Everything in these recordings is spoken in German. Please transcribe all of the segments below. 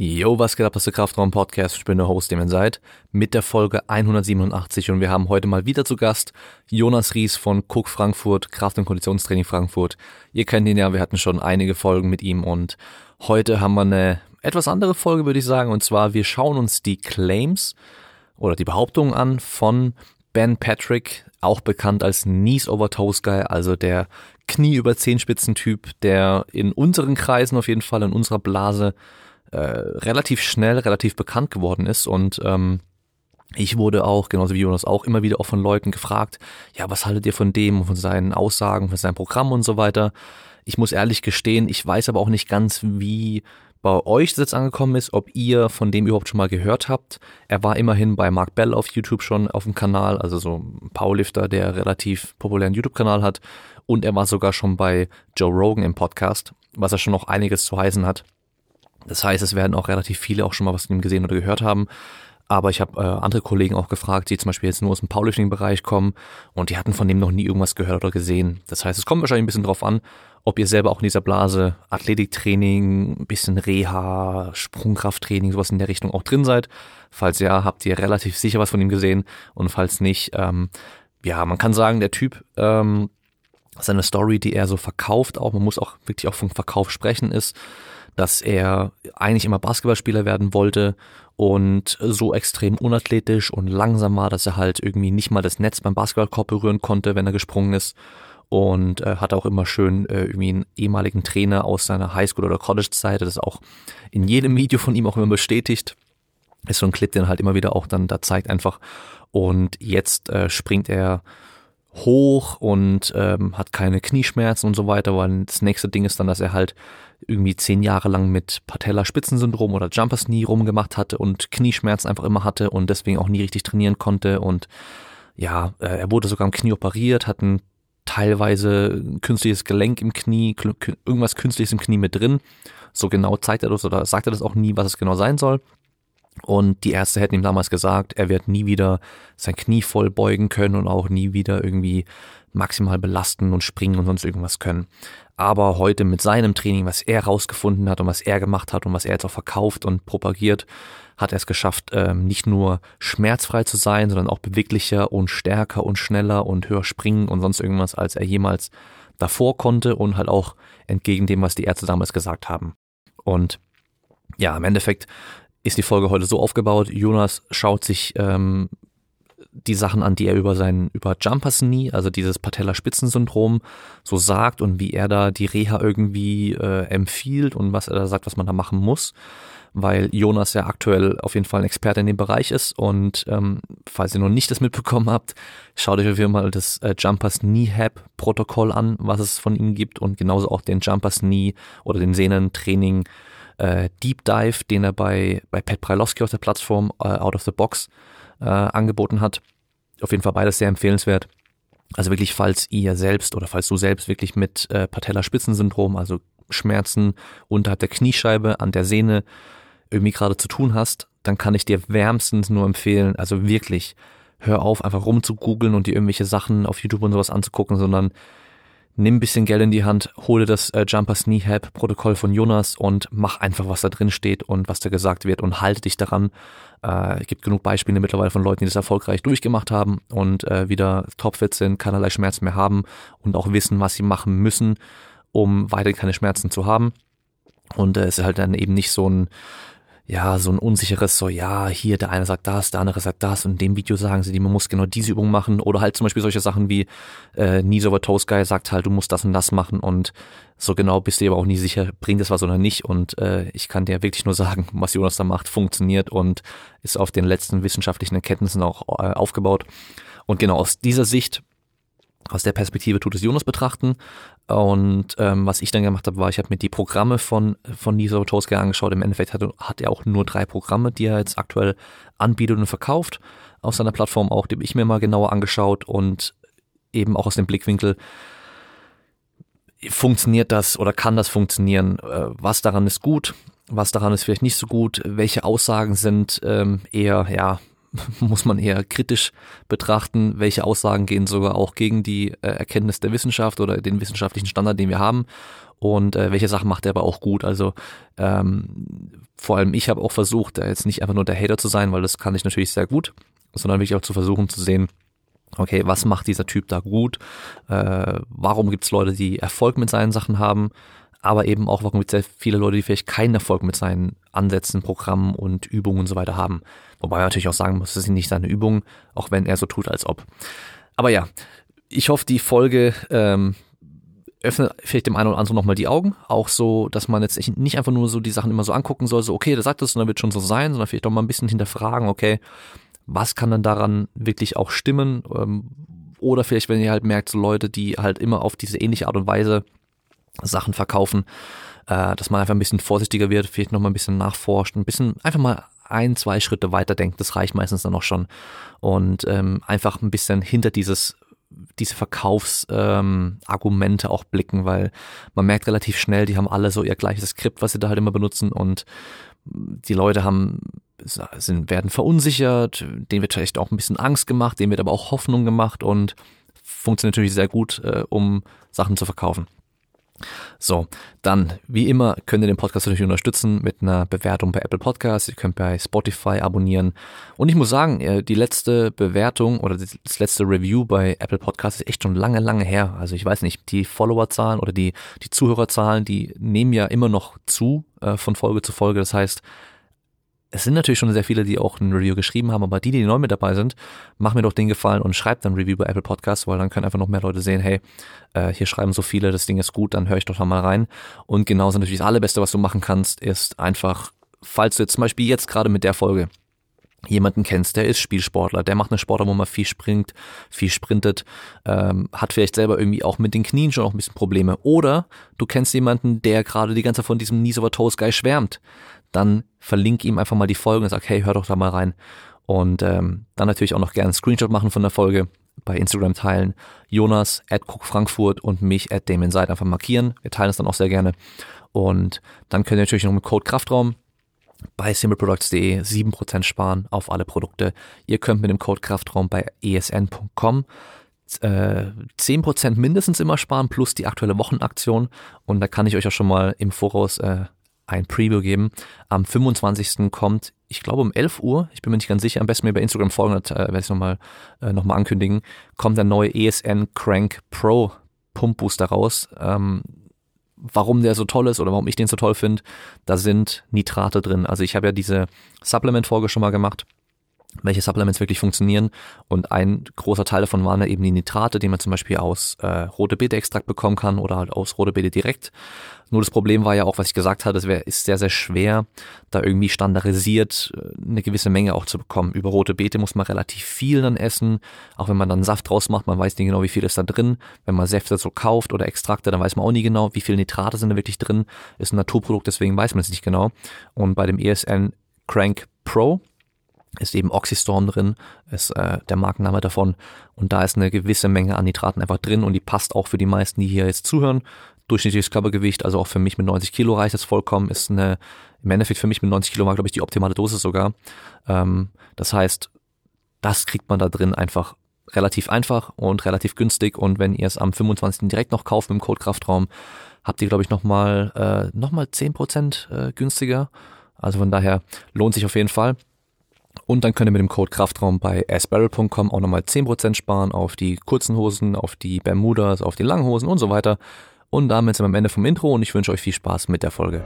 Yo, was geht ab, das ist der Kraftraum Podcast. Ich bin der Host, dem ihr seid, mit der Folge 187 und wir haben heute mal wieder zu Gast Jonas Ries von Cook Frankfurt, Kraft- und Konditionstraining Frankfurt. Ihr kennt ihn ja, wir hatten schon einige Folgen mit ihm und heute haben wir eine etwas andere Folge, würde ich sagen, und zwar wir schauen uns die Claims oder die Behauptungen an von Ben Patrick, auch bekannt als Knees over Toes Guy, also der Knie über Zehenspitzen Typ, der in unseren Kreisen auf jeden Fall, in unserer Blase äh, relativ schnell, relativ bekannt geworden ist und ähm, ich wurde auch, genauso wie Jonas auch, immer wieder auch von Leuten gefragt, ja, was haltet ihr von dem, von seinen Aussagen, von seinem Programm und so weiter. Ich muss ehrlich gestehen, ich weiß aber auch nicht ganz, wie bei euch das jetzt angekommen ist, ob ihr von dem überhaupt schon mal gehört habt. Er war immerhin bei Mark Bell auf YouTube schon auf dem Kanal, also so ein Powerlifter, der relativ populären YouTube-Kanal hat. Und er war sogar schon bei Joe Rogan im Podcast, was er schon noch einiges zu heißen hat. Das heißt, es werden auch relativ viele auch schon mal was von ihm gesehen oder gehört haben. Aber ich habe äh, andere Kollegen auch gefragt, die zum Beispiel jetzt nur aus dem Powerlifting-Bereich kommen und die hatten von dem noch nie irgendwas gehört oder gesehen. Das heißt, es kommt wahrscheinlich ein bisschen drauf an, ob ihr selber auch in dieser Blase Athletiktraining, ein bisschen Reha, Sprungkrafttraining, sowas in der Richtung auch drin seid. Falls ja, habt ihr relativ sicher was von ihm gesehen und falls nicht, ähm, ja, man kann sagen, der Typ, ähm, seine Story, die er so verkauft auch, man muss auch wirklich auch vom Verkauf sprechen, ist, dass er eigentlich immer Basketballspieler werden wollte und so extrem unathletisch und langsam war, dass er halt irgendwie nicht mal das Netz beim Basketballkorb berühren konnte, wenn er gesprungen ist. Und äh, hat auch immer schön äh, irgendwie einen ehemaligen Trainer aus seiner Highschool- oder College-Zeit, das auch in jedem Video von ihm auch immer bestätigt. Ist so ein Clip, den halt immer wieder auch dann da zeigt einfach. Und jetzt äh, springt er hoch und ähm, hat keine Knieschmerzen und so weiter, weil das nächste Ding ist dann, dass er halt irgendwie zehn Jahre lang mit Patella-Spitzensyndrom oder Jumpers Knee rumgemacht hatte und Knieschmerzen einfach immer hatte und deswegen auch nie richtig trainieren konnte und ja, äh, er wurde sogar am Knie operiert, hat ein teilweise künstliches Gelenk im Knie, irgendwas künstliches im Knie mit drin. So genau zeigt er das oder sagt er das auch nie, was es genau sein soll. Und die Ärzte hätten ihm damals gesagt, er wird nie wieder sein Knie voll beugen können und auch nie wieder irgendwie maximal belasten und springen und sonst irgendwas können. Aber heute mit seinem Training, was er rausgefunden hat und was er gemacht hat und was er jetzt auch verkauft und propagiert, hat er es geschafft, ähm, nicht nur schmerzfrei zu sein, sondern auch beweglicher und stärker und schneller und höher springen und sonst irgendwas, als er jemals davor konnte und halt auch entgegen dem, was die Ärzte damals gesagt haben. Und ja, im Endeffekt ist die Folge heute so aufgebaut. Jonas schaut sich ähm, die Sachen an, die er über sein, über Jumpers Knee, also dieses Patellaspitzensyndrom, so sagt und wie er da die Reha irgendwie äh, empfiehlt und was er da sagt, was man da machen muss. Weil Jonas ja aktuell auf jeden Fall ein Experte in dem Bereich ist und ähm, falls ihr noch nicht das mitbekommen habt, schaut euch auf jeden Fall das äh, Jumpers Knee Hab Protokoll an, was es von ihm gibt und genauso auch den Jumpers Knee oder den Sehnentraining äh, Deep Dive, den er bei, bei Pat Brailovsky auf der Plattform äh, Out of the Box äh, angeboten hat. Auf jeden Fall beides sehr empfehlenswert. Also wirklich, falls ihr selbst oder falls du selbst wirklich mit äh, Patellaspitzensyndrom, also Schmerzen unterhalb der Kniescheibe an der Sehne irgendwie gerade zu tun hast, dann kann ich dir wärmstens nur empfehlen, also wirklich, hör auf, einfach rumzugoogeln und dir irgendwelche Sachen auf YouTube und sowas anzugucken, sondern nimm ein bisschen Geld in die Hand, hole das äh, Jumpers Knee Hab Protokoll von Jonas und mach einfach, was da drin steht und was da gesagt wird und halte dich daran. Äh, es gibt genug Beispiele mittlerweile von Leuten, die das erfolgreich durchgemacht haben und äh, wieder topfit sind, keinerlei Schmerzen mehr haben und auch wissen, was sie machen müssen, um weiter keine Schmerzen zu haben. Und äh, es ist halt dann eben nicht so ein ja, so ein unsicheres, so, ja, hier, der eine sagt das, der andere sagt das. Und in dem Video sagen sie, man muss genau diese Übung machen. Oder halt zum Beispiel solche Sachen wie äh, Knees over Toes Guy sagt halt, du musst das und das machen. Und so genau bist du aber auch nie sicher, bringt das was oder nicht. Und äh, ich kann dir wirklich nur sagen, was Jonas da macht, funktioniert und ist auf den letzten wissenschaftlichen Erkenntnissen auch äh, aufgebaut. Und genau aus dieser Sicht aus der Perspektive tut Jonas betrachten. Und ähm, was ich dann gemacht habe, war, ich habe mir die Programme von, von Nisa Toski angeschaut. Im Endeffekt hat, hat er auch nur drei Programme, die er jetzt aktuell anbietet und verkauft. Aus seiner Plattform auch, die habe ich mir mal genauer angeschaut und eben auch aus dem Blickwinkel, funktioniert das oder kann das funktionieren? Äh, was daran ist gut? Was daran ist vielleicht nicht so gut? Welche Aussagen sind ähm, eher, ja, muss man eher kritisch betrachten, welche Aussagen gehen sogar auch gegen die äh, Erkenntnis der Wissenschaft oder den wissenschaftlichen Standard, den wir haben. und äh, welche Sachen macht er aber auch gut. Also ähm, vor allem ich habe auch versucht, da jetzt nicht einfach nur der Hater zu sein, weil das kann ich natürlich sehr gut, sondern wirklich auch zu versuchen zu sehen, okay, was macht dieser Typ da gut? Äh, warum gibt es Leute, die Erfolg mit seinen Sachen haben? Aber eben auch, warum gibt es sehr viele Leute, die vielleicht keinen Erfolg mit seinen Ansätzen, Programmen und Übungen und so weiter haben. Wobei man natürlich auch sagen muss, das sind nicht seine Übungen, auch wenn er so tut, als ob. Aber ja, ich hoffe, die Folge ähm, öffnet vielleicht dem einen oder anderen nochmal die Augen. Auch so, dass man jetzt nicht einfach nur so die Sachen immer so angucken soll, so okay, der sagt das und dann wird schon so sein, sondern vielleicht auch mal ein bisschen hinterfragen, okay, was kann dann daran wirklich auch stimmen? Ähm, oder vielleicht, wenn ihr halt merkt, so Leute, die halt immer auf diese ähnliche Art und Weise Sachen verkaufen, äh, dass man einfach ein bisschen vorsichtiger wird, vielleicht nochmal ein bisschen nachforscht, ein bisschen einfach mal ein, zwei Schritte weiter denkt, das reicht meistens dann auch schon. Und ähm, einfach ein bisschen hinter dieses diese Verkaufsargumente ähm, auch blicken, weil man merkt relativ schnell, die haben alle so ihr gleiches Skript, was sie da halt immer benutzen und die Leute haben sind werden verunsichert, denen wird vielleicht auch ein bisschen Angst gemacht, denen wird aber auch Hoffnung gemacht und funktioniert natürlich sehr gut, äh, um Sachen zu verkaufen. So, dann, wie immer, könnt ihr den Podcast natürlich unterstützen mit einer Bewertung bei Apple Podcasts. Ihr könnt bei Spotify abonnieren. Und ich muss sagen, äh, die letzte Bewertung oder das letzte Review bei Apple Podcasts ist echt schon lange, lange her. Also ich weiß nicht, die Followerzahlen oder die, die Zuhörerzahlen, die nehmen ja immer noch zu äh, von Folge zu Folge. Das heißt, es sind natürlich schon sehr viele, die auch ein Review geschrieben haben, aber die, die neu mit dabei sind, mach mir doch den Gefallen und schreibt dann Review bei Apple Podcasts, weil dann können einfach noch mehr Leute sehen, hey, äh, hier schreiben so viele, das Ding ist gut, dann höre ich doch mal rein. Und genauso natürlich das Allerbeste, was du machen kannst, ist einfach, falls du jetzt zum Beispiel jetzt gerade mit der Folge jemanden kennst, der ist Spielsportler, der macht eine Sportart, wo man viel springt, viel sprintet, ähm, hat vielleicht selber irgendwie auch mit den Knien schon auch ein bisschen Probleme. Oder du kennst jemanden, der gerade die ganze Zeit von diesem Knees over Toes Guy schwärmt dann verlink ihm einfach mal die Folge und sag, hey, hör doch da mal rein. Und ähm, dann natürlich auch noch gerne einen Screenshot machen von der Folge, bei Instagram teilen, Jonas at Cook Frankfurt und mich at Damien Seid einfach markieren. Wir teilen es dann auch sehr gerne. Und dann könnt ihr natürlich noch mit Code Kraftraum bei simpleproducts.de 7% sparen auf alle Produkte. Ihr könnt mit dem Code Kraftraum bei esn.com äh, 10% mindestens immer sparen, plus die aktuelle Wochenaktion. Und da kann ich euch auch schon mal im Voraus äh, ein Preview geben. Am 25. kommt, ich glaube um 11 Uhr, ich bin mir nicht ganz sicher, am besten mir bei Instagram folgen, äh, werde ich nochmal äh, noch ankündigen, kommt der neue ESN Crank Pro Pump Booster raus. Ähm, warum der so toll ist oder warum ich den so toll finde, da sind Nitrate drin. Also ich habe ja diese Supplement-Folge schon mal gemacht welche Supplements wirklich funktionieren. Und ein großer Teil davon waren eben die Nitrate, die man zum Beispiel aus äh, rote Beete-Extrakt bekommen kann oder halt aus rote Beete direkt. Nur das Problem war ja auch, was ich gesagt hatte, es wär, ist sehr, sehr schwer, da irgendwie standardisiert äh, eine gewisse Menge auch zu bekommen. Über rote Beete muss man relativ viel dann essen, auch wenn man dann Saft draus macht, man weiß nicht genau, wie viel ist da drin. Wenn man Säfte so kauft oder Extrakte, dann weiß man auch nie genau, wie viel Nitrate sind da wirklich drin. Ist ein Naturprodukt, deswegen weiß man es nicht genau. Und bei dem ESN Crank Pro, ist eben Oxystorm drin, ist äh, der Markenname davon. Und da ist eine gewisse Menge an Nitraten einfach drin und die passt auch für die meisten, die hier jetzt zuhören. Durchschnittliches Körpergewicht, also auch für mich mit 90 Kilo reicht es vollkommen, ist eine, im Endeffekt für mich mit 90 Kilo war, glaube ich, die optimale Dosis sogar. Ähm, das heißt, das kriegt man da drin einfach relativ einfach und relativ günstig. Und wenn ihr es am 25. direkt noch kauft mit dem Code Kraftraum, habt ihr, glaube ich, nochmal äh, noch 10% äh, günstiger. Also von daher lohnt sich auf jeden Fall. Und dann könnt ihr mit dem Code Kraftraum bei asbarrel.com auch nochmal 10% sparen auf die kurzen Hosen, auf die Bermudas, auf die langen Hosen und so weiter. Und damit sind wir am Ende vom Intro und ich wünsche euch viel Spaß mit der Folge.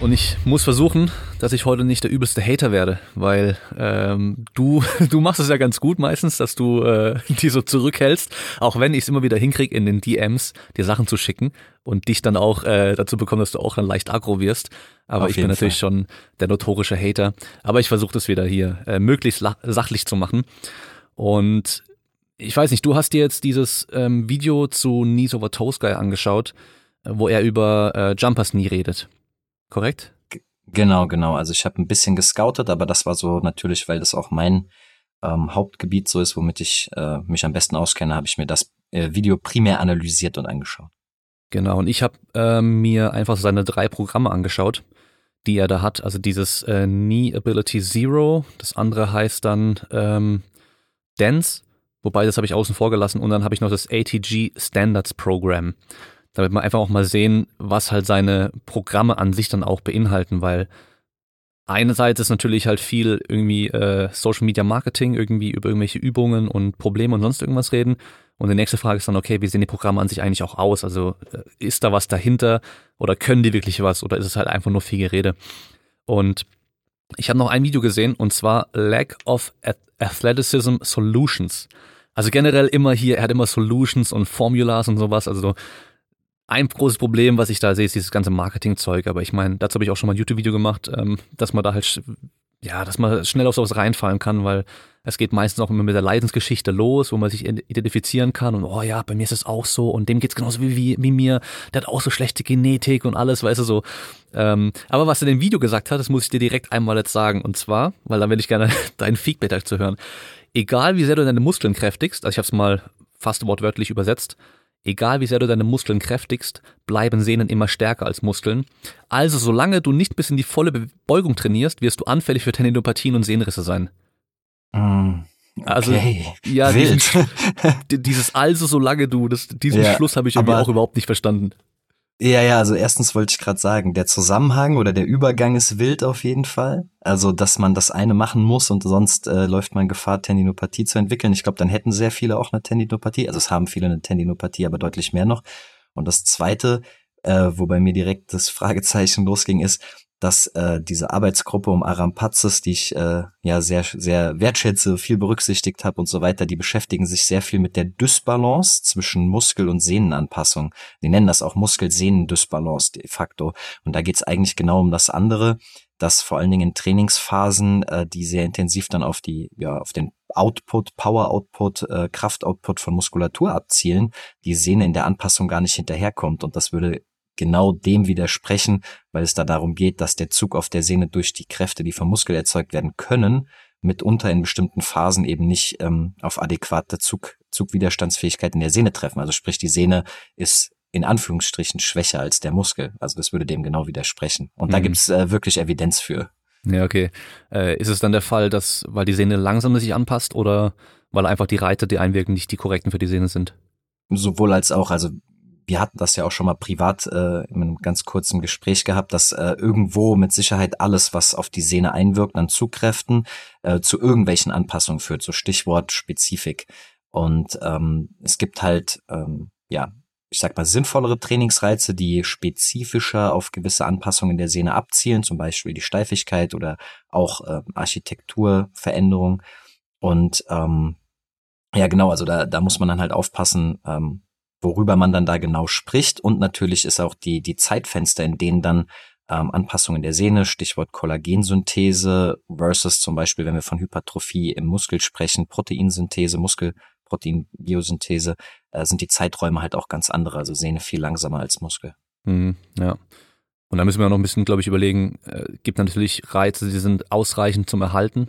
Und ich muss versuchen, dass ich heute nicht der übelste Hater werde, weil ähm, du du machst es ja ganz gut meistens, dass du äh, die so zurückhältst, auch wenn ich es immer wieder hinkrieg in den DMs dir Sachen zu schicken und dich dann auch äh, dazu bekommen, dass du auch dann leicht aggro wirst. Aber Auf ich bin natürlich Fall. schon der notorische Hater. Aber ich versuche das wieder hier äh, möglichst sachlich zu machen. Und ich weiß nicht, du hast dir jetzt dieses ähm, Video zu Knees Over Toes Guy angeschaut, wo er über äh, Jumpers Knee redet korrekt? Genau, genau. Also ich habe ein bisschen gescoutet, aber das war so natürlich, weil das auch mein ähm, Hauptgebiet so ist, womit ich äh, mich am besten auskenne, habe ich mir das äh, Video primär analysiert und angeschaut. Genau, und ich habe äh, mir einfach seine drei Programme angeschaut, die er da hat. Also dieses äh, Knee Ability Zero, das andere heißt dann ähm, Dense, wobei das habe ich außen vor gelassen und dann habe ich noch das ATG Standards Program, damit wir einfach auch mal sehen, was halt seine Programme an sich dann auch beinhalten, weil einerseits ist natürlich halt viel irgendwie äh, Social Media Marketing, irgendwie über irgendwelche Übungen und Probleme und sonst irgendwas reden. Und die nächste Frage ist dann, okay, wie sehen die Programme an sich eigentlich auch aus? Also äh, ist da was dahinter oder können die wirklich was oder ist es halt einfach nur viel Gerede? Und ich habe noch ein Video gesehen und zwar Lack of Athleticism Solutions. Also generell immer hier, er hat immer Solutions und Formulas und sowas. Also ein großes Problem, was ich da sehe, ist dieses ganze Marketingzeug. Aber ich meine, dazu habe ich auch schon mal ein YouTube-Video gemacht, ähm, dass man da halt, ja, dass man schnell auf sowas reinfallen kann, weil es geht meistens auch immer mit der Leidensgeschichte los, wo man sich identifizieren kann und oh ja, bei mir ist es auch so und dem geht's genauso wie, wie, wie mir, der hat auch so schlechte Genetik und alles, weißt du so. Ähm, aber was er in dem Video gesagt hat, das muss ich dir direkt einmal jetzt sagen und zwar, weil dann will ich gerne dein Feedback dazu hören. Egal wie sehr du deine Muskeln kräftigst, also ich habe es mal fast wortwörtlich übersetzt, Egal wie sehr du deine Muskeln kräftigst, bleiben Sehnen immer stärker als Muskeln. Also solange du nicht bis in die volle Beugung trainierst, wirst du anfällig für Tendinopathien und Sehnenrisse sein. Mm, Also okay. ja, Wild. diesen, dieses also solange du, das, diesen Ja, Schluss habe ich aber- auch überhaupt nicht verstanden. Ja, ja, also erstens wollte ich gerade sagen, der Zusammenhang oder der Übergang ist wild auf jeden Fall. Also, dass man das eine machen muss und sonst äh, läuft man Gefahr, Tendinopathie zu entwickeln. Ich glaube, dann hätten sehr viele auch eine Tendinopathie. Also es haben viele eine Tendinopathie, aber deutlich mehr noch. Und das Zweite, äh, wobei mir direkt das Fragezeichen losging, ist, dass äh, diese Arbeitsgruppe um Aram Patzes, die ich äh, ja sehr sehr wertschätze, viel berücksichtigt habe und so weiter, die beschäftigen sich sehr viel mit der Dysbalance zwischen Muskel- und Sehnenanpassung. Die nennen das auch Muskel-Sehnen-Dysbalance de facto. Und da geht's eigentlich genau um das andere, dass vor allen Dingen in Trainingsphasen, äh, die sehr intensiv dann auf die, ja, auf den Output, Power-Output, äh, Kraft-Output von Muskulatur abzielen, die Sehne in der Anpassung gar nicht hinterherkommt. Und das würde genau dem widersprechen, weil es da darum geht, dass der Zug auf der Sehne durch die Kräfte, die vom Muskel erzeugt werden können, mitunter in bestimmten Phasen eben nicht ähm, auf adäquate Zug, Zugwiderstandsfähigkeit in der Sehne treffen. Also sprich, die Sehne ist in Anführungsstrichen schwächer als der Muskel. Also das würde dem genau widersprechen. Und da Mhm. gibt's äh, wirklich Evidenz für. Ja, okay. Äh, ist es dann der Fall, dass, weil die Sehne langsam sich anpasst oder weil einfach die Reize, die einwirken, nicht die korrekten für die Sehne sind? Sowohl als auch, also wir hatten das ja auch schon mal privat äh, in einem ganz kurzen Gespräch gehabt, dass äh, irgendwo mit Sicherheit alles, was auf die Sehne einwirkt, an Zugkräften, äh, zu irgendwelchen Anpassungen führt, so Stichwort Spezifik. Und ähm, es gibt halt, ähm, ja, ich sag mal, sinnvollere Trainingsreize, die spezifischer auf gewisse Anpassungen der Sehne abzielen, zum Beispiel die Steifigkeit oder auch äh, Architekturveränderung. Und ähm, ja, genau, also da, da muss man dann halt aufpassen, ähm, worüber man dann da genau spricht. Und natürlich ist auch die, die Zeitfenster, in denen dann ähm, Anpassungen der Sehne, Stichwort Kollagensynthese versus zum Beispiel, wenn wir von Hypertrophie im Muskel sprechen, Proteinsynthese, Muskelproteinbiosynthese, äh, sind die Zeiträume halt auch ganz andere. Also Sehne viel langsamer als Muskel. Mhm, ja. Und da müssen wir noch ein bisschen, glaube ich, überlegen, äh, gibt natürlich Reize, die sind ausreichend zum Erhalten.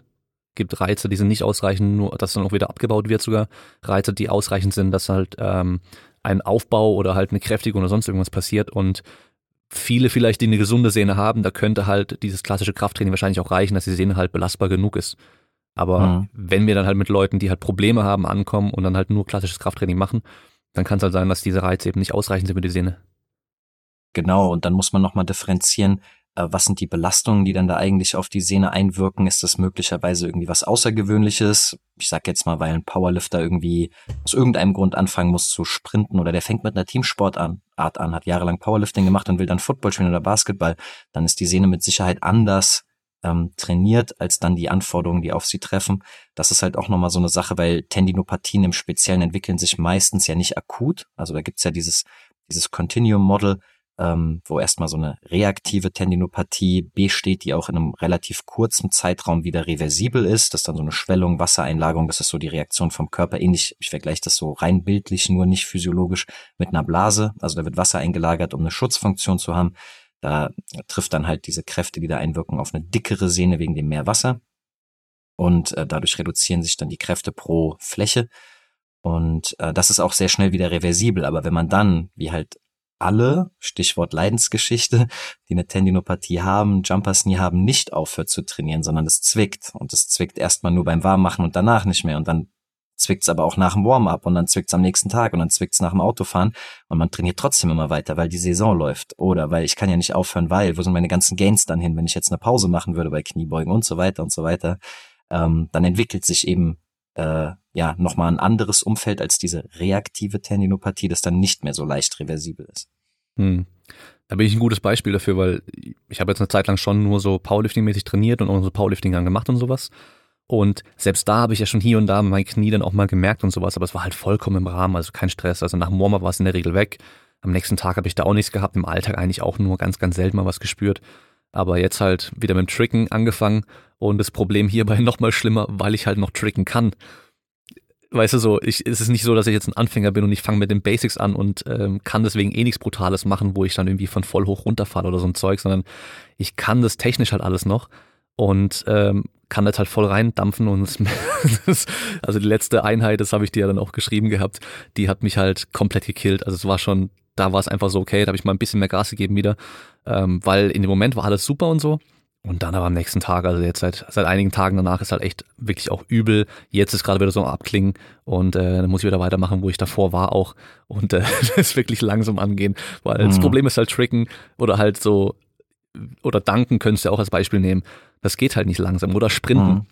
Gibt Reize, die sind nicht ausreichend, nur dass dann auch wieder abgebaut wird sogar. Reize, die ausreichend sind, dass halt ähm, ein Aufbau oder halt eine Kräftigung oder sonst irgendwas passiert und viele vielleicht, die eine gesunde Sehne haben, da könnte halt dieses klassische Krafttraining wahrscheinlich auch reichen, dass die Sehne halt belastbar genug ist. Aber Mhm. wenn wir dann halt mit Leuten, die halt Probleme haben, ankommen und dann halt nur klassisches Krafttraining machen, dann kann es halt sein, dass diese Reize eben nicht ausreichend sind für die Sehne. Genau, und dann muss man nochmal differenzieren, was sind die Belastungen, die dann da eigentlich auf die Sehne einwirken? Ist das möglicherweise irgendwie was Außergewöhnliches? Ich sag jetzt mal, weil ein Powerlifter irgendwie aus irgendeinem Grund anfangen muss zu sprinten oder der fängt mit einer Teamsportart an, hat jahrelang Powerlifting gemacht und will dann Football spielen oder Basketball, dann ist die Sehne mit Sicherheit anders ähm, trainiert als dann die Anforderungen, die auf sie treffen. Das ist halt auch nochmal so eine Sache, weil Tendinopathien im Speziellen entwickeln sich meistens ja nicht akut. Also da gibt's ja dieses, dieses Continuum-Model, ähm, wo erstmal so eine reaktive Tendinopathie besteht, die auch in einem relativ kurzen Zeitraum wieder reversibel ist. Das ist dann so eine Schwellung, Wassereinlagerung, das ist so die Reaktion vom Körper. Ähnlich, ich vergleiche das so rein bildlich, nur nicht physiologisch mit einer Blase. Also da wird Wasser eingelagert, um eine Schutzfunktion zu haben. Da trifft dann halt diese Kräfte, die da einwirken, auf eine dickere Sehne wegen dem mehr Wasser. Und äh, dadurch reduzieren sich dann die Kräfte pro Fläche. Und äh, das ist auch sehr schnell wieder reversibel. Aber wenn man dann, wie halt alle, Stichwort Leidensgeschichte, die eine Tendinopathie haben, Jumpers nie haben, nicht aufhört zu trainieren, sondern es zwickt. Und es zwickt erstmal nur beim Warmmachen und danach nicht mehr. Und dann zwickt's aber auch nach dem Warm-up und dann zwickt's am nächsten Tag und dann zwickt's nach dem Autofahren und man trainiert trotzdem immer weiter, weil die Saison läuft oder weil ich kann ja nicht aufhören, weil wo sind meine ganzen Gains dann hin, wenn ich jetzt eine Pause machen würde bei Kniebeugen und so weiter und so weiter, ähm, dann entwickelt sich eben äh, ja nochmal ein anderes Umfeld als diese reaktive Tendinopathie, das dann nicht mehr so leicht reversibel ist. Hm. Da bin ich ein gutes Beispiel dafür, weil ich habe jetzt eine Zeit lang schon nur so Powerlifting-mäßig trainiert und unsere Powerlifting dann gemacht und sowas. Und selbst da habe ich ja schon hier und da mein Knie dann auch mal gemerkt und sowas, aber es war halt vollkommen im Rahmen, also kein Stress. Also nach dem Warm-up war es in der Regel weg. Am nächsten Tag habe ich da auch nichts gehabt, im Alltag eigentlich auch nur ganz, ganz selten mal was gespürt. Aber jetzt halt wieder mit dem Tricken angefangen und das Problem hierbei nochmal schlimmer, weil ich halt noch tricken kann weißt du so, ich, es ist nicht so, dass ich jetzt ein Anfänger bin und ich fange mit den Basics an und ähm, kann deswegen eh nichts Brutales machen, wo ich dann irgendwie von voll hoch runterfalle oder so ein Zeug, sondern ich kann das technisch halt alles noch und ähm, kann das halt voll reindampfen und das, also die letzte Einheit, das habe ich dir ja dann auch geschrieben gehabt, die hat mich halt komplett gekillt. Also es war schon, da war es einfach so, okay, da habe ich mal ein bisschen mehr Gas gegeben wieder, ähm, weil in dem Moment war alles super und so und dann aber am nächsten Tag, also jetzt seit, seit einigen Tagen danach ist halt echt wirklich auch übel. Jetzt ist gerade wieder so ein Abklingen und äh, dann muss ich wieder weitermachen, wo ich davor war auch. Und äh, das ist wirklich langsam angehen. Weil mhm. das Problem ist halt Tricken oder halt so, oder Danken könntest du auch als Beispiel nehmen. Das geht halt nicht langsam. Oder Sprinten. Mhm.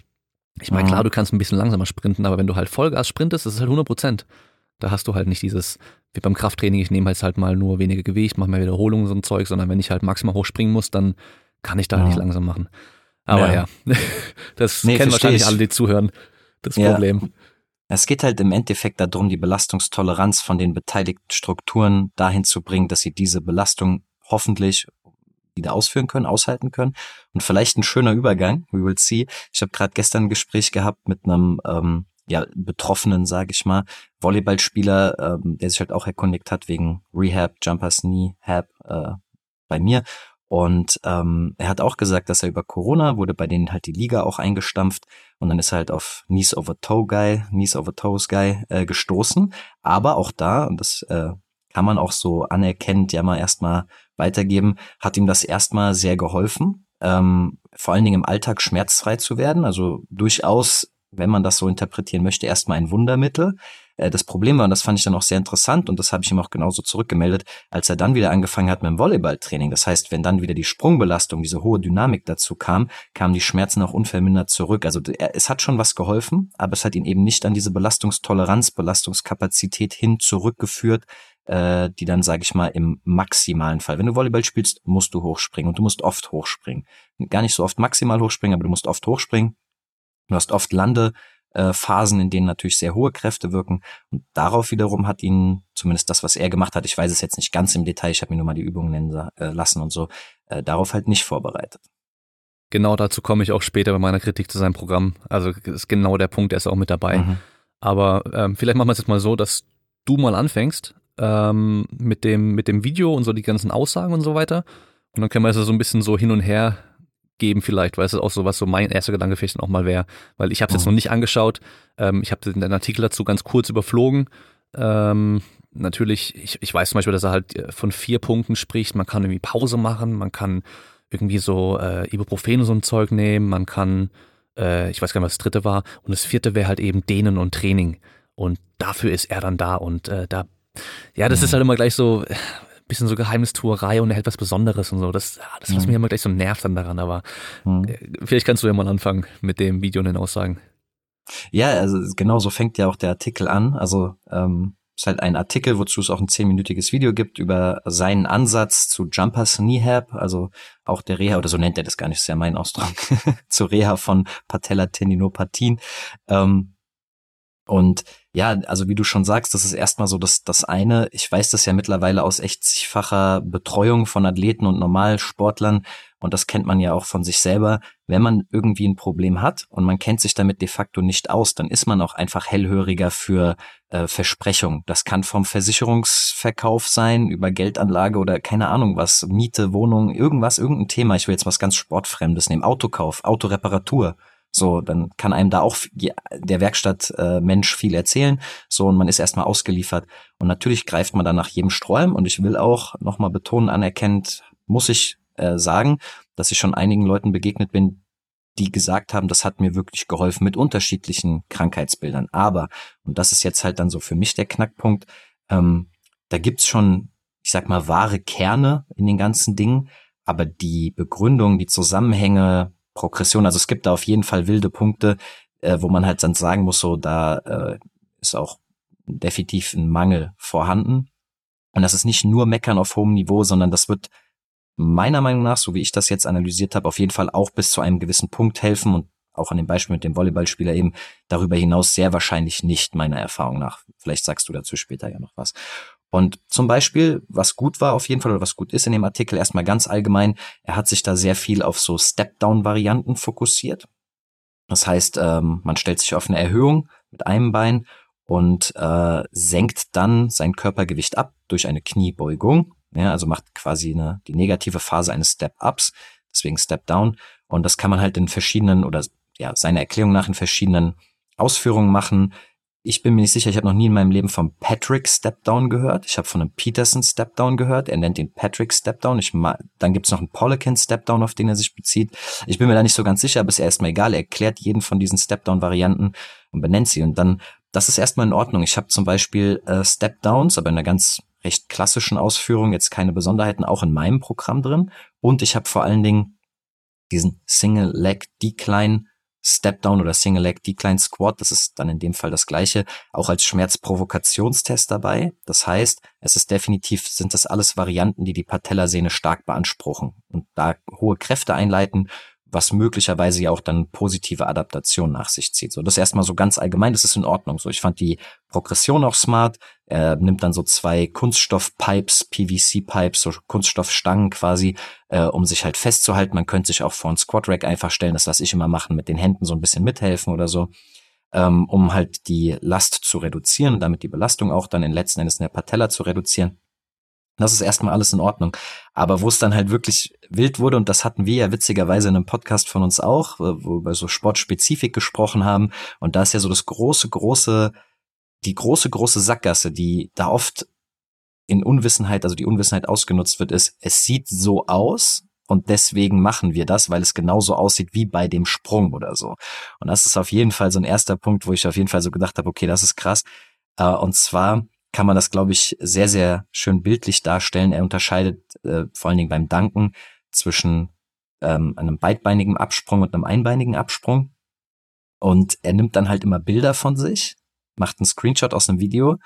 Ich meine, klar, mhm. du kannst ein bisschen langsamer sprinten, aber wenn du halt Vollgas sprintest, das ist halt 100 Prozent. Da hast du halt nicht dieses, wie beim Krafttraining, ich nehme halt halt mal nur wenige Gewicht, mache mehr Wiederholungen so ein Zeug, sondern wenn ich halt maximal hochspringen muss, dann kann ich da ja. nicht langsam machen. Aber ja, ja. das nee, kennen wahrscheinlich ich. alle, die zuhören, das ja. Problem. Es geht halt im Endeffekt darum, die Belastungstoleranz von den beteiligten Strukturen dahin zu bringen, dass sie diese Belastung hoffentlich wieder ausführen können, aushalten können. Und vielleicht ein schöner Übergang, we will see. Ich habe gerade gestern ein Gespräch gehabt mit einem ähm, ja, Betroffenen, sage ich mal, Volleyballspieler, ähm, der sich halt auch erkundigt hat wegen Rehab, Jumpers Knee, Hab äh, bei mir. Und ähm, er hat auch gesagt, dass er über Corona wurde bei denen halt die Liga auch eingestampft und dann ist er halt auf Knees over Toe Guy, Knees over Toes Guy äh, gestoßen. Aber auch da, und das äh, kann man auch so anerkennend ja mal erstmal weitergeben, hat ihm das erstmal sehr geholfen, ähm, vor allen Dingen im Alltag schmerzfrei zu werden. Also durchaus, wenn man das so interpretieren möchte, erstmal ein Wundermittel. Äh, das Problem war, und das fand ich dann auch sehr interessant, und das habe ich ihm auch genauso zurückgemeldet, als er dann wieder angefangen hat mit dem Volleyballtraining. Das heißt, wenn dann wieder die Sprungbelastung, diese hohe Dynamik dazu kam, kamen die Schmerzen auch unvermindert zurück. Also es hat schon was geholfen, aber es hat ihn eben nicht an diese Belastungstoleranz, Belastungskapazität hin zurückgeführt, äh, die dann, sage ich mal, im maximalen Fall. Wenn du Volleyball spielst, musst du hochspringen und du musst oft hochspringen. Gar nicht so oft maximal hochspringen, aber du musst oft hochspringen. Du hast oft Lande, äh, Phasen, in denen natürlich sehr hohe Kräfte wirken. Und darauf wiederum hat ihn, zumindest das, was er gemacht hat, ich weiß es jetzt nicht ganz im Detail, ich habe mir nur mal die Übungen nennen äh, lassen und so, äh, darauf halt nicht vorbereitet. Genau dazu komme ich auch später bei meiner Kritik zu seinem Programm. Also ist genau der Punkt, der ist auch mit dabei. Mhm. Aber ähm, vielleicht machen wir es jetzt mal so, dass du mal anfängst ähm, mit dem mit dem Video und so die ganzen Aussagen und so weiter. Und dann können wir es so ein bisschen so hin und her geben vielleicht, weil es ist auch so, was so mein erster Gedanke vielleicht auch mal wäre, weil ich habe es jetzt mhm. noch nicht angeschaut. Ähm, ich habe den Artikel dazu ganz kurz überflogen. Ähm, natürlich, ich, ich weiß zum Beispiel, dass er halt äh, von vier Punkten spricht. Man kann irgendwie Pause machen, man kann irgendwie so äh, Ibuprofen und so ein Zeug nehmen, man kann, äh, ich weiß gar nicht, was das dritte war. Und das vierte wäre halt eben Dehnen und Training. Und dafür ist er dann da und äh, da, ja, das mhm. ist halt immer gleich so, bisschen so Geheimnistuerei und er hält was Besonderes und so. Das, das was mhm. mich immer gleich so nervt dann daran, aber mhm. Äh, vielleicht kannst du ja mal anfangen mit dem Video und den Aussagen. Ja, also genau so fängt ja auch der Artikel an. Also ähm, ist halt ein Artikel, wozu es auch ein zehnminütiges Video gibt über seinen Ansatz zu Jumpers Kneehab, also auch der Reha, oder so nennt er das gar nicht, ist ja mein Ausdruck, zur Reha von Patellatendinopathien. Ähm, und ja, also wie du schon sagst, das ist erstmal so das, das eine. Ich weiß das ja mittlerweile aus echt zigfacher Betreuung von Athleten und Normalsportlern. Und das kennt man ja auch von sich selber. Wenn man irgendwie ein Problem hat und man kennt sich damit de facto nicht aus, dann ist man auch einfach hellhöriger für äh, Versprechungen. Das kann vom Versicherungsverkauf sein, über Geldanlage oder keine Ahnung was, Miete, Wohnung, irgendwas, irgendein Thema. Ich will jetzt was ganz Sportfremdes nehmen. Autokauf, Autoreparatur. So, dann kann einem da auch der Werkstattmensch äh, viel erzählen. So, und man ist erstmal ausgeliefert. Und natürlich greift man dann nach jedem Sträum. Und ich will auch nochmal betonen, anerkennt, muss ich äh, sagen, dass ich schon einigen Leuten begegnet bin, die gesagt haben, das hat mir wirklich geholfen mit unterschiedlichen Krankheitsbildern. Aber, und das ist jetzt halt dann so für mich der Knackpunkt, ähm, da gibt's schon, ich sag mal, wahre Kerne in den ganzen Dingen, aber die Begründung, die Zusammenhänge, Progression, also es gibt da auf jeden Fall wilde Punkte, äh, wo man halt dann sagen muss, so da äh, ist auch definitiv ein Mangel vorhanden. Und das ist nicht nur Meckern auf hohem Niveau, sondern das wird meiner Meinung nach, so wie ich das jetzt analysiert habe, auf jeden Fall auch bis zu einem gewissen Punkt helfen und auch an dem Beispiel mit dem Volleyballspieler eben darüber hinaus sehr wahrscheinlich nicht meiner Erfahrung nach. Vielleicht sagst du dazu später ja noch was. Und zum Beispiel, was gut war auf jeden Fall oder was gut ist in dem Artikel, erstmal ganz allgemein, er hat sich da sehr viel auf so Step-Down-Varianten fokussiert. Das heißt, ähm, man stellt sich auf eine Erhöhung mit einem Bein und äh, senkt dann sein Körpergewicht ab durch eine Kniebeugung. Ja, also macht quasi eine, die negative Phase eines Step-Ups, deswegen Step-Down. Und das kann man halt in verschiedenen oder ja, seiner Erklärung nach in verschiedenen Ausführungen machen. Ich bin mir nicht sicher, ich habe noch nie in meinem Leben vom Patrick Step-Down gehört. Ich habe von einem Peterson Step-Down gehört. Er nennt ihn Patrick Step-Down. Ich dann gibt's noch einen Polican Step-Down, auf den er sich bezieht. Ich bin mir da nicht so ganz sicher, aber ist erstmal egal. Er erklärt jeden von diesen Step-Down-Varianten und benennt sie. Und dann das ist erstmal in Ordnung. Ich habe zum Beispiel äh, Step-Downs, aber in einer ganz recht klassischen Ausführung, jetzt keine Besonderheiten, auch in meinem Programm drin. Und ich habe vor allen Dingen diesen Single Leg Decline Step Down oder Single Leg Decline Squat, das ist dann in dem Fall das gleiche, auch als Schmerzprovokationstest dabei. Das heißt, es ist definitiv, sind das alles Varianten, die die Patellasehne stark beanspruchen und da hohe Kräfte einleiten was möglicherweise ja auch dann positive Adaptation nach sich zieht. So, das erstmal so ganz allgemein, das ist in Ordnung. So, ich fand die Progression auch smart. Er nimmt dann so zwei Kunststoffpipes, PVC-Pipes, so Kunststoffstangen quasi, äh, um sich halt festzuhalten. Man könnte sich auch vor ein Squat Rack einfach stellen, das lasse ich immer machen, mit den Händen so ein bisschen mithelfen oder so, ähm, um halt die Last zu reduzieren damit die Belastung auch dann in letzten Endes in der Patella zu reduzieren. Das ist erstmal alles in Ordnung. Aber wo es dann halt wirklich wild wurde, und das hatten wir ja witzigerweise in einem Podcast von uns auch, wo wir so Sportspezifik gesprochen haben, und da ist ja so das große, große, die große, große Sackgasse, die da oft in Unwissenheit, also die Unwissenheit ausgenutzt wird, ist, es sieht so aus, und deswegen machen wir das, weil es genauso aussieht wie bei dem Sprung oder so. Und das ist auf jeden Fall so ein erster Punkt, wo ich auf jeden Fall so gedacht habe, okay, das ist krass. Äh, und zwar kann man das, glaube ich, sehr, sehr schön bildlich darstellen. Er unterscheidet äh, vor allen Dingen beim Danken zwischen ähm, einem beidbeinigen Absprung und einem einbeinigen Absprung. Und er nimmt dann halt immer Bilder von sich, macht einen Screenshot aus einem Video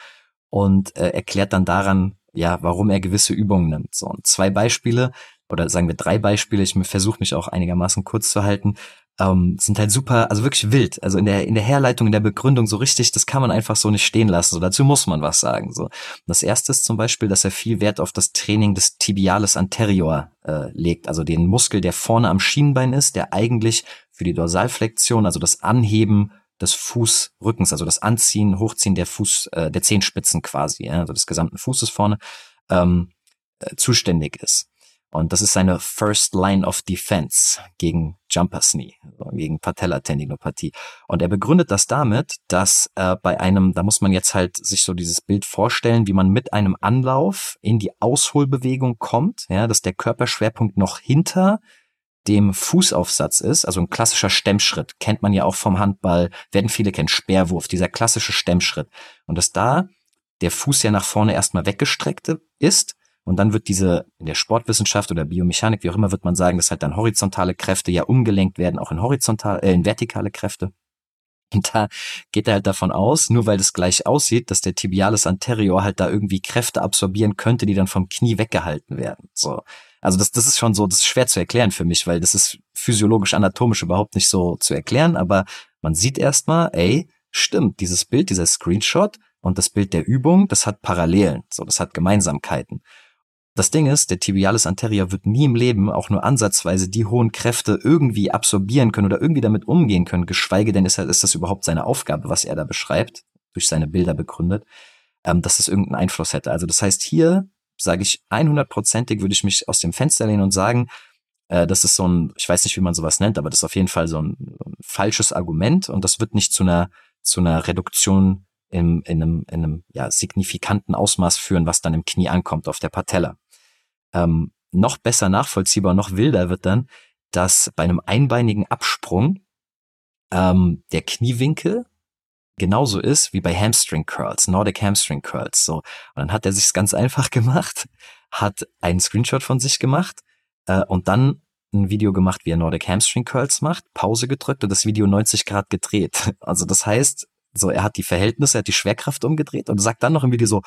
und äh, erklärt dann daran, ja, warum er gewisse Übungen nimmt. So, und zwei Beispiele oder sagen wir drei Beispiele, ich versuche mich auch einigermaßen kurz zu halten, ähm, sind halt super, also wirklich wild. Also in der, in der Herleitung, in der Begründung so richtig, das kann man einfach so nicht stehen lassen. So, dazu muss man was sagen. So. Das erste ist zum Beispiel, dass er viel Wert auf das Training des Tibialis anterior äh, legt, also den Muskel, der vorne am Schienbein ist, der eigentlich für die Dorsalflexion, also das Anheben des Fußrückens, also das Anziehen, Hochziehen der Fuß, äh, der Zehenspitzen quasi, ja, also des gesamten Fußes vorne, ähm, äh, zuständig ist. Und das ist seine First Line of Defense gegen Jumper Knee, gegen Patellatendinopathie. Und er begründet das damit, dass äh, bei einem, da muss man jetzt halt sich so dieses Bild vorstellen, wie man mit einem Anlauf in die Ausholbewegung kommt, ja, dass der Körperschwerpunkt noch hinter dem Fußaufsatz ist, also ein klassischer Stemmschritt, kennt man ja auch vom Handball, werden viele kennen, Speerwurf, dieser klassische Stemmschritt. Und dass da der Fuß ja nach vorne erstmal weggestreckt ist und dann wird diese, in der Sportwissenschaft oder Biomechanik, wie auch immer, wird man sagen, dass halt dann horizontale Kräfte ja umgelenkt werden, auch in horizontal, äh, in vertikale Kräfte. Und da geht er halt davon aus, nur weil das gleich aussieht, dass der Tibialis anterior halt da irgendwie Kräfte absorbieren könnte, die dann vom Knie weggehalten werden. So. Also das, das ist schon so, das ist schwer zu erklären für mich, weil das ist physiologisch, anatomisch überhaupt nicht so zu erklären, aber man sieht erstmal, ey, stimmt, dieses Bild, dieser Screenshot und das Bild der Übung, das hat Parallelen, so, das hat Gemeinsamkeiten. Das Ding ist, der Tibialis anterior wird nie im Leben auch nur ansatzweise die hohen Kräfte irgendwie absorbieren können oder irgendwie damit umgehen können, geschweige denn ist, ist das überhaupt seine Aufgabe, was er da beschreibt, durch seine Bilder begründet, ähm, dass das irgendeinen Einfluss hätte. Also das heißt, hier sage ich 100%ig, würde ich mich aus dem Fenster lehnen und sagen, äh, das ist so ein, ich weiß nicht, wie man sowas nennt, aber das ist auf jeden Fall so ein, ein falsches Argument und das wird nicht zu einer, zu einer Reduktion im, in einem, in einem ja, signifikanten Ausmaß führen, was dann im Knie ankommt auf der Patella ähm, noch besser nachvollziehbar, noch wilder wird dann, dass bei einem einbeinigen Absprung ähm, der Kniewinkel genauso ist wie bei Hamstring Curls, Nordic Hamstring Curls. So. Und dann hat er sich's ganz einfach gemacht, hat einen Screenshot von sich gemacht äh, und dann ein Video gemacht, wie er Nordic Hamstring Curls macht, Pause gedrückt und das Video 90 Grad gedreht. Also das heißt, so er hat die Verhältnisse, er hat die Schwerkraft umgedreht und sagt dann noch im Video so,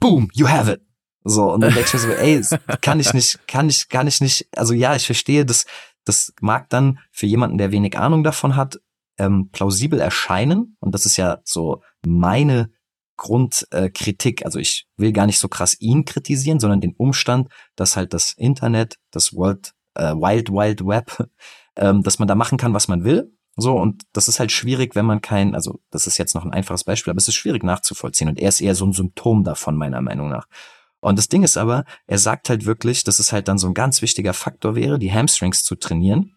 boom, you have it. So, und dann denke ich mir so, ey, kann ich nicht, kann ich, kann ich nicht, also ja, ich verstehe, das, das mag dann für jemanden, der wenig Ahnung davon hat, ähm, plausibel erscheinen. Und das ist ja so meine Grundkritik. Äh, also ich will gar nicht so krass ihn kritisieren, sondern den Umstand, dass halt das Internet, das World, äh, Wild Wild Web, ähm, dass man da machen kann, was man will. So, und das ist halt schwierig, wenn man kein, also das ist jetzt noch ein einfaches Beispiel, aber es ist schwierig nachzuvollziehen. Und er ist eher so ein Symptom davon, meiner Meinung nach. Und das Ding ist aber, er sagt halt wirklich, dass es halt dann so ein ganz wichtiger Faktor wäre, die Hamstrings zu trainieren,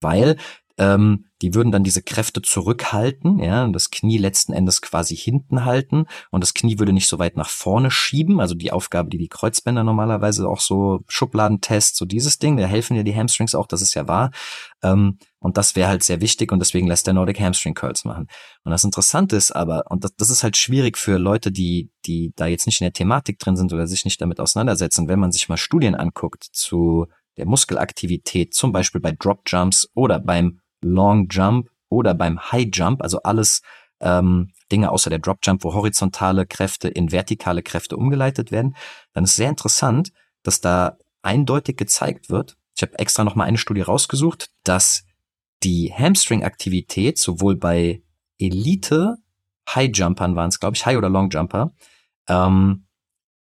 weil ähm, die würden dann diese Kräfte zurückhalten, ja, und das Knie letzten Endes quasi hinten halten. Und das Knie würde nicht so weit nach vorne schieben, also die Aufgabe, die die Kreuzbänder normalerweise auch so Schubladentest, so dieses Ding, da helfen ja die Hamstrings auch, das ist ja wahr, ähm, und das wäre halt sehr wichtig und deswegen lässt der Nordic Hamstring Curls machen. Und das Interessante ist aber, und das, das ist halt schwierig für Leute, die, die da jetzt nicht in der Thematik drin sind oder sich nicht damit auseinandersetzen, wenn man sich mal Studien anguckt zu der Muskelaktivität, zum Beispiel bei Drop Jumps oder beim Long Jump oder beim High Jump, also alles ähm, Dinge außer der Drop Jump, wo horizontale Kräfte in vertikale Kräfte umgeleitet werden, dann ist sehr interessant, dass da eindeutig gezeigt wird, ich habe extra noch mal eine Studie rausgesucht, dass die Hamstring-Aktivität sowohl bei Elite High Jumpern waren es, glaube ich, High oder Long Jumper, ähm,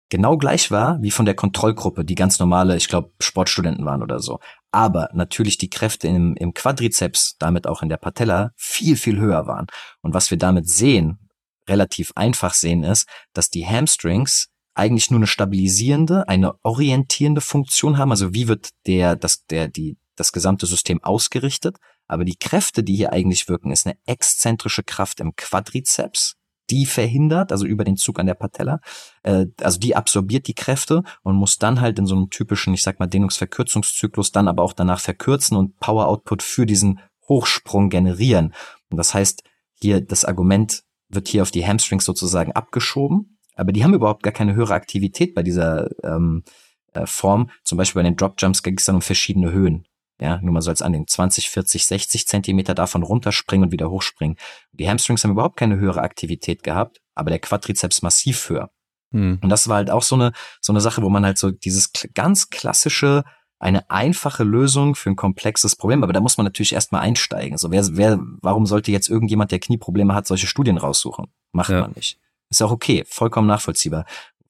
genau gleich war wie von der Kontrollgruppe, die ganz normale, ich glaube, Sportstudenten waren oder so. Aber natürlich die Kräfte im, im Quadrizeps, damit auch in der Patella, viel, viel höher waren. Und was wir damit sehen, relativ einfach sehen, ist, dass die Hamstrings eigentlich nur eine stabilisierende, eine orientierende Funktion haben. Also wie wird der, das, der, die, das gesamte System ausgerichtet? Aber die Kräfte, die hier eigentlich wirken, ist eine exzentrische Kraft im Quadrizeps, die verhindert, also über den Zug an der Patella, äh, also die absorbiert die Kräfte und muss dann halt in so einem typischen, ich sag mal, Dehnungsverkürzungszyklus dann aber auch danach verkürzen und Power Output für diesen Hochsprung generieren. Und das heißt, hier das Argument wird hier auf die Hamstrings sozusagen abgeschoben, aber die haben überhaupt gar keine höhere Aktivität bei dieser ähm, äh, Form. Zum Beispiel bei den Drop Jumps ging es dann um verschiedene Höhen. Ja, nur mal so als an den 20, 40, 60 Zentimeter davon runterspringen und wieder hochspringen. Die Hamstrings haben überhaupt keine höhere Aktivität gehabt, aber der Quadrizeps massiv höher. Hm. Und das war halt auch so eine, so eine Sache, wo man halt so dieses ganz klassische, eine einfache Lösung für ein komplexes Problem, aber da muss man natürlich erstmal einsteigen. So, wer, wer, warum sollte jetzt irgendjemand, der Knieprobleme hat, solche Studien raussuchen? Macht ja. man nicht. Ist auch okay, vollkommen nachvollziehbar.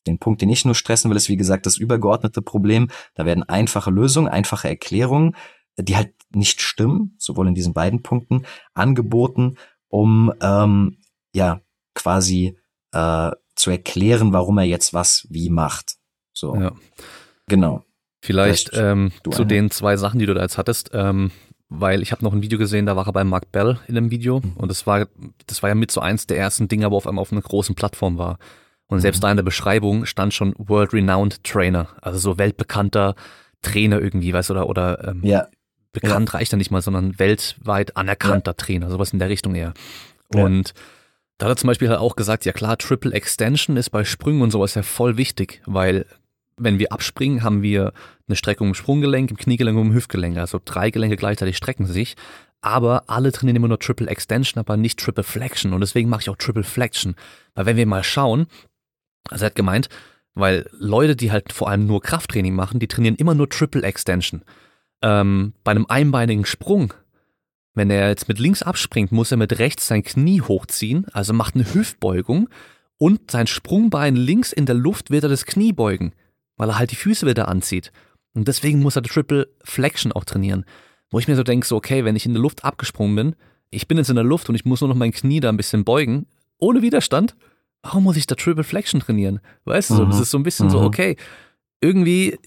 Den Punkt, den ich nur stressen will, ist wie gesagt das übergeordnete Problem. Da werden einfache Lösungen, einfache Erklärungen die halt nicht stimmen, sowohl in diesen beiden Punkten, angeboten, um ähm, ja quasi äh, zu erklären, warum er jetzt was wie macht. So. Ja. Genau. Vielleicht ähm, zu eine? den zwei Sachen, die du da jetzt hattest, ähm, weil ich habe noch ein Video gesehen, da war er bei Mark Bell in einem Video mhm. und das war, das war ja mit so eins der ersten Dinge, wo auf einmal auf einer großen Plattform war. Und selbst mhm. da in der Beschreibung stand schon World Renowned Trainer, also so weltbekannter Trainer irgendwie, weißt du, oder, oder ähm, ja bekannt ja. reicht ja nicht mal, sondern weltweit anerkannter ja. Trainer, sowas in der Richtung eher. Und ja. da hat er zum Beispiel halt auch gesagt, ja klar, Triple Extension ist bei Sprüngen und sowas ja voll wichtig, weil wenn wir abspringen, haben wir eine Streckung im Sprunggelenk, im Kniegelenk und im Hüftgelenk. Also drei Gelenke gleichzeitig strecken sich. Aber alle trainieren immer nur Triple Extension, aber nicht Triple Flexion. Und deswegen mache ich auch Triple Flexion. Weil wenn wir mal schauen, also er hat gemeint, weil Leute, die halt vor allem nur Krafttraining machen, die trainieren immer nur Triple Extension ähm, bei einem einbeinigen Sprung, wenn er jetzt mit links abspringt, muss er mit rechts sein Knie hochziehen, also macht eine Hüftbeugung und sein Sprungbein links in der Luft wird er das Knie beugen, weil er halt die Füße wieder anzieht. Und deswegen muss er Triple Flexion auch trainieren. Wo ich mir so denke, so, okay, wenn ich in der Luft abgesprungen bin, ich bin jetzt in der Luft und ich muss nur noch mein Knie da ein bisschen beugen, ohne Widerstand, warum muss ich da Triple Flexion trainieren? Weißt du, mhm. das ist so ein bisschen mhm. so, okay, irgendwie,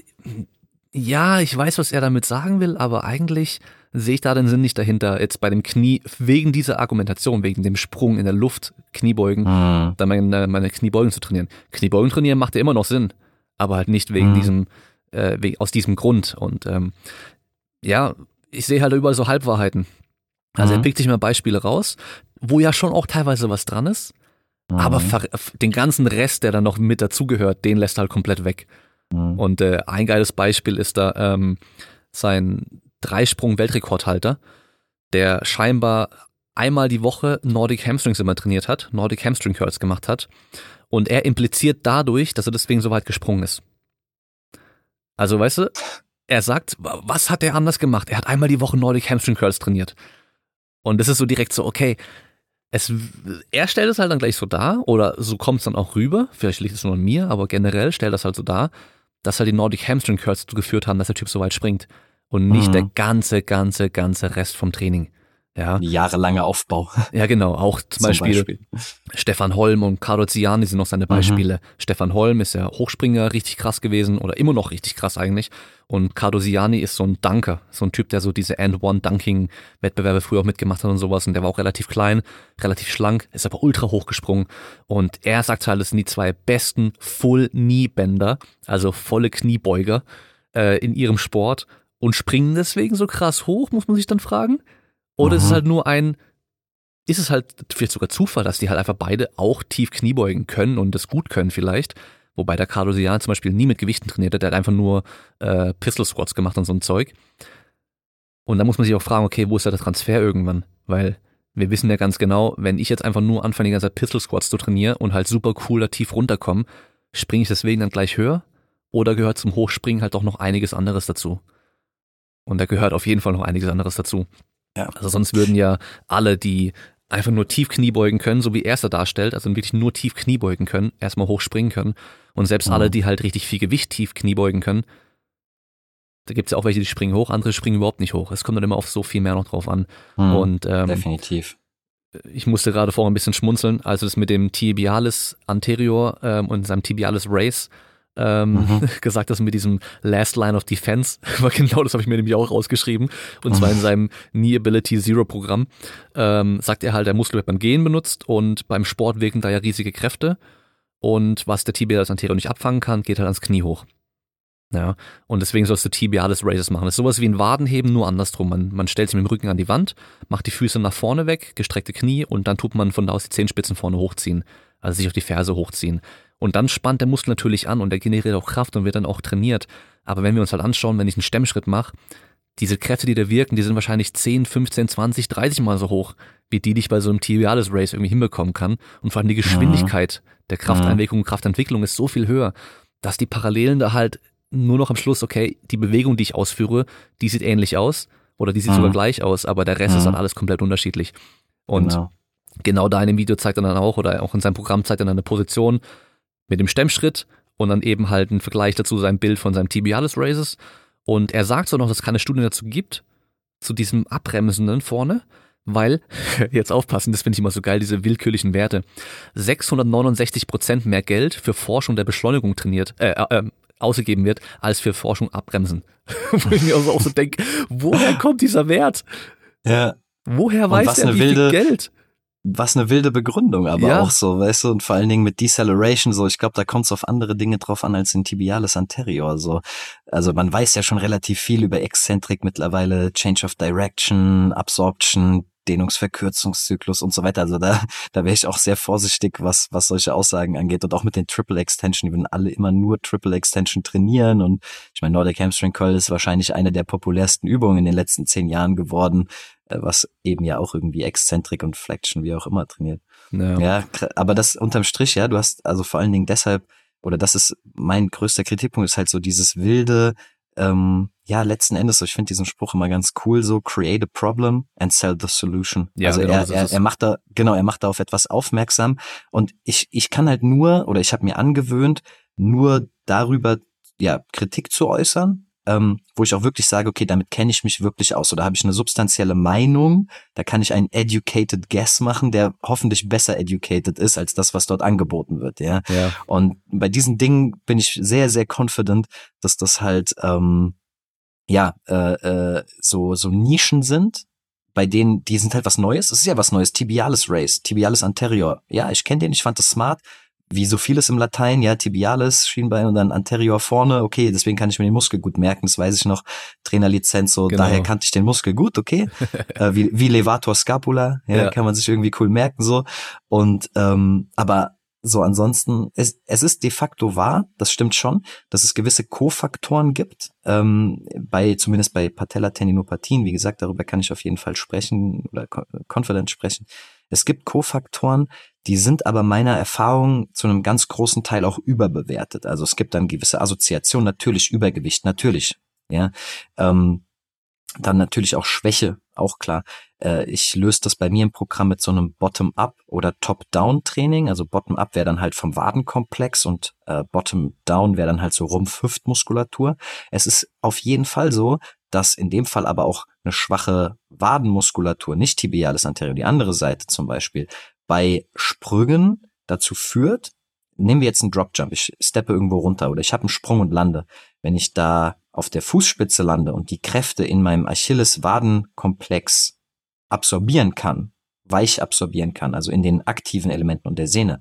ja, ich weiß, was er damit sagen will, aber eigentlich sehe ich da den Sinn nicht dahinter, jetzt bei dem Knie, wegen dieser Argumentation, wegen dem Sprung in der Luft, Kniebeugen, mhm. dann meine, meine Kniebeugen zu trainieren. Kniebeugen trainieren macht ja immer noch Sinn, aber halt nicht wegen mhm. diesem, äh, wegen, aus diesem Grund. Und ähm, ja, ich sehe halt überall so Halbwahrheiten. Also Mhm. er pickt sich mal Beispiele raus, wo ja schon auch teilweise was dran ist, aber Mhm. den ganzen Rest, der dann noch mit dazugehört, den lässt er halt komplett weg. Mhm. Und äh, ein geiles Beispiel ist da ähm, sein Dreisprung-Weltrekordhalter, der scheinbar einmal die Woche Nordic Hamstrings immer trainiert hat, Nordic Hamstring Curls gemacht hat. Und er impliziert dadurch, dass er deswegen so weit gesprungen ist. Also, weißt du, er sagt, was hat er anders gemacht? Er hat einmal die Woche Nordic Hamstring Curls trainiert. Und das ist so direkt so, okay, es, er stellt es halt dann gleich so dar, oder so kommt es dann auch rüber, vielleicht liegt es nur an mir, aber generell stellt das halt so dar, dass halt die Nordic Hamstring Curls dazu geführt haben, dass der Typ so weit springt. Und nicht Mhm. der ganze, ganze, ganze Rest vom Training. Ja, Jahrelange Aufbau. ja genau. Auch zum, Beispiel, Stefan Holm und Carlo Ziani sind noch seine Beispiele. Stefan Holm ist ja Hochspringer, richtig krass gewesen oder immer noch richtig krass eigentlich. Und Carlo Ziani ist so ein Dunker, so ein Typ, der so diese And-One-Dunking-Wettbewerbe früher auch mitgemacht hat und sowas. Und der war auch relativ klein, relativ schlank, ist aber ultra hochgesprungen. Und er sagt halt, das sind die zwei besten Full-Knee-Bänder, also volle Kniebeuger äh, in ihrem Sport und springen deswegen so krass hoch, muss man sich dann fragen. Oder ist es Mhm. halt nur ein ist es halt vielleicht sogar Zufall, dass die halt einfach beide auch tief Kniebeugen können und das gut können vielleicht. Wobei der Carlo Sian zum Beispiel nie mit Gewichten trainiert hat, der hat einfach nur äh, Pistol Squats gemacht und so ein Zeug. Und da muss man sich auch fragen, okay, wo ist da der Transfer irgendwann? Weil wir wissen ja ganz genau, wenn ich jetzt einfach nur anfange, die ganze Zeit Pistol Squats zu trainieren und halt super cool da tief runterkomme, springe ich deswegen dann gleich höher? Oder gehört zum Hochspringen halt doch noch einiges anderes dazu? Und da gehört auf jeden Fall noch einiges anderes dazu. Ja. Also sonst würden ja alle, die einfach nur tief Kniebeugen können, so wie er es da darstellt, also wirklich nur tief Kniebeugen können, erstmal hochspringen können. Und selbst Mhm. alle, die halt richtig viel Gewicht tief Kniebeugen können, da gibt's ja auch welche, die springen hoch, andere springen überhaupt nicht hoch. Es kommt dann immer auf so viel mehr noch drauf an. Mhm. Und ähm, Definitiv. ich musste gerade vorher ein bisschen schmunzeln, als du das mit dem Tibialis Anterior ähm, und seinem Tibialis Race ähm, Mhm. gesagt hast mit diesem Last Line of Defense, aber genau das habe ich mir nämlich auch rausgeschrieben und zwar in seinem Knee Ability Zero Programm ähm, sagt er halt, der Muskel wird beim Gehen benutzt und beim Sport wirken da ja riesige Kräfte und was der Tibialis Anterior nicht abfangen kann, geht halt ans Knie hoch. Ja, und deswegen sollst du Tibialis Raises machen. Das ist sowas wie ein Wadenheben, nur andersrum. Man, man stellt sich mit dem Rücken an die Wand, macht die Füße nach vorne weg, gestreckte Knie und dann tut man von da aus die Zehenspitzen vorne hochziehen. Also sich auf die Ferse hochziehen. Und dann spannt der Muskel natürlich an und der generiert auch Kraft und wird dann auch trainiert. Aber wenn wir uns halt anschauen, wenn ich einen Stemmschritt mache, diese Kräfte, die da wirken, die sind wahrscheinlich 10, 15, 20, 30 Mal so hoch, wie die, die ich bei so einem Tibialis Race irgendwie hinbekommen kann. Und vor allem die Geschwindigkeit der Krafteinwirkung und Kraftentwicklung ist so viel höher, dass die Parallelen da halt nur noch am Schluss, okay, die Bewegung, die ich ausführe, die sieht ähnlich aus oder die sieht Mhm. sogar gleich aus, aber der Rest Mhm. ist dann alles komplett unterschiedlich. Und genau. genau da in dem Video zeigt er dann auch oder auch in seinem Programm zeigt er dann eine Position mit dem Stemmschritt und dann eben halt ein Vergleich dazu sein Bild von seinem Tibialis Raises und er sagt so noch, dass es keine Studien dazu gibt, zu diesem Abbremsenden vorne, weil, jetzt aufpassen, das finde ich immer so geil, diese willkürlichen Werte, 669 Prozent mehr Geld für Forschung der Beschleunigung trainiert, äh, äh, ausgegeben wird, als für Forschung abbremsen. Wo ich mir also auch so denke, woher kommt dieser Wert? Ja, Woher weiß er wie wilde- viel Geld? Was eine wilde Begründung, aber Ja. auch so, weißt du, und vor allen Dingen mit Deceleration so, ich glaube, da kommt es auf andere Dinge drauf an als in Tibialis Anterior, so. Also man weiß ja schon relativ viel über Exzentrik mittlerweile, Change of Direction, Absorption, Dehnungsverkürzungszyklus und so weiter. Also da, da wäre ich auch sehr vorsichtig, was, was solche Aussagen angeht und auch mit den Triple Extension, die würden alle immer nur Triple Extension trainieren und ich meine, Nordic Hamstring Curl ist wahrscheinlich eine der populärsten Übungen in den letzten zehn Jahren geworden, was eben ja auch irgendwie Exzentrik und Flexion, wie auch immer trainiert. Ja. Ja, aber das unterm Strich, ja, du hast also vor allen Dingen deshalb, oder das ist mein größter Kritikpunkt, ist halt so dieses wilde, ähm, ja, letzten Endes, so, ich finde diesen Spruch immer ganz cool, so create a problem and sell the solution. Ja, also genau, er, er, er macht da, genau, er macht da auf etwas aufmerksam und ich, ich kann halt nur, oder ich habe mir angewöhnt, nur darüber, ja, Kritik zu äußern, ähm, wo ich auch wirklich sage, okay, damit kenne ich mich wirklich aus oder habe ich eine substanzielle Meinung, da kann ich einen educated guess machen, der hoffentlich besser educated ist als das, was dort angeboten wird, ja. Ja. Und bei diesen Dingen bin ich sehr, sehr confident, dass das halt ähm, ja äh, äh, so so Nischen sind, bei denen die sind halt was Neues. Es ist ja was Neues. Tibialis Race, Tibialis Anterior. Ja, ich kenne den, ich fand das smart. Wie so vieles im Latein, ja, Tibialis, Schienbein und dann Anterior vorne, okay, deswegen kann ich mir den Muskel gut merken, das weiß ich noch, Trainerlizenz, so, genau. daher kannte ich den Muskel gut, okay, äh, wie, wie Levator Scapula, ja, ja, kann man sich irgendwie cool merken, so, und, ähm, aber so ansonsten, es, es ist de facto wahr, das stimmt schon, dass es gewisse Kofaktoren gibt, ähm, bei, zumindest bei Patellatendinopathien, wie gesagt, darüber kann ich auf jeden Fall sprechen oder confident sprechen. Es gibt Kofaktoren, die sind aber meiner Erfahrung zu einem ganz großen Teil auch überbewertet. Also es gibt dann gewisse Assoziationen, natürlich Übergewicht, natürlich, ja. Ähm, dann natürlich auch Schwäche, auch klar. Äh, ich löse das bei mir im Programm mit so einem Bottom-up oder Top-down-Training. Also Bottom-up wäre dann halt vom Wadenkomplex und äh, Bottom-down wäre dann halt so Rumpf-Hüftmuskulatur. Es ist auf jeden Fall so, dass in dem Fall aber auch eine schwache Wadenmuskulatur, nicht tibialis anterior, die andere Seite zum Beispiel, bei Sprüngen dazu führt, nehmen wir jetzt einen Drop Jump, ich steppe irgendwo runter oder ich habe einen Sprung und lande. Wenn ich da auf der Fußspitze lande und die Kräfte in meinem Achilles-Wadenkomplex absorbieren kann, weich absorbieren kann, also in den aktiven Elementen und der Sehne,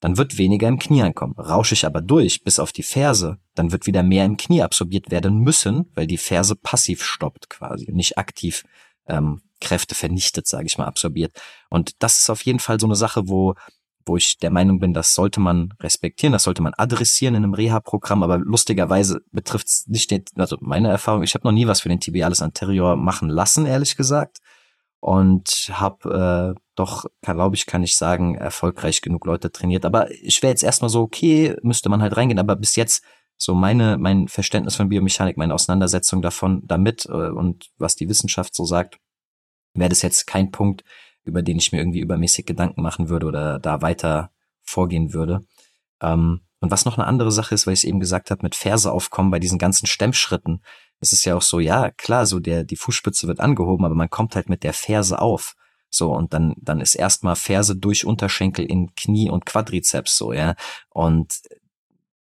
dann wird weniger im Knie ankommen. Rausche ich aber durch bis auf die Ferse, dann wird wieder mehr im Knie absorbiert werden müssen, weil die Ferse passiv stoppt quasi, nicht aktiv ähm, Kräfte vernichtet, sage ich mal, absorbiert. Und das ist auf jeden Fall so eine Sache, wo wo ich der Meinung bin, das sollte man respektieren, das sollte man adressieren in einem Reha-Programm, aber lustigerweise betrifft es nicht den, also meine Erfahrung, ich habe noch nie was für den Tibialis Anterior machen lassen, ehrlich gesagt und habe äh, doch, glaube ich, kann ich sagen, erfolgreich genug Leute trainiert. Aber ich wäre jetzt erstmal so, okay, müsste man halt reingehen, aber bis jetzt so meine, mein Verständnis von Biomechanik, meine Auseinandersetzung davon, damit äh, und was die Wissenschaft so sagt, wäre das jetzt kein Punkt, über den ich mir irgendwie übermäßig Gedanken machen würde oder da weiter vorgehen würde. Ähm, und was noch eine andere Sache ist, weil ich es eben gesagt habe, mit Ferse aufkommen bei diesen ganzen Stemmschritten, es ist ja auch so, ja, klar, so der, die Fußspitze wird angehoben, aber man kommt halt mit der Ferse auf. So, und dann, dann ist erstmal Ferse durch Unterschenkel in Knie und Quadrizeps so, ja. Und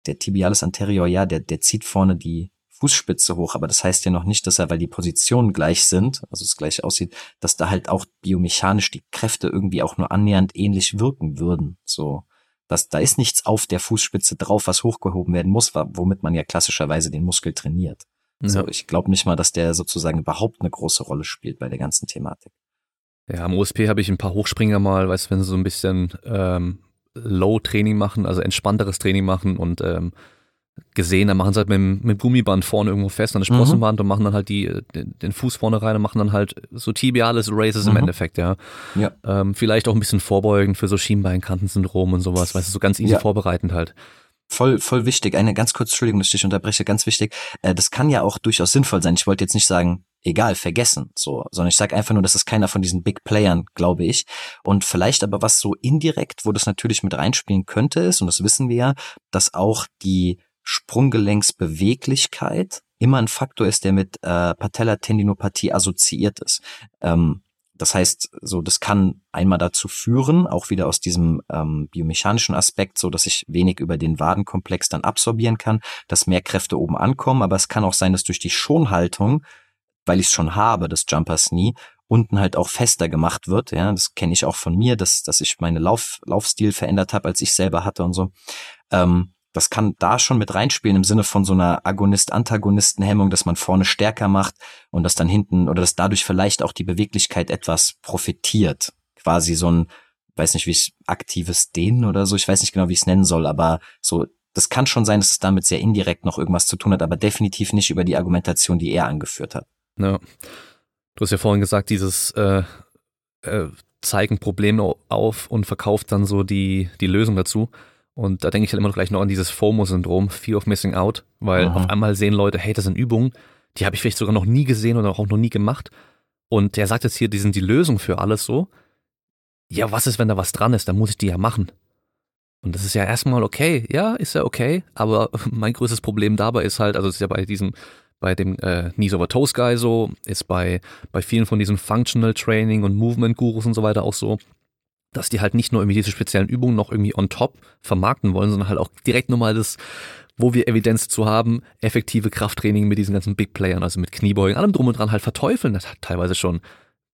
der Tibialis anterior, ja, der, der zieht vorne die Fußspitze hoch, aber das heißt ja noch nicht, dass er, weil die Positionen gleich sind, also es gleich aussieht, dass da halt auch biomechanisch die Kräfte irgendwie auch nur annähernd ähnlich wirken würden. So, dass da ist nichts auf der Fußspitze drauf, was hochgehoben werden muss, womit man ja klassischerweise den Muskel trainiert. Ja. So, ich glaube nicht mal, dass der sozusagen überhaupt eine große Rolle spielt bei der ganzen Thematik. Ja, am OSP habe ich ein paar Hochspringer mal, weißt du, wenn sie so ein bisschen ähm, Low-Training machen, also entspannteres Training machen und ähm, gesehen, dann machen sie halt mit, mit Gummiband vorne irgendwo fest an der Sprossenband mhm. und machen dann halt die, den, Fuß vorne rein und machen dann halt so tibiales Races mhm. im Endeffekt, ja. ja. Ähm, vielleicht auch ein bisschen vorbeugen für so Schienbeinkantensyndrom und sowas, weißt du, so ganz easy ja. vorbereitend halt voll, voll wichtig. Eine ganz kurze Entschuldigung, dass ich dich unterbreche, ganz wichtig. Äh, das kann ja auch durchaus sinnvoll sein. Ich wollte jetzt nicht sagen, egal, vergessen, so, sondern ich sage einfach nur, das ist keiner von diesen Big Playern, glaube ich. Und vielleicht aber was so indirekt, wo das natürlich mit reinspielen könnte, ist, und das wissen wir ja, dass auch die Sprunggelenksbeweglichkeit immer ein Faktor ist, der mit äh, Patellatendinopathie assoziiert ist. Ähm, das heißt, so das kann einmal dazu führen, auch wieder aus diesem ähm, biomechanischen Aspekt, so dass ich wenig über den Wadenkomplex dann absorbieren kann, dass mehr Kräfte oben ankommen. Aber es kann auch sein, dass durch die Schonhaltung, weil ich es schon habe, des Jumpers nie, unten halt auch fester gemacht wird. Ja, das kenne ich auch von mir, dass dass ich meine Lauf Laufstil verändert habe, als ich selber hatte und so. Ähm, das kann da schon mit reinspielen im Sinne von so einer Agonist-Antagonisten-Hemmung, dass man vorne stärker macht und dass dann hinten oder dass dadurch vielleicht auch die Beweglichkeit etwas profitiert. Quasi so ein, weiß nicht, wie ich aktives Dehnen oder so, ich weiß nicht genau, wie ich es nennen soll, aber so, das kann schon sein, dass es damit sehr indirekt noch irgendwas zu tun hat, aber definitiv nicht über die Argumentation, die er angeführt hat. Ja. Du hast ja vorhin gesagt, dieses äh, äh, zeigen Probleme auf und verkauft dann so die, die Lösung dazu. Und da denke ich halt immer noch gleich noch an dieses FOMO-Syndrom, Fear of Missing Out, weil Aha. auf einmal sehen Leute, hey, das sind Übungen, die habe ich vielleicht sogar noch nie gesehen oder auch noch nie gemacht. Und der sagt jetzt hier, die sind die Lösung für alles so. Ja, was ist, wenn da was dran ist? Dann muss ich die ja machen. Und das ist ja erstmal okay, ja, ist ja okay, aber mein größtes Problem dabei ist halt, also es ist ja bei diesem, bei dem äh, Knees over Toes Guy so, ist bei, bei vielen von diesen Functional Training und Movement Gurus und so weiter auch so, dass die halt nicht nur irgendwie diese speziellen Übungen noch irgendwie on top vermarkten wollen, sondern halt auch direkt nochmal das, wo wir Evidenz zu haben, effektive Krafttraining mit diesen ganzen Big Playern, also mit Kniebeugen, allem drum und dran halt verteufeln, das hat teilweise schon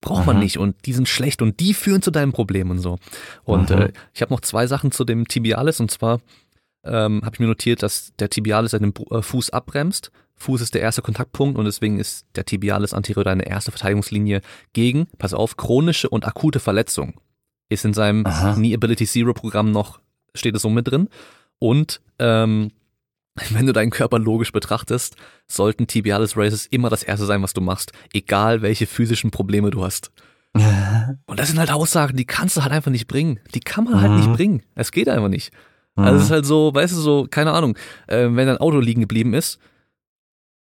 braucht man nicht und die sind schlecht und die führen zu deinem Problem und so. Und äh, ich habe noch zwei Sachen zu dem Tibialis und zwar ähm, habe ich mir notiert, dass der Tibialis seinen äh, Fuß abbremst. Fuß ist der erste Kontaktpunkt und deswegen ist der Tibialis anterior deine erste Verteidigungslinie gegen, pass auf, chronische und akute Verletzung. Ist in seinem Aha. Knee Ability Zero Programm noch, steht es so mit drin. Und ähm, wenn du deinen Körper logisch betrachtest, sollten Tibialis Races immer das erste sein, was du machst, egal welche physischen Probleme du hast. Und das sind halt Aussagen, die kannst du halt einfach nicht bringen. Die kann man halt Mhm. nicht bringen. Es geht einfach nicht. Also es ist halt so, weißt du, so, keine Ahnung, äh, wenn dein Auto liegen geblieben ist,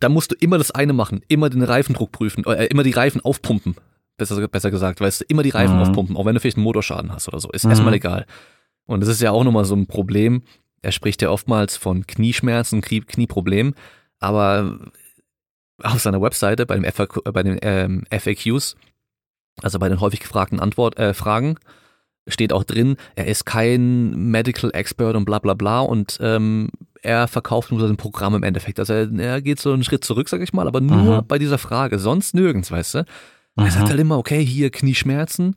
dann musst du immer das eine machen, immer den Reifendruck prüfen, äh, immer die Reifen aufpumpen. Besser, besser gesagt, weißt du, immer die Reifen Mhm. aufpumpen, auch wenn du vielleicht einen Motorschaden hast oder so. Ist Mhm. erstmal egal. Und das ist ja auch nochmal so ein Problem. Er spricht ja oftmals von Knieschmerzen, Knie, Knieproblemen, aber auf seiner Webseite bei, dem FAQ, äh, bei den ähm, FAQs, also bei den häufig gefragten Antwort, äh, Fragen, steht auch drin, er ist kein Medical Expert und bla bla bla und ähm, er verkauft nur sein Programm im Endeffekt. Also er, er geht so einen Schritt zurück, sag ich mal, aber nur Mhm. bei dieser Frage, sonst nirgends, weißt du? Er sagt halt immer, okay, hier Knieschmerzen,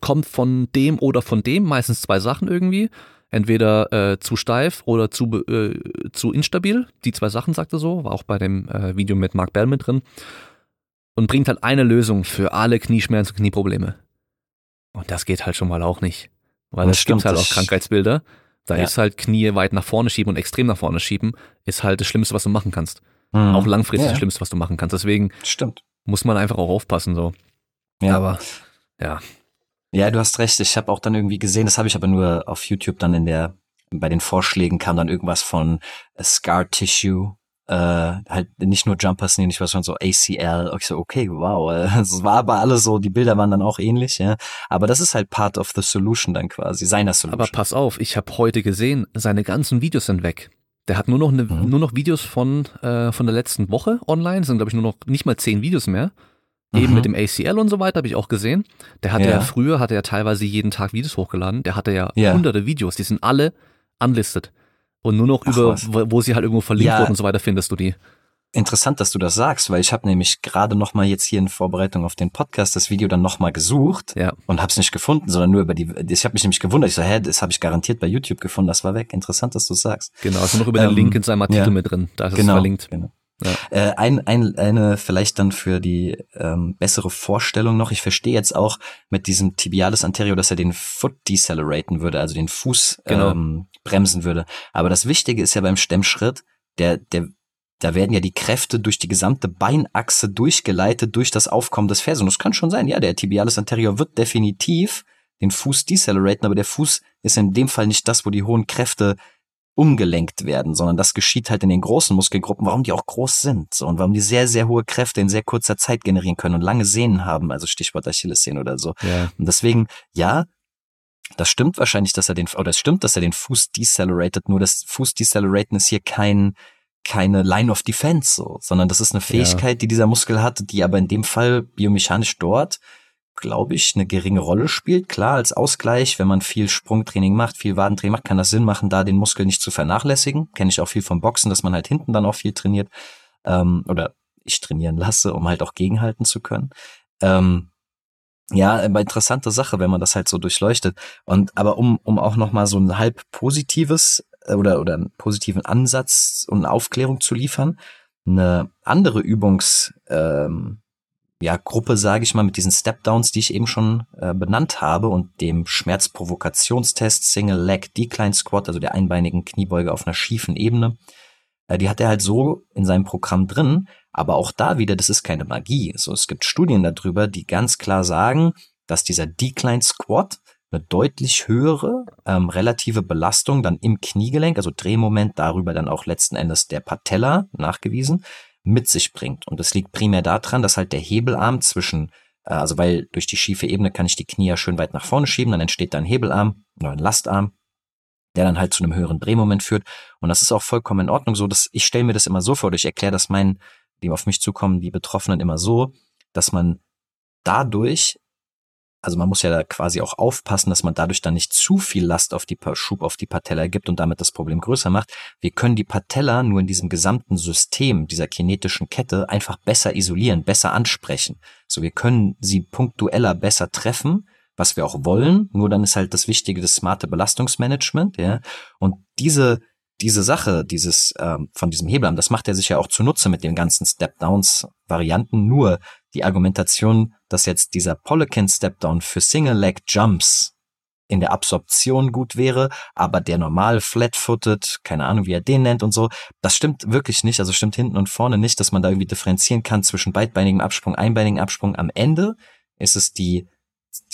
kommt von dem oder von dem, meistens zwei Sachen irgendwie. Entweder äh, zu steif oder zu, äh, zu instabil. Die zwei Sachen sagt er so, war auch bei dem äh, Video mit Mark Bell mit drin. Und bringt halt eine Lösung für alle Knieschmerzen und Knieprobleme. Und das geht halt schon mal auch nicht. Weil Das es gibt stimmt, halt das- auch Krankheitsbilder. Da Ja. ist halt Knie weit nach vorne schieben und extrem nach vorne schieben, ist halt das Schlimmste, was du machen kannst. Mhm. Auch langfristig Ja. das Schlimmste, was du machen kannst. Deswegen Stimmt. Muss man einfach auch aufpassen so. Ja. Aber ja, Ja, du hast recht. Ich habe auch dann irgendwie gesehen, das habe ich aber nur auf YouTube dann in der, bei den Vorschlägen kam dann irgendwas von äh, Scar Tissue, äh, halt nicht nur Jumpers, nee, nicht was von so ACL. Ich so, okay, wow. äh, Es war aber alles so, die Bilder waren dann auch ähnlich, ja. Aber das ist halt part of the solution dann quasi, seiner Solution. aber pass auf, ich habe heute gesehen, seine ganzen Videos sind weg. Der hat nur noch eine, Mhm. nur noch Videos von äh, von der letzten Woche online, sind glaube ich nur noch nicht mal zehn Videos mehr. Eben Mhm. mit dem ACL und so weiter habe ich auch gesehen. Der hatte ja. Ja. früher hatte er teilweise jeden Tag Videos hochgeladen. Der hatte ja, Ja. hunderte Videos, die sind alle unlisted. Und nur noch Ach, über, was. wo, wo sie halt irgendwo verlinkt Ja. wurden und so weiter findest du die. Interessant, dass du das sagst, weil ich habe nämlich gerade noch mal jetzt hier in Vorbereitung auf den Podcast das Video dann noch mal gesucht Ja. und habe es nicht gefunden, sondern nur über die. Ich habe mich nämlich gewundert. Ich so, hä, das habe ich garantiert bei YouTube gefunden. Das war weg. Interessant, dass du sagst. Genau, also noch über den Ähm, Link in seinem Artikel ja. mit drin. Da ist es genau. verlinkt. genau. Ja. Äh, ein, ein, eine vielleicht dann für die ähm, bessere Vorstellung noch. Ich verstehe jetzt auch mit diesem Tibialis anterior, dass er den Foot deceleraten würde, also den Fuß Genau. ähm, bremsen würde. Aber das Wichtige ist ja beim Stemmschritt, der, der, da werden ja die Kräfte durch die gesamte Beinachse durchgeleitet durch das Aufkommen des Fersen. Und das kann schon sein, ja, der Tibialis anterior wird definitiv den Fuß deceleraten, aber der Fuß ist in dem Fall nicht das, wo die hohen Kräfte umgelenkt werden, sondern das geschieht halt in den großen Muskelgruppen, warum die auch groß sind so, und warum die sehr, sehr hohe Kräfte in sehr kurzer Zeit generieren können und lange Sehnen haben, also Stichwort Achillessehne oder so. Ja. Und deswegen, ja, das stimmt wahrscheinlich, dass er den, oder es stimmt, dass er den Fuß decelerated, nur das Fuß deceleraten ist hier kein, keine Line of Defense so, sondern das ist eine Fähigkeit, die dieser Muskel hat, die aber in dem Fall biomechanisch dort glaube ich, eine geringe Rolle spielt. Klar, als Ausgleich, wenn man viel Sprungtraining macht, viel Wadentraining macht, kann das Sinn machen, da den Muskel nicht zu vernachlässigen. Kenne ich auch viel vom Boxen, dass man halt hinten dann auch viel trainiert. Ähm, oder ich trainieren lasse, um halt auch gegenhalten zu können. Ähm, ja, aber interessante Sache, wenn man das halt so durchleuchtet. Und aber um, um auch nochmal so ein halb positives oder, oder einen positiven Ansatz und eine Aufklärung zu liefern, eine andere Übungs, ähm, ja, Gruppe, sage ich mal, mit diesen Stepdowns, die ich eben schon äh, benannt habe und dem Schmerzprovokationstest Single Leg Decline Squat, also der einbeinigen Kniebeuge auf einer schiefen Ebene, äh, die hat er halt so in seinem Programm drin, aber auch da wieder, das ist keine Magie. So, es gibt Studien darüber, die ganz klar sagen, dass dieser Decline Squat eine deutlich höhere ähm, relative Belastung dann im Kniegelenk, also Drehmoment, darüber dann auch letzten Endes der Patella nachgewiesen, mit sich bringt. Und das liegt primär daran, dass halt der Hebelarm zwischen, äh, also weil durch die schiefe Ebene kann ich die Knie ja schön weit nach vorne schieben, dann entsteht da ein Hebelarm oder ein Lastarm, der dann halt zu einem höheren Drehmoment führt. Und das ist auch vollkommen in Ordnung so. Dass, ich stelle mir das immer so vor, ich erkläre das meinen, die auf mich zukommen, die Betroffenen immer so, dass man dadurch also man muss ja da quasi auch aufpassen, dass man dadurch dann nicht zu viel Last auf die Schub auf die Patella gibt und damit das Problem größer macht. Wir können die Patella nur in diesem gesamten System dieser kinetischen Kette einfach besser isolieren, besser ansprechen. So wir können sie punktueller besser treffen, was wir auch wollen. Nur dann ist halt das Wichtige das smarte Belastungsmanagement, ja. Und diese diese Sache, dieses ähm, von diesem Hebel, das macht er sich ja auch zunutze mit den ganzen Step-Downs-Varianten. Nur die Argumentation, dass jetzt dieser Polican Step-Down für Single-Leg-Jumps in der Absorption gut wäre, aber der normal flat-footed, keine Ahnung, wie er den nennt und so, das stimmt wirklich nicht. Also stimmt hinten und vorne nicht, dass man da irgendwie differenzieren kann zwischen beidbeinigem Absprung, einbeinigem Absprung. Am Ende ist es die,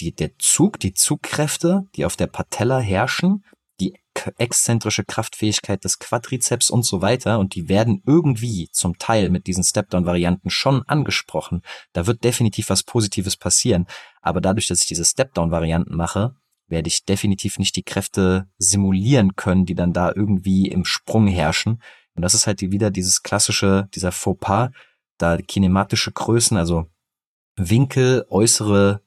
die, der Zug, die Zugkräfte, die auf der Patella herrschen, exzentrische Kraftfähigkeit des Quadrizeps und so weiter und die werden irgendwie zum Teil mit diesen Stepdown-Varianten schon angesprochen. Da wird definitiv was Positives passieren, aber dadurch, dass ich diese Stepdown-Varianten mache, werde ich definitiv nicht die Kräfte simulieren können, die dann da irgendwie im Sprung herrschen. Und das ist halt wieder dieses klassische, dieser Fauxpas, da kinematische Größen, also Winkel, äußere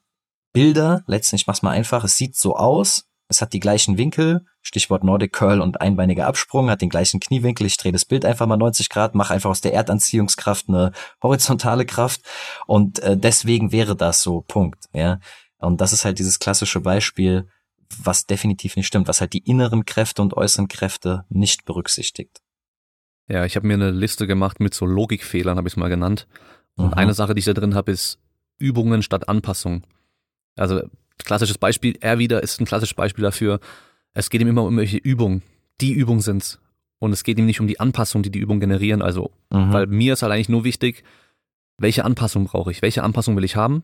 Bilder, letztendlich mach's mal einfach, es sieht so aus, es hat die gleichen Winkel, Stichwort Nordic Curl und einbeiniger Absprung, hat den gleichen Kniewinkel. Ich drehe das Bild einfach mal 90 Grad, mache einfach aus der Erdanziehungskraft eine horizontale Kraft und äh, deswegen wäre das so, Punkt. Ja, und das ist halt dieses klassische Beispiel, was definitiv nicht stimmt, was halt die inneren Kräfte und äußeren Kräfte nicht berücksichtigt. Ja, ich habe mir eine Liste gemacht mit so Logikfehlern, habe ich es mal genannt. Und mhm. eine Sache, die ich da drin habe, ist Übungen statt Anpassung. Also klassisches Beispiel, er wieder ist ein klassisches Beispiel dafür. Es geht ihm immer um welche Übungen. Die Übungen sind's. Und es geht ihm nicht um die Anpassung, die die Übungen generieren. Also, mhm. weil mir ist halt eigentlich nur wichtig, welche Anpassung brauche ich? Welche Anpassung will ich haben?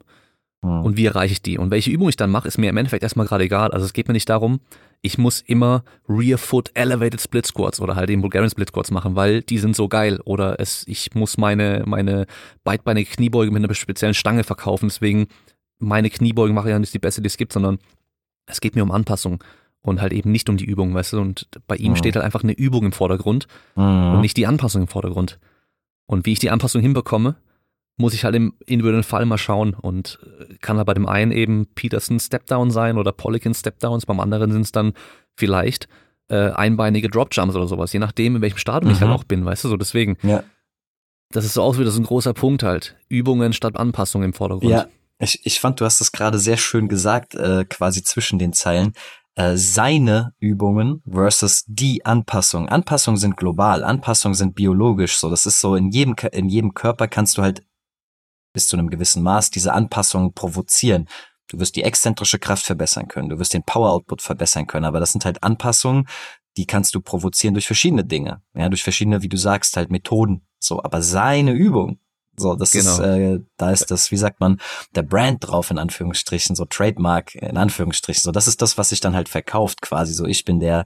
Mhm. Und wie erreiche ich die? Und welche Übung ich dann mache, ist mir im Endeffekt erstmal gerade egal. Also es geht mir nicht darum, ich muss immer Rear Foot Elevated Split Squats oder halt den Bulgarian Split Squats machen, weil die sind so geil. Oder es, ich muss meine, meine beidbeinige Kniebeuge mit einer speziellen Stange verkaufen. Deswegen meine Kniebeugen mache ich ja nicht die beste, die es gibt, sondern es geht mir um Anpassung und halt eben nicht um die Übung, weißt du? Und bei ihm mhm. steht halt einfach eine Übung im Vordergrund mhm. und nicht die Anpassung im Vordergrund. Und wie ich die Anpassung hinbekomme, muss ich halt im individuellen Fall mal schauen und äh, kann halt bei dem einen eben Peterson Stepdown sein oder Polican Stepdowns, beim anderen sind es dann vielleicht äh, einbeinige Dropjumps oder sowas, je nachdem, in welchem Stadium mhm. ich halt mhm. auch bin, weißt du, so deswegen. Ja. Das ist so auch wieder so ein großer Punkt halt. Übungen statt Anpassung im Vordergrund. Ja, ich, ich fand, du hast es gerade sehr schön gesagt, äh, quasi zwischen den Zeilen. Äh, seine Übungen versus die Anpassung. Anpassungen sind global, Anpassungen sind biologisch. So, das ist so in jedem in jedem Körper kannst du halt bis zu einem gewissen Maß diese Anpassungen provozieren. Du wirst die exzentrische Kraft verbessern können, du wirst den Power Output verbessern können, aber das sind halt Anpassungen, die kannst du provozieren durch verschiedene Dinge, ja, durch verschiedene, wie du sagst, halt Methoden. So, aber seine Übung, so, das genau. ist, äh, da ist das, wie sagt man, der Brand drauf in Anführungsstrichen, so Trademark in Anführungsstrichen. So, das ist das, was sich dann halt verkauft, quasi. So, ich bin der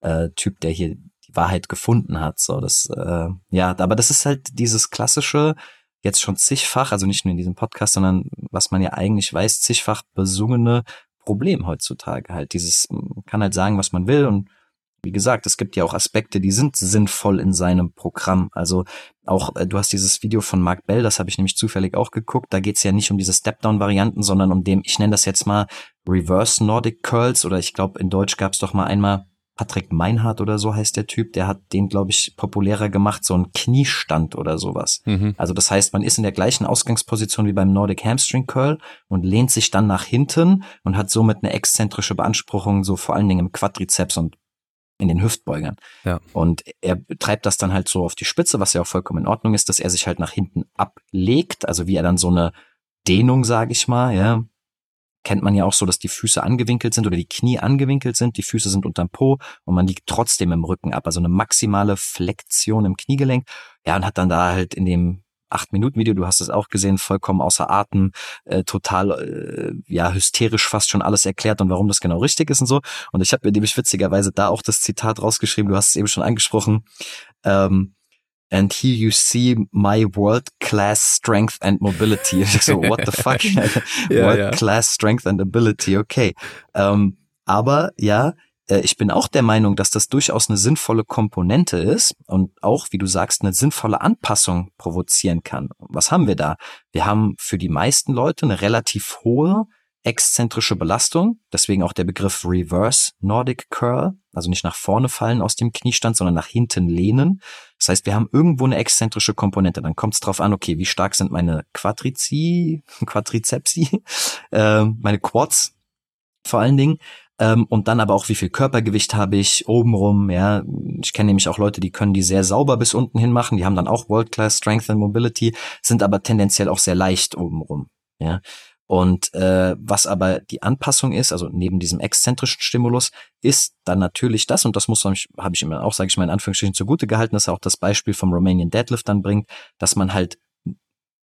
äh, Typ, der hier die Wahrheit gefunden hat. So, das, äh, ja, aber das ist halt dieses klassische, jetzt schon zigfach, also nicht nur in diesem Podcast, sondern was man ja eigentlich weiß, zigfach besungene Problem heutzutage halt. Dieses, man kann halt sagen, was man will und wie gesagt, es gibt ja auch Aspekte, die sind sinnvoll in seinem Programm. Also auch, äh, du hast dieses Video von Mark Bell, das habe ich nämlich zufällig auch geguckt. Da geht's ja nicht um diese Step-Down-Varianten, sondern um dem, ich nenne das jetzt mal Reverse Nordic Curls oder ich glaube, in Deutsch gab's doch mal einmal Patrick Meinhardt oder so heißt der Typ, der hat den, glaube ich, populärer gemacht, so ein Kniestand oder sowas. Mhm. Also das heißt, man ist in der gleichen Ausgangsposition wie beim Nordic Hamstring Curl und lehnt sich dann nach hinten und hat somit eine exzentrische Beanspruchung, so vor allen Dingen im Quadrizeps und in den Hüftbeugern. Ja. Und er treibt das dann halt so auf die Spitze, was ja auch vollkommen in Ordnung ist, dass er sich halt nach hinten ablegt, also wie er dann so eine Dehnung, sage ich mal, ja, kennt man ja auch so, dass die Füße angewinkelt sind oder die Knie angewinkelt sind, die Füße sind unterm Po und man liegt trotzdem im Rücken ab, also eine maximale Flexion im Kniegelenk. Ja, und hat dann da halt in dem acht Minuten Video, du hast es auch gesehen, vollkommen außer Atem, äh, total äh, ja hysterisch fast schon alles erklärt und warum das genau richtig ist und so. Und ich habe mir nämlich witzigerweise da auch das Zitat rausgeschrieben. Du hast es eben schon angesprochen. Ähm, and here you see my world class strength and mobility. So, what the fuck? ja, world ja. class strength and ability, okay. Ähm, aber ja, ich bin auch der Meinung, dass das durchaus eine sinnvolle Komponente ist und auch, wie du sagst, eine sinnvolle Anpassung provozieren kann. Was haben wir da? Wir haben für die meisten Leute eine relativ hohe exzentrische Belastung, deswegen auch der Begriff Reverse Nordic Curl, also nicht nach vorne fallen aus dem Kniestand, sondern nach hinten lehnen. Das heißt, wir haben irgendwo eine exzentrische Komponente. Dann kommt es drauf an, okay, wie stark sind meine Quadrizi, Quadrizepsi, äh, meine Quads vor allen Dingen. Ähm, und dann aber auch, wie viel Körpergewicht habe ich obenrum, ja. Ich kenne nämlich auch Leute, die können die sehr sauber bis unten hin machen, die haben dann auch World-Class Strength and Mobility, sind aber tendenziell auch sehr leicht obenrum, ja. Und äh, was aber die Anpassung ist, also neben diesem exzentrischen Stimulus, ist dann natürlich das, und das muss habe ich immer auch, sage ich mal in Anführungsstrichen, zugute gehalten, dass er auch das Beispiel vom Romanian Deadlift dann bringt, dass man halt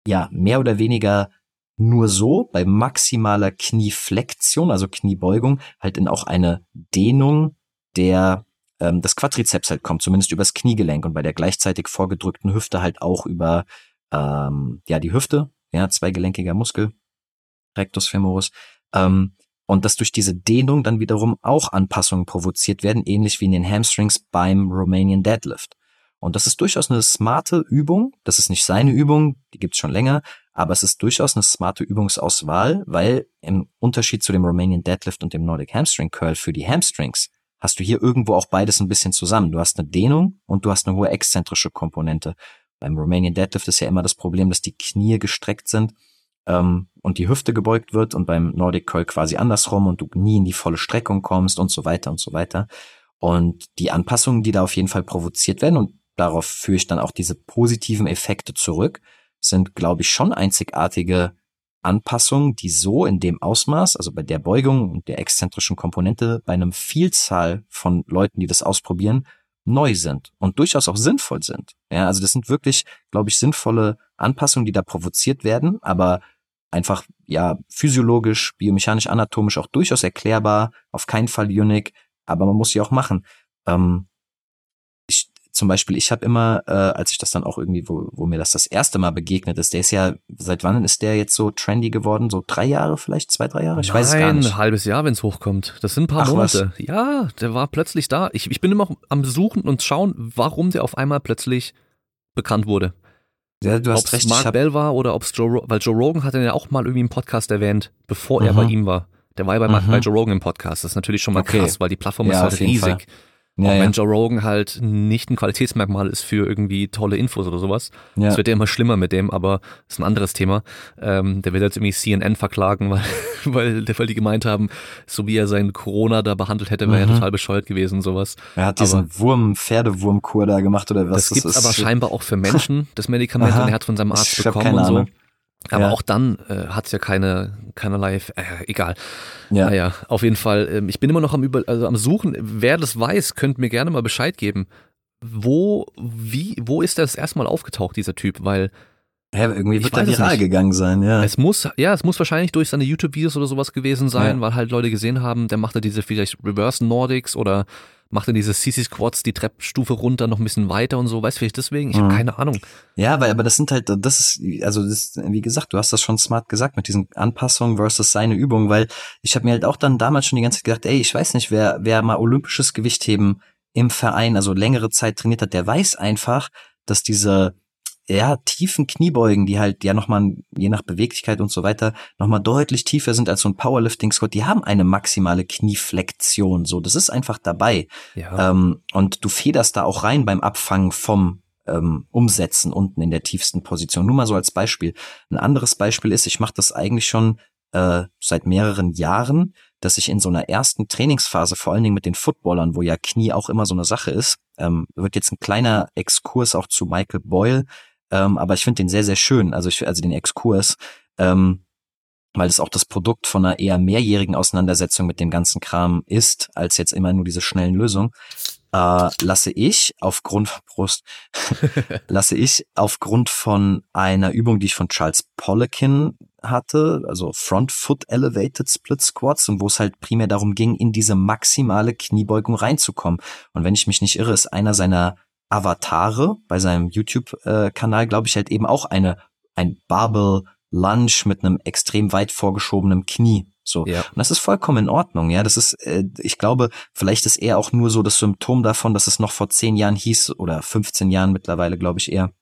ja mehr oder weniger nur so bei maximaler Knieflexion, also Kniebeugung, halt in auch eine Dehnung der ähm, des Quadrizeps halt kommt, zumindest übers Kniegelenk und bei der gleichzeitig vorgedrückten Hüfte halt auch über ähm, ja die Hüfte, ja zweigelenkiger Muskel, Rectus femoris. Ähm, und dass durch diese Dehnung dann wiederum auch Anpassungen provoziert werden, ähnlich wie in den Hamstrings beim Romanian Deadlift. Und das ist durchaus eine smarte Übung. Das ist nicht seine Übung, die gibt's schon länger, aber es ist durchaus eine smarte Übungsauswahl, weil im Unterschied zu dem Romanian Deadlift und dem Nordic Hamstring Curl für die Hamstrings hast du hier irgendwo auch beides ein bisschen zusammen. Du hast eine Dehnung und du hast eine hohe exzentrische Komponente. Beim Romanian Deadlift ist ja immer das Problem, dass die Knie gestreckt sind ähm, und die Hüfte gebeugt wird und beim Nordic Curl quasi andersrum und du nie in die volle Streckung kommst und so weiter und so weiter. Und die Anpassungen, die da auf jeden Fall provoziert werden und darauf führe ich dann auch diese positiven Effekte zurück, sind, glaube ich, schon einzigartige Anpassungen, die so in dem Ausmaß, also bei der Beugung und der exzentrischen Komponente, bei einem Vielzahl von Leuten, die das ausprobieren, neu sind und durchaus auch sinnvoll sind. Ja, also das sind wirklich, glaube ich, sinnvolle Anpassungen, die da provoziert werden, aber einfach, ja, physiologisch, biomechanisch, anatomisch auch durchaus erklärbar, auf keinen Fall unique, aber man muss sie auch machen. Ähm, zum Beispiel, ich habe immer, äh, als ich das dann auch irgendwie, wo, wo mir das das erste Mal begegnet ist, der ist ja, seit wann ist der jetzt so trendy geworden? So drei Jahre vielleicht, zwei, drei Jahre? Ich Nein, weiß es gar nicht. ein halbes Jahr, wenn es hochkommt. Das sind ein paar Ach, Monate. Was? Ja, der war plötzlich da. Ich, ich bin immer am Suchen und schauen, warum der auf einmal plötzlich bekannt wurde. Ja, du hast ob's recht. Mark Bell war oder ob es Joe, weil Joe Rogan hat den ja auch mal irgendwie im Podcast erwähnt, bevor mhm. er bei ihm war. Der war ja bei, mhm. bei Joe Rogan im Podcast. Das ist natürlich schon mal okay. krass, weil die Plattform ja, ist halt riesig. Fall. Ja, auch wenn Joe Rogan halt nicht ein Qualitätsmerkmal ist für irgendwie tolle Infos oder sowas. Ja. Es wird ja immer schlimmer mit dem, aber das ist ein anderes Thema. Ähm, der wird jetzt irgendwie CNN verklagen, weil, weil, weil die gemeint haben, so wie er seinen Corona da behandelt hätte, wäre mhm. er total bescheuert gewesen und sowas. Er hat diesen aber, Wurm, Pferdewurmkur da gemacht oder was? Das, das gibt's aber scheinbar auch für Menschen, das Medikament, und er hat von seinem Arzt bekommen und so. Ahnung. Aber ja. auch dann äh, hat es ja keine, keinerlei, äh, egal. Ja. Naja, auf jeden Fall. Äh, ich bin immer noch am, über, also am Suchen. Wer das weiß, könnt mir gerne mal Bescheid geben. Wo, wie, wo ist das erstmal aufgetaucht, dieser Typ? Weil ja, irgendwie wird er viral gegangen sein, ja. Es muss, ja, es muss wahrscheinlich durch seine YouTube-Videos oder sowas gewesen sein, ja. weil halt Leute gesehen haben, der macht da diese vielleicht Reverse Nordics oder macht dann diese CC Squats die Treppstufe runter noch ein bisschen weiter und so, weißt du vielleicht deswegen? Ich mhm. habe keine Ahnung. Ja, weil aber das sind halt das ist also das wie gesagt, du hast das schon smart gesagt mit diesen Anpassungen versus seine Übung, weil ich habe mir halt auch dann damals schon die ganze Zeit gedacht, ey, ich weiß nicht, wer wer mal olympisches Gewichtheben im Verein, also längere Zeit trainiert hat, der weiß einfach, dass diese ja, tiefen Kniebeugen, die halt ja nochmal, je nach Beweglichkeit und so weiter, nochmal deutlich tiefer sind als so ein Powerlifting-Squat, die haben eine maximale Knieflexion. So, das ist einfach dabei. Ja. Ähm, und du federst da auch rein beim Abfangen vom ähm, Umsetzen unten in der tiefsten Position. Nur mal so als Beispiel. Ein anderes Beispiel ist, ich mache das eigentlich schon äh, seit mehreren Jahren, dass ich in so einer ersten Trainingsphase, vor allen Dingen mit den Footballern, wo ja Knie auch immer so eine Sache ist, ähm, wird jetzt ein kleiner Exkurs auch zu Michael Boyle, ähm, aber ich finde den sehr, sehr schön. Also ich also den Exkurs, ähm, weil es auch das Produkt von einer eher mehrjährigen Auseinandersetzung mit dem ganzen Kram ist, als jetzt immer nur diese schnellen Lösungen. Äh, lasse ich aufgrund Brust lasse ich aufgrund von einer Übung, die ich von Charles Poliquin hatte, also Front Foot Elevated Split Squats und wo es halt primär darum ging, in diese maximale Kniebeugung reinzukommen. Und wenn ich mich nicht irre, ist einer seiner Avatare bei seinem YouTube-Kanal, glaube ich, halt eben auch eine, ein Barbell Lunge mit einem extrem weit vorgeschobenen Knie. So. Ja. Und das ist vollkommen in Ordnung, ja. Das ist, äh, ich glaube, vielleicht ist eher auch nur so das Symptom davon, dass es noch vor zehn Jahren hieß, oder 15 Jahren mittlerweile, glaube ich eher,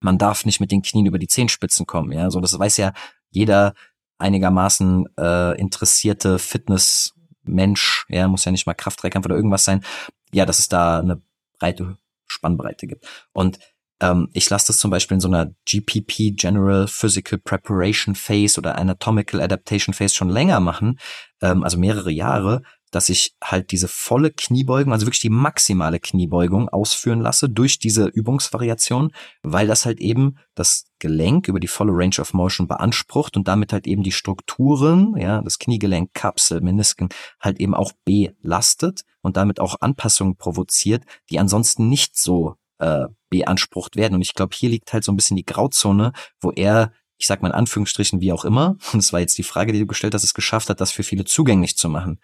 man darf nicht mit den Knien über die Zehenspitzen kommen, ja. So, das weiß ja jeder einigermaßen äh, interessierte Fitnessmensch, ja, muss ja nicht mal Kraftdreikampf oder irgendwas sein, ja, dass es da eine breite Spannbreite gibt. Und ähm, ich lasse das zum Beispiel in so einer GPP, General Physical Preparation Phase oder Anatomical Adaptation Phase schon länger machen, ähm, also mehrere Jahre, dass ich halt diese volle Kniebeugung, also wirklich die maximale Kniebeugung ausführen lasse durch diese Übungsvariation, weil das halt eben das Gelenk über die volle Range of Motion beansprucht und damit halt eben die Strukturen, ja, das Kniegelenk, Kapsel, Menisken halt eben auch belastet und damit auch Anpassungen provoziert, die ansonsten nicht so äh, beansprucht werden. Und ich glaube, hier liegt halt so ein bisschen die Grauzone, wo er ich sag mal in Anführungsstrichen wie auch immer, und das war jetzt die Frage, die du gestellt hast, es geschafft hat, das für viele zugänglich zu machen.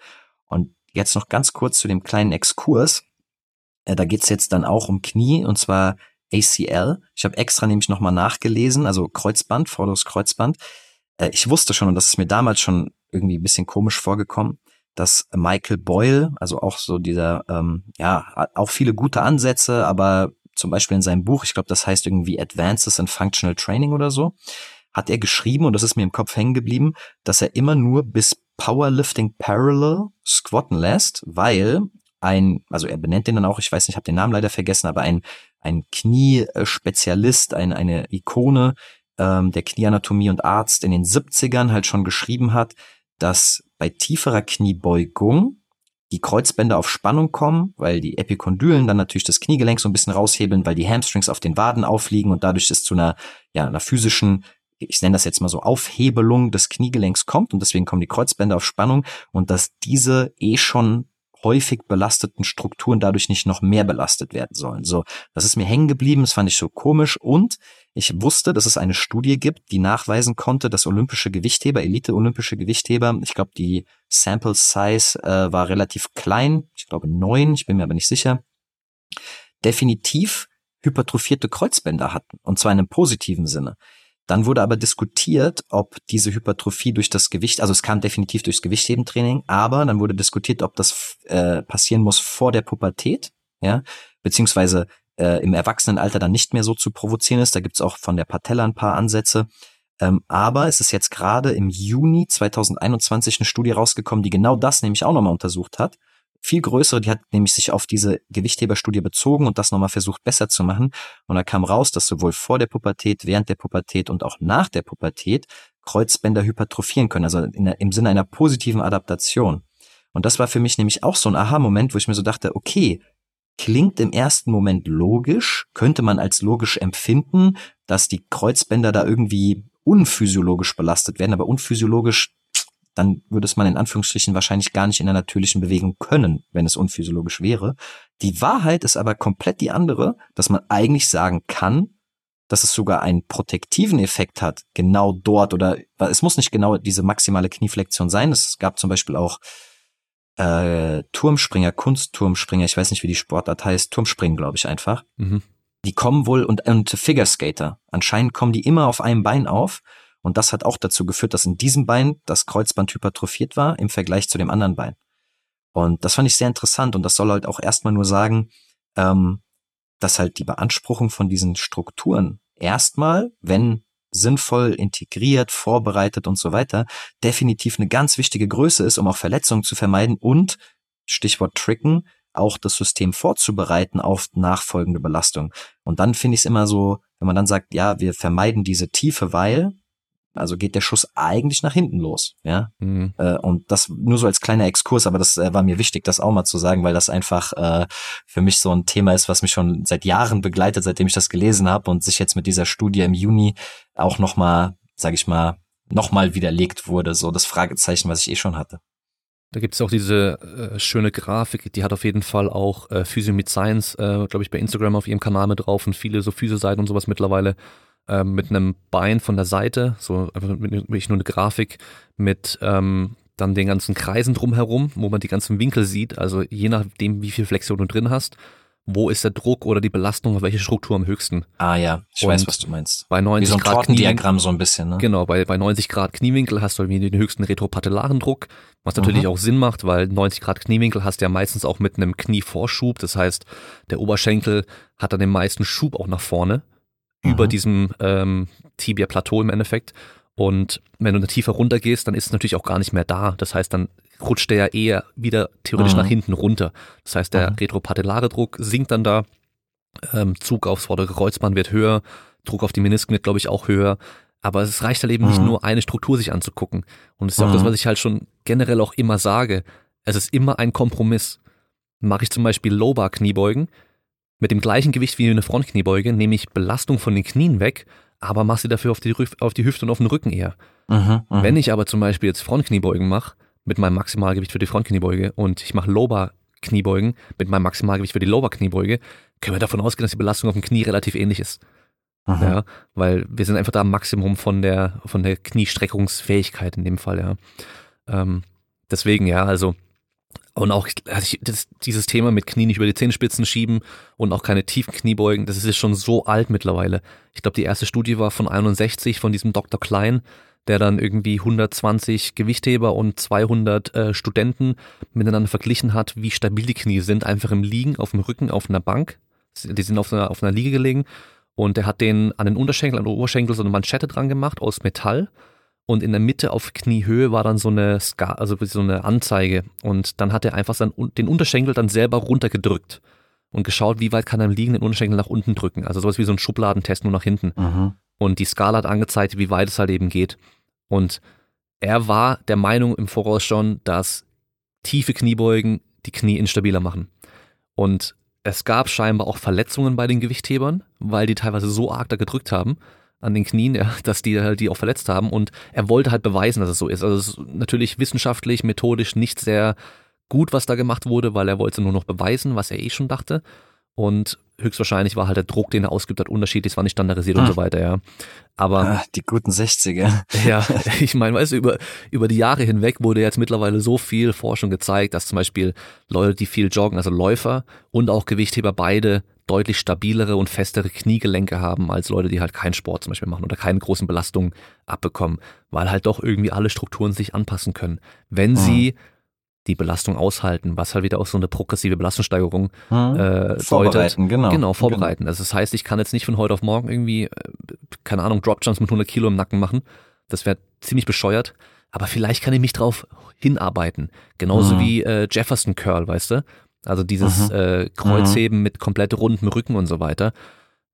Und jetzt noch ganz kurz zu dem kleinen Exkurs. Äh, da geht's jetzt dann auch um Knie und zwar ACL. Ich habe extra nämlich nochmal nachgelesen, also Kreuzband, vorderes Kreuzband. Äh, ich wusste schon, und das ist mir damals schon irgendwie ein bisschen komisch vorgekommen, dass Michael Boyle, also auch so dieser, ähm, ja, auch viele gute Ansätze, aber zum Beispiel in seinem Buch, ich glaube, das heißt irgendwie Advances in Functional Training oder so, hat er geschrieben, und das ist mir im Kopf hängen geblieben, dass er immer nur bis Powerlifting Parallel squatten lässt, weil ein, also er benennt den dann auch, ich weiß nicht, ich habe den Namen leider vergessen, aber ein, ein Kniespezialist, ein, eine Ikone ähm, der Knieanatomie und Arzt in den 70ern halt schon geschrieben hat, dass bei tieferer Kniebeugung die Kreuzbänder auf Spannung kommen, weil die Epikondylen dann natürlich das Kniegelenk so ein bisschen raushebeln, weil die Hamstrings auf den Waden aufliegen und dadurch es zu einer, ja, einer physischen ich nenne das jetzt mal so, Aufhebelung des Kniegelenks kommt und deswegen kommen die Kreuzbänder auf Spannung und dass diese eh schon häufig belasteten Strukturen dadurch nicht noch mehr belastet werden sollen. So, das ist mir hängen geblieben, das fand ich so komisch und ich wusste, dass es eine Studie gibt, die nachweisen konnte, dass olympische Gewichtheber, Elite-olympische Gewichtheber, ich glaube, die Sample Size äh, war relativ klein, ich glaube neun, ich bin mir aber nicht sicher, definitiv hypertrophierte Kreuzbänder hatten und zwar in einem positiven Sinne. Dann wurde aber diskutiert, ob diese Hypertrophie durch das Gewicht, also es kam definitiv durchs Gewichthebentraining, aber dann wurde diskutiert, ob das äh, passieren muss vor der Pubertät, ja, beziehungsweise äh, im Erwachsenenalter dann nicht mehr so zu provozieren ist. Da gibt's auch von der Patella ein paar Ansätze. Ähm, aber es ist jetzt gerade im Juni 2021 eine Studie rausgekommen, die genau das nämlich auch nochmal untersucht hat viel größere, die hat nämlich sich auf diese Gewichtheberstudie bezogen und das nochmal versucht besser zu machen. Und da kam raus, dass sowohl vor der Pubertät, während der Pubertät und auch nach der Pubertät Kreuzbänder hypertrophieren können, also der, im Sinne einer positiven Adaptation. Und das war für mich nämlich auch so ein Aha-Moment, wo ich mir so dachte, okay, klingt im ersten Moment logisch, könnte man als logisch empfinden, dass die Kreuzbänder da irgendwie unphysiologisch belastet werden, aber unphysiologisch dann würde es man in Anführungsstrichen wahrscheinlich gar nicht in der natürlichen Bewegung können, wenn es unphysiologisch wäre. Die Wahrheit ist aber komplett die andere, dass man eigentlich sagen kann, dass es sogar einen protektiven Effekt hat, genau dort oder es muss nicht genau diese maximale Knieflexion sein. Es gab zum Beispiel auch äh, Turmspringer, Kunstturmspringer, ich weiß nicht, wie die Sportart heißt, Turmspringen, glaube ich einfach. Mhm. Die kommen wohl und, und Figure Skater. Anscheinend kommen die immer auf einem Bein auf und das hat auch dazu geführt, dass in diesem Bein das Kreuzband hypertrophiert war im Vergleich zu dem anderen Bein. Und das fand ich sehr interessant und das soll halt auch erstmal nur sagen, ähm, dass halt die Beanspruchung von diesen Strukturen erstmal, wenn sinnvoll integriert, vorbereitet und so weiter, definitiv eine ganz wichtige Größe ist, um auch Verletzungen zu vermeiden und, Stichwort Tricken, auch das System vorzubereiten auf nachfolgende Belastung. Und dann finde ich es immer so, wenn man dann sagt, ja, wir vermeiden diese Tiefe, weil, also geht der Schuss eigentlich nach hinten los, ja. Mhm. Äh, und das nur so als kleiner Exkurs, aber das äh, war mir wichtig, das auch mal zu sagen, weil das einfach äh, für mich so ein Thema ist, was mich schon seit Jahren begleitet, seitdem ich das gelesen habe und sich jetzt mit dieser Studie im Juni auch noch mal, sage ich mal, noch mal widerlegt wurde, so das Fragezeichen, was ich eh schon hatte. Da gibt es auch diese äh, schöne Grafik, die hat auf jeden Fall auch äh, Physio mit Science, äh, glaube ich, bei Instagram auf ihrem Kanal mit drauf und viele so Physio-Seiten und sowas mittlerweile ähm, mit einem Bein von der Seite, so einfach wirklich nur eine Grafik mit ähm, dann den ganzen Kreisen drumherum, wo man die ganzen Winkel sieht, also je nachdem, wie viel Flexion du drin hast, wo ist der Druck oder die Belastung auf welche Struktur am höchsten. Ah ja, ich und weiß, was du meinst. Bei 90 wie so ein Grad Diagramm so ein bisschen, ne? Genau, bei, bei 90 Grad Kniewinkel hast du irgendwie den höchsten retropatellaren Druck, was natürlich mhm. auch Sinn macht, weil 90 Grad Kniewinkel hast du ja meistens auch mit einem Knievorschub, das heißt, der Oberschenkel hat dann den meisten Schub auch nach vorne über mhm. diesem ähm, Tibia-Plateau im Endeffekt. Und wenn du da tiefer runter gehst, dann ist es natürlich auch gar nicht mehr da. Das heißt, dann rutscht der ja eher wieder theoretisch Mhm. nach hinten runter. Das heißt, der Mhm. retropatellare Druck sinkt dann da, ähm, Zug aufs vordere Kreuzband wird höher, Druck auf die Menisken wird, glaube ich, auch höher. Aber es reicht halt eben nicht Mhm. nur eine Struktur sich anzugucken. Und das ist auch das, Mhm. was ich halt schon generell auch immer sage. Es ist immer ein Kompromiss. Mache ich zum Beispiel Low-Bar Kniebeugen mit dem gleichen Gewicht wie eine Frontkniebeuge, nehme ich Belastung von den Knien weg, aber mache sie dafür auf die, auf die Hüfte und auf den Rücken eher. Mhm, mhm. Wenn ich aber zum Beispiel jetzt Frontkniebeugen mache, mit meinem Maximalgewicht für die Frontkniebeuge und ich mache Lower Kniebeugen mit meinem Maximalgewicht für die Lower Kniebeuge, können wir davon ausgehen, dass die Belastung auf dem Knie relativ ähnlich ist. Mhm. Ja, weil wir sind einfach da am Maximum von der, von der Kniestreckungsfähigkeit in dem Fall, ja. Ähm, deswegen, ja, also, und auch das, dieses Thema mit Knie nicht über die Zehenspitzen schieben und auch keine tiefen Kniebeugen, das ist jetzt schon so alt mittlerweile. Ich glaube, die erste Studie war von 61 von diesem Dr. Klein, der dann irgendwie 120 Gewichtheber und 200 äh, Studenten miteinander verglichen hat, wie stabil die Knie sind, einfach im Liegen, auf dem Rücken, auf einer Bank. Die sind auf einer, auf einer Liege gelegen und er hat den an den Unterschenkel, an den Oberschenkel so eine Manschette dran gemacht aus Metall und in der Mitte auf Kniehöhe war dann so eine Ska, also so eine Anzeige und dann hat er einfach sein, den Unterschenkel dann selber runtergedrückt und geschaut, wie weit kann er im Liegen den Unterschenkel nach unten drücken. Also sowas wie so ein Schubladentest nur nach hinten. Mhm. Und die Skala hat angezeigt, wie weit es halt eben geht. Und er war der Meinung im Voraus schon, dass tiefe Kniebeugen die Knie instabiler machen. Und es gab scheinbar auch Verletzungen bei den Gewichthebern, weil die teilweise so arg da gedrückt haben an den Knien, ja, dass die halt die auch verletzt haben. Und er wollte halt beweisen, dass es so ist. Also es ist natürlich wissenschaftlich, methodisch nicht sehr gut, was da gemacht wurde, weil er wollte nur noch beweisen, was er eh schon dachte. Und höchstwahrscheinlich war halt der Druck, den er ausgibt hat, unterschiedlich, es war nicht standardisiert und Hm. so weiter, ja. Aber Ah, die guten 60er. ja, ich meine, weißt du, über, über die Jahre hinweg wurde jetzt mittlerweile so viel Forschung gezeigt, dass zum Beispiel Leute, die viel joggen, also Läufer und auch Gewichtheber beide deutlich stabilere und festere Kniegelenke haben als Leute, die halt keinen Sport zum Beispiel machen oder keine großen Belastungen abbekommen, weil halt doch irgendwie alle Strukturen sich anpassen können. Wenn Mhm. sie die Belastung aushalten, was halt wieder auch so eine progressive Belastungssteigerung Hm? äh, deutet. Vorbereiten, genau. Genau, vorbereiten. Also das heißt, ich kann jetzt nicht von heute auf morgen irgendwie, äh, keine Ahnung, Dropjumps mit 100 Kilo im Nacken machen. Das wäre ziemlich bescheuert. Aber vielleicht kann ich mich drauf hinarbeiten. Genauso Mhm. wie äh, Jefferson Curl, weißt du? Also dieses Mhm. äh, Kreuzheben mit komplett rundem Rücken und so weiter.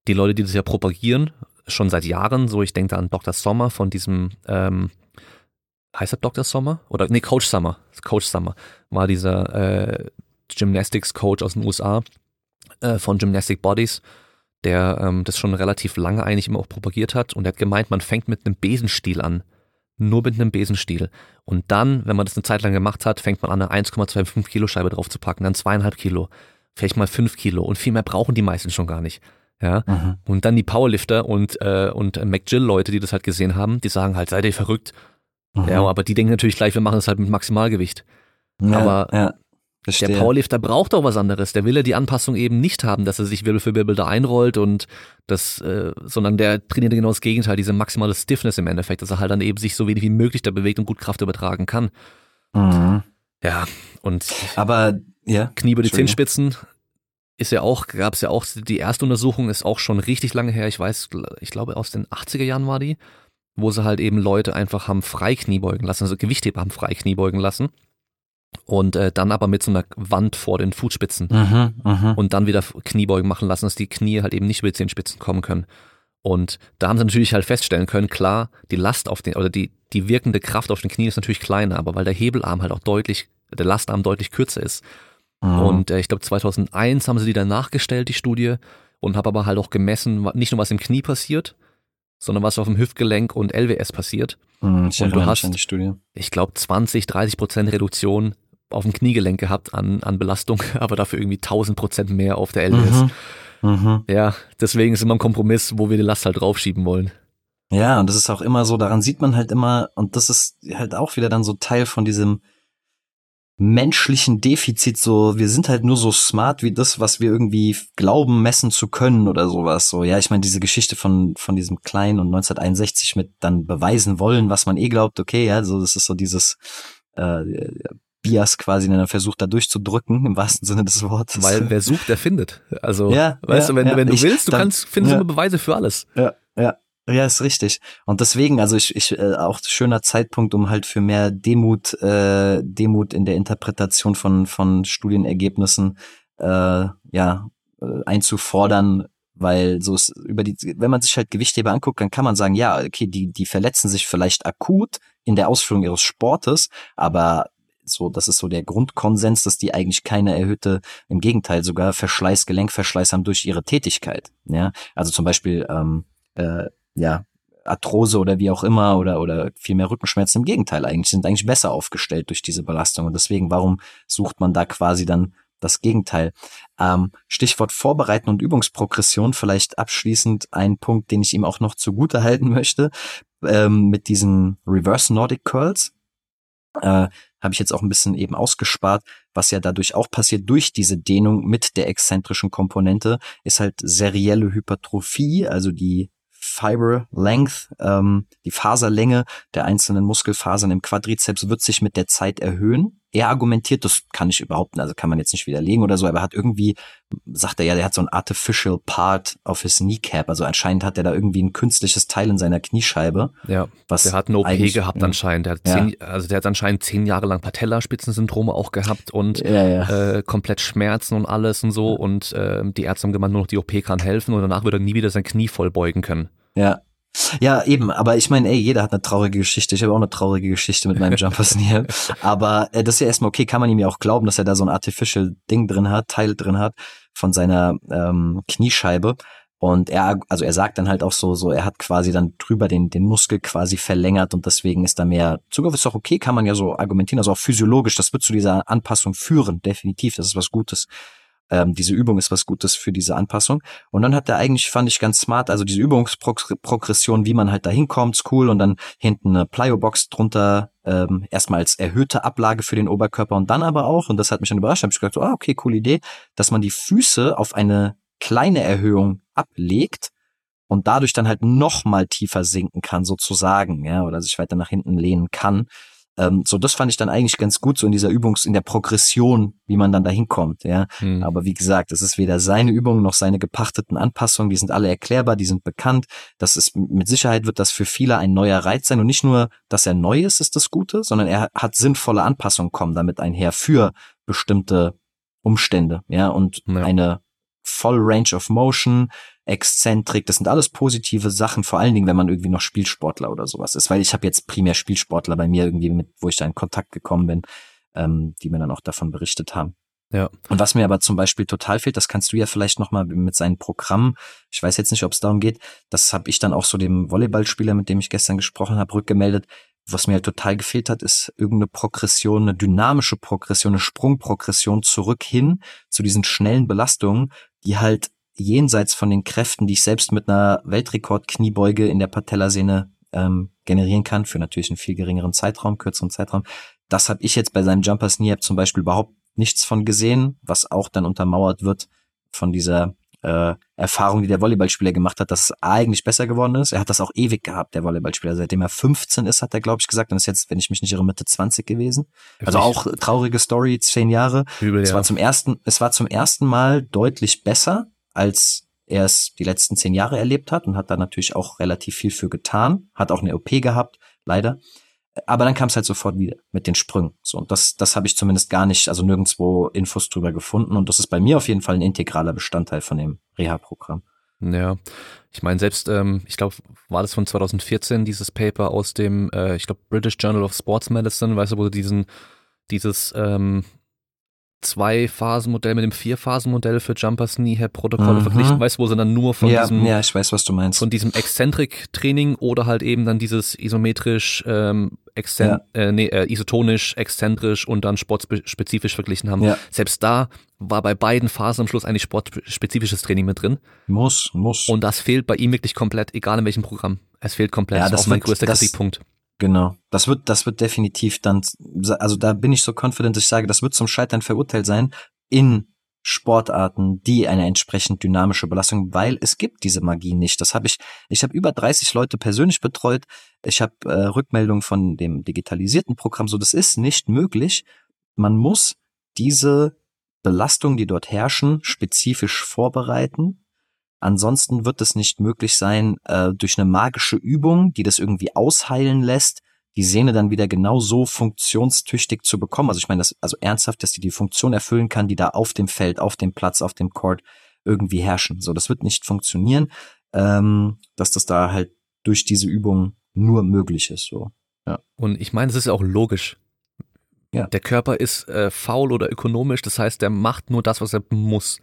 Die Leute, die das ja propagieren, schon seit Jahren, so ich denke da an Dr. Sommer von diesem, ähm, heißt er Dr. Sommer? Oder nee, Coach Summer. Coach Summer war dieser äh, Gymnastics Coach aus den USA äh, von Gymnastic Bodies, der ähm, das schon relativ lange eigentlich immer auch propagiert hat und er hat gemeint, man fängt mit einem Besenstiel an. Nur mit einem Besenstiel. Und dann, wenn man das eine Zeit lang gemacht hat, fängt man an, eine 1,25 Kilo Scheibe drauf zu packen, dann zweieinhalb Kilo, vielleicht mal fünf Kilo und viel mehr brauchen die meisten schon gar nicht. Ja, Mhm. und dann die Powerlifter und, äh, und McGill-Leute, die das halt gesehen haben, die sagen halt, seid ihr verrückt. Mhm. Ja, aber die denken natürlich gleich, wir machen es halt mit Maximalgewicht. ja, aber ja, Der. Powerlifter braucht doch was anderes. Der will ja die Anpassung eben nicht haben, dass er sich Wirbel für Wirbel da einrollt und das, äh, sondern der trainiert genau das Gegenteil, diese maximale Stiffness im Endeffekt, dass er halt dann eben sich so wenig wie möglich da bewegt und gut Kraft übertragen kann. Mhm. Ja, und Aber ja, Knie über die. Zehenspitzen ist ja auch, gab es ja auch, die erste Untersuchung ist auch schon richtig lange her, ich weiß, ich glaube aus den 80er Jahren war die, wo sie halt eben Leute einfach haben frei Kniebeugen lassen, also Gewichtheber haben frei Kniebeugen lassen und äh, dann aber mit so einer Wand vor den Fußspitzen mhm, mhm. und dann wieder Kniebeugen machen lassen, dass die Knie halt eben nicht über die Zehenspitzen kommen können. Und da haben sie natürlich halt feststellen können, klar, die Last auf den, oder die, die wirkende Kraft auf den Knien ist natürlich kleiner, aber weil der Hebelarm halt auch deutlich, der Lastarm deutlich kürzer ist. Mhm. Und äh, ich glaube 2001 haben sie die dann nachgestellt, die Studie, und habe aber halt auch gemessen, nicht nur was im Knie passiert, sondern was auf dem Hüftgelenk und LWS passiert. Mhm, ich und du hast- an die Studie. Ich glaube 20, 30 Prozent Reduktion auf dem Kniegelenk gehabt an, an Belastung, aber dafür irgendwie 1000 Prozent mehr auf der LWS. Mhm. Mhm. Ja, deswegen ist immer ein Kompromiss, wo wir die Last halt draufschieben wollen. Ja, und das ist auch immer so, daran sieht man halt immer, und das ist halt auch wieder dann so Teil von diesem menschlichen Defizit, so, wir sind halt nur so smart wie das, was wir irgendwie glauben, messen zu können oder sowas. So, ja, ich meine, diese Geschichte von, von diesem Kleinen und 1961 mit dann beweisen wollen, was man eh glaubt, okay, ja, so, das ist so dieses, äh, Bias quasi, den er versucht da durchzudrücken, im wahrsten Sinne des Wortes. Weil wer sucht, der findet. Also, Ja, weißt ja, du, wenn, ja. wenn du Ich- willst, du dann- kannst, findest ja. immer Beweise für alles. Ja, ja, Ja, ist richtig. Und deswegen, also ich, ich äh, auch schöner Zeitpunkt, um halt für mehr Demut, äh, Demut in der Interpretation von von Studienergebnissen, äh, ja, äh, einzufordern, weil so ist über die, wenn man sich halt Gewichtheber anguckt, dann kann man sagen, ja, okay, die die verletzen sich vielleicht akut in der Ausführung ihres Sportes, aber so, das ist so der Grundkonsens, dass die eigentlich keine erhöhte, im Gegenteil sogar Verschleiß, Gelenkverschleiß haben durch ihre Tätigkeit. Ja, also zum Beispiel ähm, äh, ja Arthrose oder wie auch immer oder oder viel mehr Rückenschmerzen. Im Gegenteil, eigentlich sind eigentlich besser aufgestellt durch diese Belastung und deswegen, warum sucht man da quasi dann das Gegenteil. Ähm, Stichwort Vorbereiten und Übungsprogression, vielleicht abschließend ein Punkt, den ich ihm auch noch zugute halten möchte, ähm, mit diesen Reverse Nordic Curls äh, habe ich jetzt auch ein bisschen eben ausgespart, was ja dadurch auch passiert durch diese Dehnung mit der exzentrischen Komponente, ist halt serielle Hypertrophie, also die Fiber Length, ähm, die Faserlänge der einzelnen Muskelfasern im Quadrizeps wird sich mit der Zeit erhöhen. Er argumentiert, das kann ich überhaupt, also kann man jetzt nicht widerlegen oder so, aber er hat irgendwie, sagt er ja, der hat so ein artificial part auf his kneecap, also anscheinend hat er da irgendwie ein künstliches Teil in seiner Kniescheibe. Ja, was der hat ein OP gehabt anscheinend, der hat zehn, ja. also der hat anscheinend zehn Jahre lang Patellaspitzensyndrome auch gehabt und ja, ja. Äh, komplett Schmerzen und alles und so und äh, die Ärzte haben gemeint, nur noch die OP kann helfen und danach wird er nie wieder sein Knie voll beugen können. Ja. Ja, eben, aber ich meine, ey, jeder hat eine traurige Geschichte. Ich habe auch eine traurige Geschichte mit meinem Jumper Sneer. aber äh, das ist ja erstmal okay, kann man ihm ja auch glauben, dass er da so ein artificial Ding drin hat, Teil drin hat von seiner ähm, Kniescheibe. Und er, also er sagt dann halt auch so, so, er hat quasi dann drüber den, den Muskel quasi verlängert und deswegen ist da mehr Zugriff ist auch okay, kann man ja so argumentieren, also auch physiologisch, das wird zu dieser Anpassung führen, definitiv, das ist was Gutes ähm, diese Übung ist was Gutes für diese Anpassung. Und dann hat er eigentlich, fand ich ganz smart, also diese Übungsprogression, wie man halt da hinkommt, ist cool und dann hinten eine Plyo-Box drunter, ähm, erstmal als erhöhte Ablage für den Oberkörper und dann aber auch, und das hat mich dann überrascht, habe ich gedacht, ah, okay, coole Idee, dass man die Füße auf eine kleine Erhöhung ablegt und dadurch dann halt noch mal tiefer sinken kann sozusagen, ja, oder sich weiter nach hinten lehnen kann. Ähm, so, das fand ich dann eigentlich ganz gut, so in dieser Übungs-, in der Progression, wie man dann da hinkommt, ja. Mhm. Aber wie gesagt, es ist weder seine Übung noch seine gepachteten Anpassungen, die sind alle erklärbar, die sind bekannt. Das ist, mit Sicherheit wird das für viele ein neuer Reiz sein und nicht nur, dass er neu ist, ist das Gute, sondern er hat sinnvolle Anpassungen kommen damit einher für bestimmte Umstände, ja, und ja. eine Voll Range of Motion, Exzentrik, das sind alles positive Sachen, vor allen Dingen, wenn man irgendwie noch Spielsportler oder sowas ist, weil ich habe jetzt primär Spielsportler bei mir irgendwie mit, wo ich da in Kontakt gekommen bin, ähm, die mir dann auch davon berichtet haben. Ja. Und was mir aber zum Beispiel total fehlt, das kannst du ja vielleicht nochmal mit seinen Programmen, ich weiß jetzt nicht, ob es darum geht, das habe ich dann auch so dem Volleyballspieler, mit dem ich gestern gesprochen habe, rückgemeldet. Was mir halt total gefehlt hat, ist irgendeine Progression, eine dynamische Progression, eine Sprungprogression zurück hin zu diesen schnellen Belastungen, die halt jenseits von den Kräften, die ich selbst mit einer Weltrekord-Kniebeuge in der Patellasehne ähm, generieren kann, für natürlich einen viel geringeren Zeitraum, kürzeren Zeitraum. Das habe ich jetzt bei seinem Jumpers Knee zum Beispiel überhaupt nichts von gesehen, was auch dann untermauert wird von dieser äh, Erfahrung, die der Volleyballspieler gemacht hat, dass es eigentlich besser geworden ist. Er hat das auch ewig gehabt, der Volleyballspieler. Seitdem er 15 ist, hat er, glaube ich, gesagt, und ist jetzt, wenn ich mich nicht irre, Mitte 20 gewesen. Also auch traurige Story, zehn Jahre. Übel, es ja. war zum ersten, es war zum ersten Mal deutlich besser, als er es die letzten zehn Jahre erlebt hat und hat da natürlich auch relativ viel für getan, hat auch eine OP gehabt, leider. Aber dann kam es halt sofort wieder mit den Sprüngen. So, und das, das habe ich zumindest gar nicht, also nirgendwo Infos drüber gefunden. Und das ist bei mir auf jeden Fall ein integraler Bestandteil von dem Reha-Programm. Ja, ich meine selbst, ähm, ich glaube, war das von 2014 dieses Paper aus dem, äh, ich glaube, British Journal of Sports Medicine, weißt du, wo du diesen, dieses ähm, Zwei-Phasen-Modell mit dem Vier-Phasen-Modell für Jumpers Knee-Protokolle mhm. verglichen, weißt du, wo sie dann nur von ja, diesem, ja, ich weiß, was du meinst. von diesem Exzentrik-Training oder halt eben dann dieses isometrisch, ähm, exzen ja. äh, nee, äh, isotonisch, exzentrisch und dann sportspezifisch verglichen haben. Ja. Selbst da war bei beiden Phasen am Schluss eigentlich sportspezifisches Training mit drin. Muss, muss. Und das fehlt bei ihm wirklich komplett, egal in welchem Programm. Es fehlt komplett. Ja, das, ist auch mein größter Kritikpunkt. Genau. Das wird, das wird definitiv dann, also da bin ich so confident, dass ich sage, das wird zum Scheitern verurteilt sein in Sportarten, die eine entsprechend dynamische Belastung, weil es gibt diese Magie nicht. Das habe ich, ich habe über 30 Leute persönlich betreut. Ich habe äh, Rückmeldungen von dem digitalisierten Programm. So, das ist nicht möglich. Man muss diese Belastungen, die dort herrschen, spezifisch vorbereiten Ansonsten wird es nicht möglich sein, äh, durch eine magische Übung, die das irgendwie ausheilen lässt, die Sehne dann wieder genau so funktionstüchtig zu bekommen. Also ich meine, das, also ernsthaft, dass die die Funktion erfüllen kann, die da auf dem Feld, auf dem Platz, auf dem Court irgendwie herrschen. So, das wird nicht funktionieren, ähm, dass das da halt durch diese Übung nur möglich ist. So. Ja. Und ich meine, es ist ja auch logisch. Ja. Der Körper ist äh, faul oder ökonomisch, das heißt, der macht nur das, was er muss.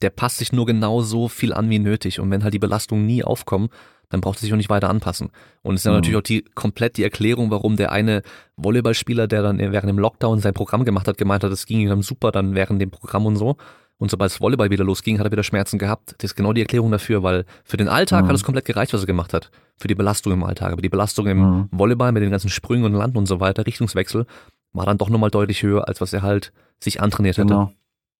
Der passt sich nur genau so viel an wie nötig. Und wenn halt die Belastungen nie aufkommen, dann braucht er sich auch nicht weiter anpassen. Und es ist ja mhm. natürlich auch die komplett die Erklärung, warum der eine Volleyballspieler, der dann während dem Lockdown sein Programm gemacht hat, gemeint hat, es ging ihm dann super dann während dem Programm und so. Und sobald das Volleyball wieder losging, hat er wieder Schmerzen gehabt. Das ist genau die Erklärung dafür, weil für den Alltag mhm. hat es komplett gereicht, was er gemacht hat. Für die Belastung im Alltag. Aber die Belastung im mhm. Volleyball mit den ganzen Sprüngen und Landen und so weiter, Richtungswechsel, war dann doch nochmal deutlich höher, als was er halt sich antrainiert hätte. Genau.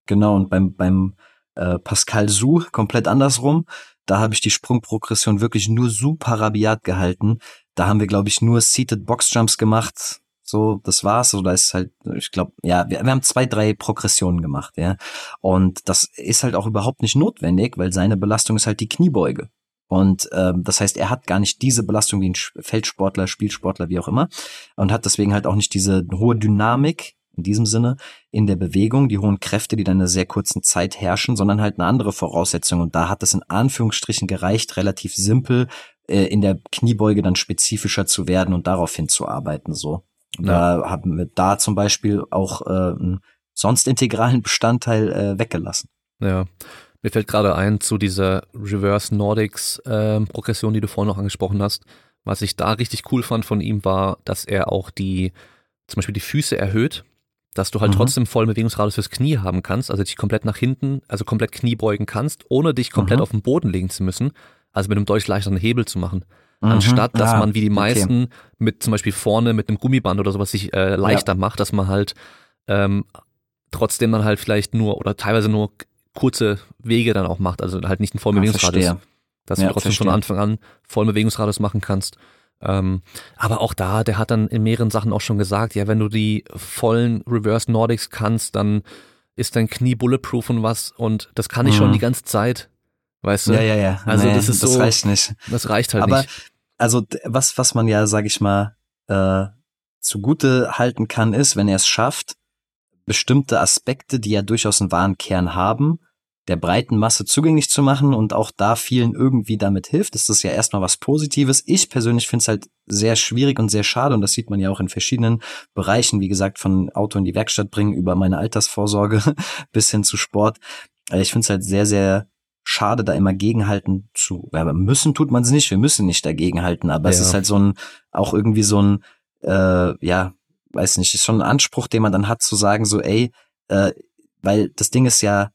Genau. Und beim, beim äh, Pascal Su komplett andersrum. Da habe ich die Sprungprogression wirklich nur super rabiat gehalten. Da haben wir, glaube ich, nur Seated Box Jumps gemacht, so, das war's. So, da ist halt, ich glaube, ja, wir, wir haben zwei, drei Progressionen gemacht, ja. Und das ist halt auch überhaupt nicht notwendig, weil seine Belastung ist halt die Kniebeuge. Und ähm, das heißt, er hat gar nicht diese Belastung wie ein Feldsportler, Spielsportler, wie auch immer, und hat deswegen halt auch nicht diese hohe Dynamik in diesem Sinne in der Bewegung, die hohen Kräfte, die dann in einer sehr kurzen Zeit herrschen, sondern halt eine andere Voraussetzung. Und da hat es in Anführungsstrichen gereicht, relativ simpel äh, in der Kniebeuge dann spezifischer zu werden und darauf hinzuarbeiten. So. Ja. Da haben wir da zum Beispiel auch äh, einen sonst integralen Bestandteil äh, weggelassen. Ja. Mir fällt gerade ein zu dieser Reverse Nordics äh, Progression, die du vorhin noch angesprochen hast. Was ich da richtig cool fand von ihm war, dass er auch die, zum Beispiel die Füße erhöht, dass du halt mhm. trotzdem vollen Bewegungsradius fürs Knie haben kannst, also dich komplett nach hinten, also komplett Knie beugen kannst, ohne dich komplett mhm. auf den Boden legen zu müssen, also mit einem deutlich leichteren Hebel zu machen. Mhm. Anstatt, dass ah, man wie die meisten okay. mit zum Beispiel vorne mit einem Gummiband oder sowas sich äh, leichter ja. macht, dass man halt ähm, trotzdem dann halt vielleicht nur oder teilweise nur kurze Wege dann auch macht, also halt nicht einen vollen Bewegungsradius. Dass ja, du trotzdem verstehe. von Anfang an vollen Bewegungsradius machen kannst. Ähm, aber auch da, der hat dann in mehreren Sachen auch schon gesagt, ja, wenn du die vollen Reverse Nordics kannst, dann ist dein Knie bulletproof und was und das kann ich mhm. schon die ganze Zeit. Weißt du? Ja, ja, ja. Also nee, das ist das so. Das reicht nicht. Das reicht halt aber, nicht. Also was, was man ja, sag ich mal, äh, zugute halten kann, ist, wenn er es schafft, bestimmte Aspekte, die ja durchaus einen wahren Kern haben, der breiten Masse zugänglich zu machen und auch da vielen irgendwie damit hilft, ist das ja erstmal was Positives. Ich persönlich finde es halt sehr schwierig und sehr schade und das sieht man ja auch in verschiedenen Bereichen, wie gesagt, von Auto in die Werkstatt bringen über meine Altersvorsorge bis hin zu Sport. Äh, ich finde es halt sehr, sehr schade, da immer gegenhalten zu. Aber müssen tut man es nicht, wir müssen nicht dagegenhalten, aber ja. es ist halt so ein, auch irgendwie so ein, äh, ja, weiß nicht, ist schon ein Anspruch, den man dann hat, zu sagen, so, ey, äh, weil das Ding ist ja,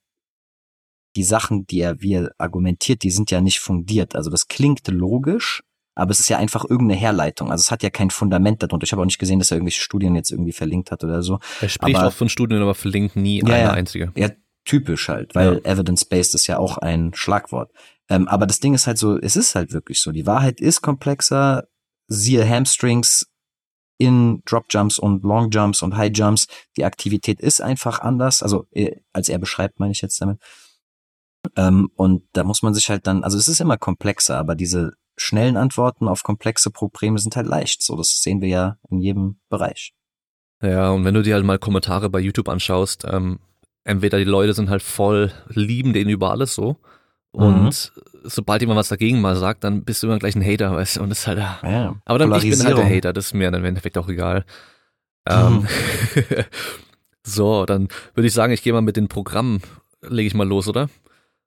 die Sachen, die er wie er argumentiert, die sind ja nicht fundiert. Also das klingt logisch, aber es ist ja einfach irgendeine Herleitung. Also es hat ja kein Fundament darunter. Ich habe auch nicht gesehen, dass er irgendwelche Studien jetzt irgendwie verlinkt hat oder so. Er spricht aber, auch von Studien, aber verlinkt nie ja, eine einzige. Ja, typisch halt, weil ja. evidence-based ist ja auch ein Schlagwort. Ähm, aber das Ding ist halt so, es ist halt wirklich so. Die Wahrheit ist komplexer. Siehe Hamstrings in Drop Jumps und Long Jumps und High Jumps. Die Aktivität ist einfach anders. Also äh, als er beschreibt, meine ich jetzt damit. Ähm, und da muss man sich halt dann, also es ist immer komplexer, aber diese schnellen Antworten auf komplexe Probleme sind halt leicht. So, das sehen wir ja in jedem Bereich. Ja, und wenn du dir halt mal Kommentare bei YouTube anschaust, ähm, entweder die Leute sind halt voll, lieben den über alles so. Und mhm. sobald jemand was dagegen mal sagt, dann bist du immer gleich ein Hater, weißt du, und das ist halt, ja, aber dann ich bin halt der Hater, das ist mir dann im Endeffekt auch egal. Mhm. Ähm, so, dann würde ich sagen, ich gehe mal mit den Programmen, lege ich mal los, oder?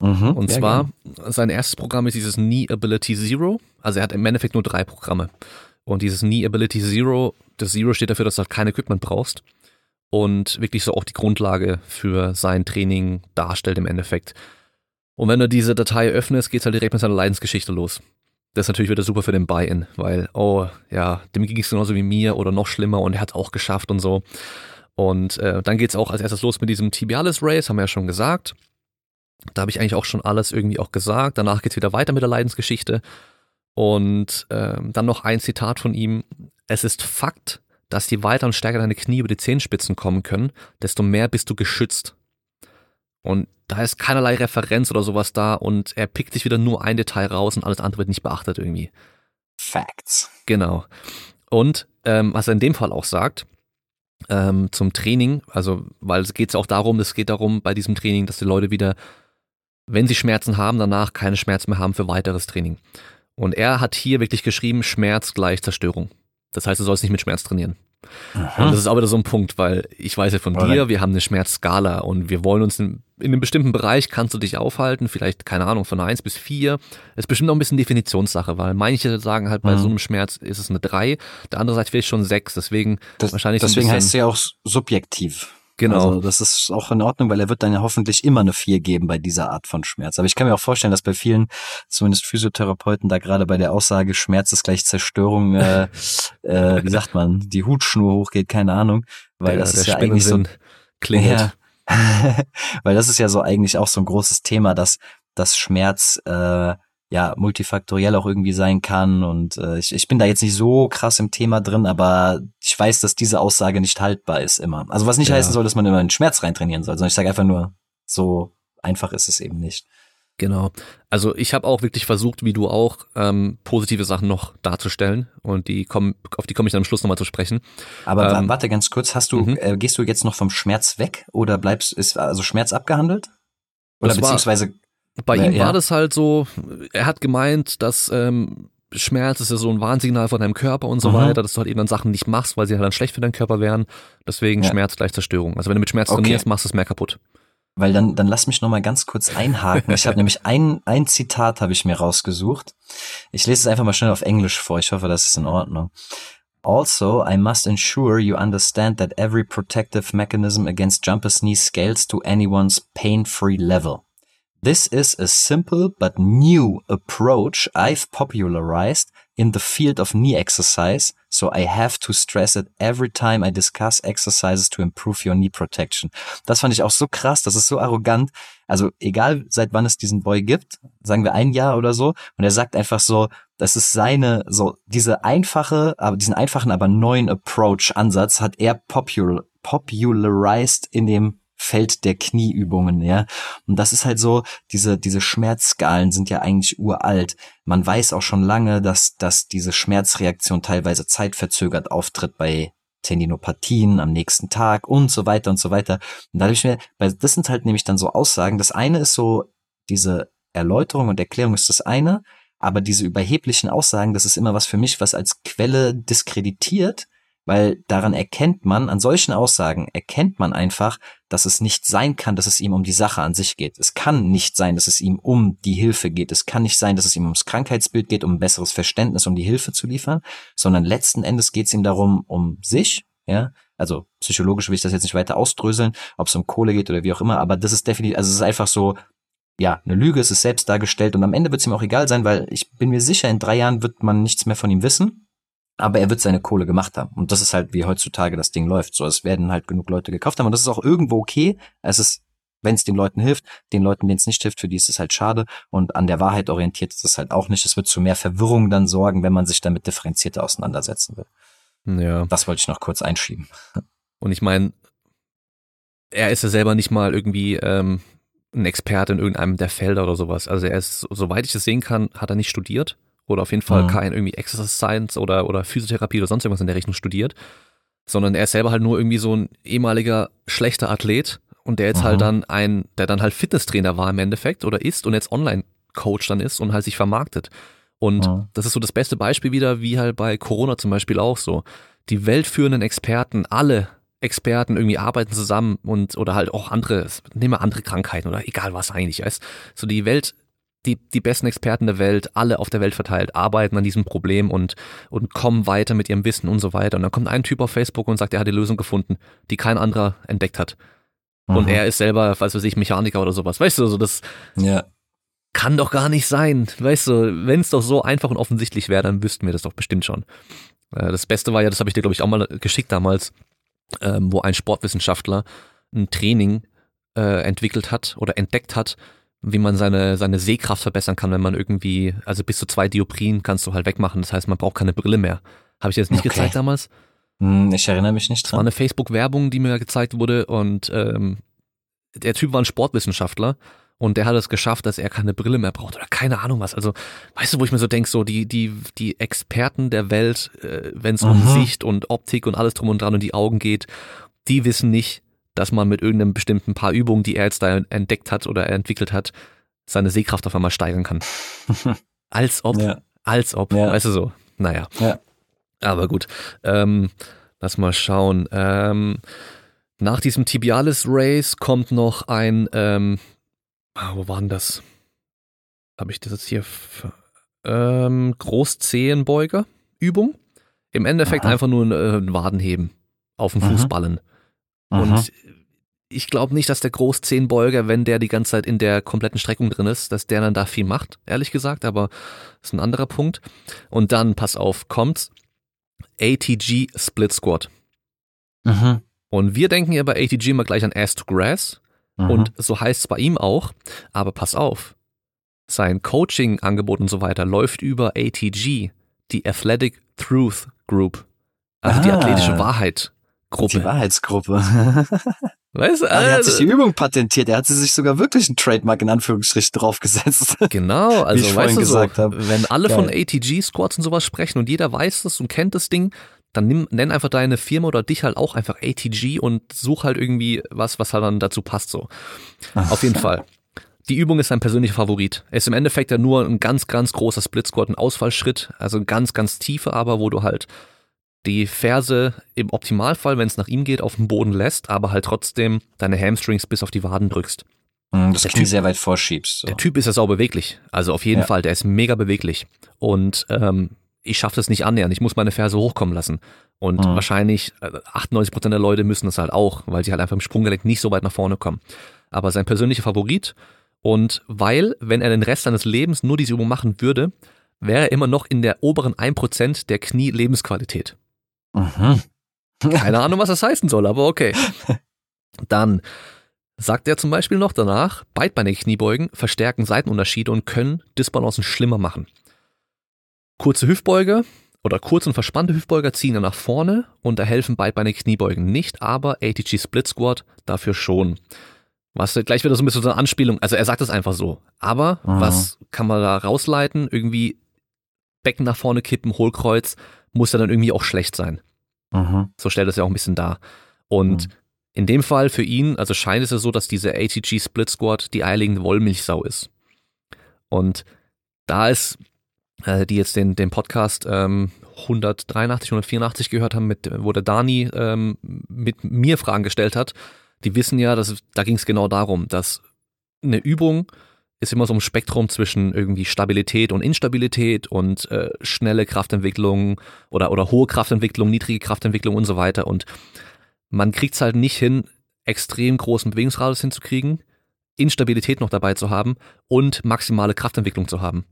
Mhm, und zwar, gern. sein erstes Programm ist dieses Knee Ability Zero. Also er hat im Endeffekt nur drei Programme. Und dieses Knee Ability Zero, das Zero steht dafür, dass du halt kein Equipment brauchst. Und wirklich so auch die Grundlage für sein Training darstellt im Endeffekt. Und wenn du diese Datei öffnest, geht's halt direkt mit seiner Leidensgeschichte los. Das ist natürlich wieder super für den Buy-in, weil, oh ja, dem ging es genauso wie mir oder noch schlimmer und er hat auch geschafft und so. Und äh, dann geht's auch als erstes los mit diesem Tibialis Race, haben wir ja schon gesagt. Da habe ich eigentlich auch schon alles irgendwie auch gesagt. Danach geht's wieder weiter mit der Leidensgeschichte. Und ähm, dann noch ein Zitat von ihm. Es ist Fakt, dass je weiter und stärker deine Knie über die Zehenspitzen kommen können, desto mehr bist du geschützt. Und da ist keinerlei Referenz oder sowas da und er pickt sich wieder nur ein Detail raus und alles andere wird nicht beachtet irgendwie. Facts. Genau. Und ähm, was er in dem Fall auch sagt, ähm, zum Training, also weil es geht auch darum, es geht darum bei diesem Training, dass die Leute wieder, wenn sie Schmerzen haben, danach keine Schmerzen mehr haben für weiteres Training. Und er hat hier wirklich geschrieben, Schmerz gleich Zerstörung. Das heißt, du sollst nicht mit Schmerz trainieren. Und das ist wieder so ein Punkt, weil ich weiß ja von Oder- dir, wir haben eine Schmerzskala und wir wollen uns in, in einem bestimmten Bereich kannst du dich aufhalten, vielleicht, keine Ahnung, von eins bis vier. Ist bestimmt auch ein bisschen Definitionssache, weil manche sagen halt, bei Mhm. so einem Schmerz ist es eine drei, der andere sagt vielleicht schon sechs, deswegen Das, wahrscheinlich deswegen heißt es ja auch subjektiv. Genau. Also das ist auch in Ordnung, weil er wird dann ja hoffentlich immer eine 4 geben bei dieser Art von Schmerz. Aber ich kann mir auch vorstellen, dass bei vielen, zumindest Physiotherapeuten, da gerade bei der Aussage Schmerz ist gleich Zerstörung, äh, äh, wie sagt man, die Hutschnur hochgeht, keine Ahnung. Weil der, das ist ja eigentlich so klingelt. Ja. Weil das ist ja so eigentlich auch so ein großes Thema, dass, dass Schmerz äh, ja multifaktoriell auch irgendwie sein kann. Und äh, ich, ich bin da jetzt nicht so krass im Thema drin, aber ich weiß, dass diese Aussage nicht haltbar ist immer. Also was nicht Ja. heißen soll, dass man immer in Schmerz reintrainieren soll, sondern ich sage einfach nur, so einfach ist es eben nicht. Genau. Also ich habe auch wirklich versucht, wie du auch, ähm, positive Sachen noch darzustellen und die kommen, auf die komme ich dann am Schluss nochmal zu sprechen. Aber Ähm, warte ganz kurz, hast du, mhm. äh, gehst du jetzt noch vom Schmerz weg oder bleibst, ist also Schmerz abgehandelt? Oder Das beziehungsweise, Bei ihm ja. war das halt so, er hat gemeint, dass ähm, Schmerz ist ja so ein Warnsignal von deinem Körper und so Mhm. weiter, dass du halt eben dann Sachen nicht machst, weil sie halt dann schlecht für deinen Körper wären. Deswegen Ja. Schmerz gleich Zerstörung. Also wenn du mit Schmerz Okay. trainierst, machst du es mehr kaputt. Weil dann, dann lass mich noch mal ganz kurz einhaken. Ich habe nämlich ein, ein Zitat habe ich mir rausgesucht. Ich lese es einfach mal schnell auf Englisch vor. Ich hoffe, das ist in Ordnung. Also, I must ensure you understand that every protective mechanism against jumper's knee scales to anyone's pain-free level. This is a simple but new approach I've popularized in the field of knee exercise, so I have to stress it every time I discuss exercises to improve your knee protection. Das fand ich auch so krass, das ist so arrogant. Also egal, seit wann es diesen Boy gibt, sagen wir ein Jahr oder so, und er sagt einfach so, das ist seine, so diese einfache, aber diesen einfachen, aber neuen Approach-Ansatz hat er popul popularized in dem Feld der Knieübungen, ja. Und das ist halt so, diese, diese Schmerzskalen sind ja eigentlich uralt. Man weiß auch schon lange, dass, dass diese Schmerzreaktion teilweise zeitverzögert auftritt bei Tendinopathien am nächsten Tag und so weiter und so weiter. Und da habe ich mir, weil das sind halt nämlich dann so Aussagen. Das eine ist so, diese Erläuterung und Erklärung ist das eine, aber diese überheblichen Aussagen, das ist immer was für mich, was als Quelle diskreditiert, weil daran erkennt man, an solchen Aussagen erkennt man einfach, dass es nicht sein kann, dass es ihm um die Sache an sich geht. Es kann nicht sein, dass es ihm um die Hilfe geht. Es kann nicht sein, dass es ihm ums Krankheitsbild geht, um ein besseres Verständnis, um die Hilfe zu liefern, sondern letzten Endes geht es ihm darum, um sich, ja, also psychologisch will ich das jetzt nicht weiter ausdröseln, ob es um Kohle geht oder wie auch immer, aber das ist definitiv, also es ist einfach so, ja, eine Lüge, es ist selbst dargestellt und am Ende wird es ihm auch egal sein, weil ich bin mir sicher, in drei Jahren wird man nichts mehr von ihm wissen aber er wird seine Kohle gemacht haben. Und das ist halt, wie heutzutage das Ding läuft. So, es werden halt genug Leute gekauft haben. Und das ist auch irgendwo okay. Es ist, wenn es den Leuten hilft, den Leuten, denen es nicht hilft, für die ist es halt schade. Und an der Wahrheit orientiert ist es halt auch nicht. Es wird zu mehr Verwirrung dann sorgen, wenn man sich damit differenzierter auseinandersetzen will. Ja. Das wollte ich noch kurz einschieben. Und ich meine, er ist ja selber nicht mal irgendwie ähm, ein Experte in irgendeinem der Felder oder sowas. Also er ist, soweit ich es sehen kann, hat er nicht studiert oder auf jeden Fall Mhm. kein irgendwie Exercise Science oder, oder Physiotherapie oder sonst irgendwas in der Richtung studiert, sondern er ist selber halt nur irgendwie so ein ehemaliger schlechter Athlet und der jetzt Mhm. halt dann ein, der dann halt Fitnesstrainer war im Endeffekt oder ist und jetzt Online-Coach dann ist und halt sich vermarktet. Und Mhm. das ist so das beste Beispiel wieder, wie halt bei Corona zum Beispiel auch so. Die weltführenden Experten, alle Experten irgendwie arbeiten zusammen und oder halt auch andere, nehmen wir andere Krankheiten oder egal was eigentlich ist. So die Welt, die, die besten Experten der Welt, alle auf der Welt verteilt, arbeiten an diesem Problem und, und kommen weiter mit ihrem Wissen und so weiter. Und dann kommt ein Typ auf Facebook und sagt, er hat die Lösung gefunden, die kein anderer entdeckt hat. Und Mhm. er ist selber, was weiß ich, Mechaniker oder sowas. Weißt du, so das Ja. kann doch gar nicht sein. Weißt du, wenn es doch so einfach und offensichtlich wäre, dann wüssten wir das doch bestimmt schon. Äh, Das Beste war ja, das habe ich dir, glaube ich, auch mal geschickt damals, ähm, wo ein Sportwissenschaftler ein Training äh, entwickelt hat oder entdeckt hat, wie man seine, seine Sehkraft verbessern kann, wenn man irgendwie, also bis zu zwei Dioprien kannst du halt wegmachen. Das heißt, man braucht keine Brille mehr. Habe ich dir das nicht Okay. gezeigt damals? Hm, Ich erinnere mich nicht Das war dran. eine Facebook-Werbung, die mir gezeigt wurde und ähm, der Typ war ein Sportwissenschaftler und der hat es geschafft, dass er keine Brille mehr braucht oder keine Ahnung was. Also, weißt du, wo ich mir so denk, so die, die, die Experten der Welt, äh, wenn es um. Sicht und Optik und alles drum und dran und die Augen geht, die wissen nicht, dass man mit irgendeinem bestimmten paar Übungen, die er jetzt da entdeckt hat oder entwickelt hat, seine Sehkraft auf einmal steigern kann. Als ob, Ja. als ob, Ja. weißt du so. Naja. Ja. Aber gut. Ähm, lass mal schauen. Ähm, nach diesem Tibialis Race kommt noch ein, ähm, ah, wo war denn das? Habe ich das jetzt hier? Ähm, Großzehenbeuger Übung. Im Endeffekt Aha. einfach nur ein, äh, ein Wadenheben auf dem Mhm. Fußballen. Mhm. Und ich glaube nicht, dass der Großzehenbeuger, wenn der die ganze Zeit in der kompletten Streckung drin ist, dass der dann da viel macht, ehrlich gesagt, aber das ist ein anderer Punkt. Und dann, pass auf, kommt ATG Split Squat. Mhm. Und wir denken ja bei ATG immer gleich an Ass to Grass Mhm. und so heißt es bei ihm auch, aber pass auf, sein Coaching-Angebot und so weiter läuft über ATG, die Athletic Truth Group, also die Ah. athletische Wahrheit Gruppe. die Wahrheitsgruppe. Weißt du, Ah, er hat sich die Übung patentiert. Er hat sie sich sogar wirklich ein Trademark in Anführungsstrichen draufgesetzt. Genau, also ich weißt du gesagt so, hab. wenn alle von Geil. ATG Squads und sowas sprechen und jeder weiß das und kennt das Ding, dann nimm, nenn einfach deine Firma oder dich halt auch einfach ATG und such halt irgendwie was, was halt dann dazu passt so. Auf jeden Fall. Die Übung ist sein persönlicher Favorit. Es ist im Endeffekt ja nur ein ganz, ganz großer Split Squat, ein Ausfallschritt, also ein ganz, ganz tiefe, aber wo du halt die Ferse im Optimalfall, wenn es nach ihm geht, auf dem Boden lässt, aber halt trotzdem deine Hamstrings bis auf die Waden drückst. Mhm, das Der Knie Typ- sehr weit vorschiebst. So. Der Typ ist ja sau beweglich. Also auf jeden Ja. Fall, der ist mega beweglich. Und ähm, ich schaffe das nicht annähernd. Ich muss meine Ferse hochkommen lassen. Und Mhm. wahrscheinlich äh, 98% der Leute müssen das halt auch, weil sie halt einfach im Sprunggelenk nicht so weit nach vorne kommen. Aber sein persönlicher Favorit und weil, wenn er den Rest seines Lebens nur diese Übung machen würde, wäre er immer noch in der oberen 1% der Knie-Lebensqualität. Mhm. Keine Ahnung, was das heißen soll, aber okay. Dann sagt er zum Beispiel noch danach, beidbeinige Kniebeugen verstärken Seitenunterschiede und können Disbalancen schlimmer machen. Kurze Hüftbeuge oder kurz und verspannte Hüftbeuger ziehen dann nach vorne und da helfen beidbeinige Kniebeugen nicht, aber ATG Split Squat dafür schon. Was gleich wieder so ein bisschen so eine Anspielung, also er sagt es einfach so. Aber Mhm. was kann man da rausleiten? Irgendwie Becken nach vorne kippen, Hohlkreuz, muss ja dann irgendwie auch schlecht sein. Mhm. So stellt es ja auch ein bisschen dar. Und Mhm. in dem Fall für ihn, also scheint es ja so, dass diese ATG Split Squad die eierlegende Wollmilchsau ist. Und da ist, äh, die jetzt den, den Podcast ähm, 183, 184 gehört haben, mit, wo der Dani ähm, mit mir Fragen gestellt hat, die wissen ja, dass, da ging es genau darum, dass eine Übung ist immer so ein Spektrum zwischen irgendwie Stabilität und Instabilität und äh, schnelle Kraftentwicklung oder, oder hohe Kraftentwicklung, niedrige Kraftentwicklung und so weiter. Und man kriegt es halt nicht hin, extrem großen Bewegungsradius hinzukriegen, Instabilität noch dabei zu haben und maximale Kraftentwicklung zu haben.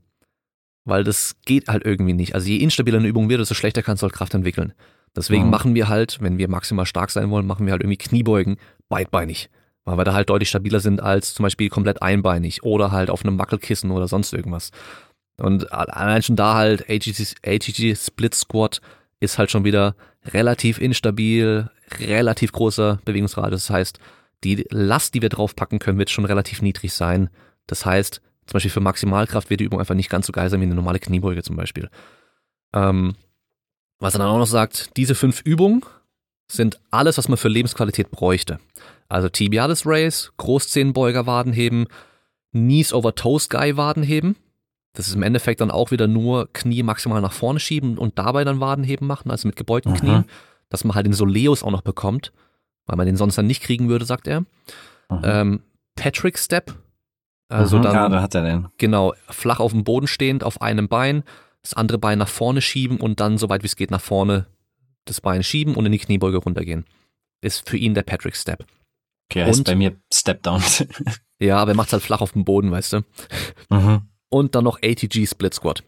Weil das geht halt irgendwie nicht. Also je instabiler eine Übung wird, desto schlechter kannst du halt Kraft entwickeln. Deswegen Mhm. machen wir halt, wenn wir maximal stark sein wollen, machen wir halt irgendwie Kniebeugen beidbeinig. Weil wir da halt deutlich stabiler sind als zum Beispiel komplett einbeinig oder halt auf einem Wackelkissen oder sonst irgendwas. Und allein schon da halt AGG, Split Squat ist halt schon wieder relativ instabil, relativ großer Bewegungsradius. Das heißt, die Last, die wir draufpacken können, wird schon relativ niedrig sein. Das heißt, zum Beispiel für Maximalkraft wird die Übung einfach nicht ganz so geil sein wie eine normale Kniebeuge zum Beispiel. Ähm, was er dann auch noch sagt, diese fünf Übungen sind alles, was man für Lebensqualität bräuchte. Also Tibialis Race, Großzehenbeuger Wadenheben, Knees over Toes Guy Wadenheben. Das ist im Endeffekt dann auch wieder nur Knie maximal nach vorne schieben und dabei dann Wadenheben machen, also mit gebeugten Mhm. Knien, dass man halt den Soleus auch noch bekommt, weil man den sonst dann nicht kriegen würde, sagt er. Mhm. Ähm, Patrick Step, also Mhm. dann Ja, da hat er den. Genau, flach auf dem Boden stehend, auf einem Bein, das andere Bein nach vorne schieben und dann, soweit wie es geht, nach vorne das Bein schieben und in die Kniebeuge runtergehen. Ist für ihn der Patrick Step. Okay, heißt Und? bei mir Step Down. Ja, aber er macht's halt flach auf dem Boden, weißt du. mhm. Und dann noch ATG Split Squat.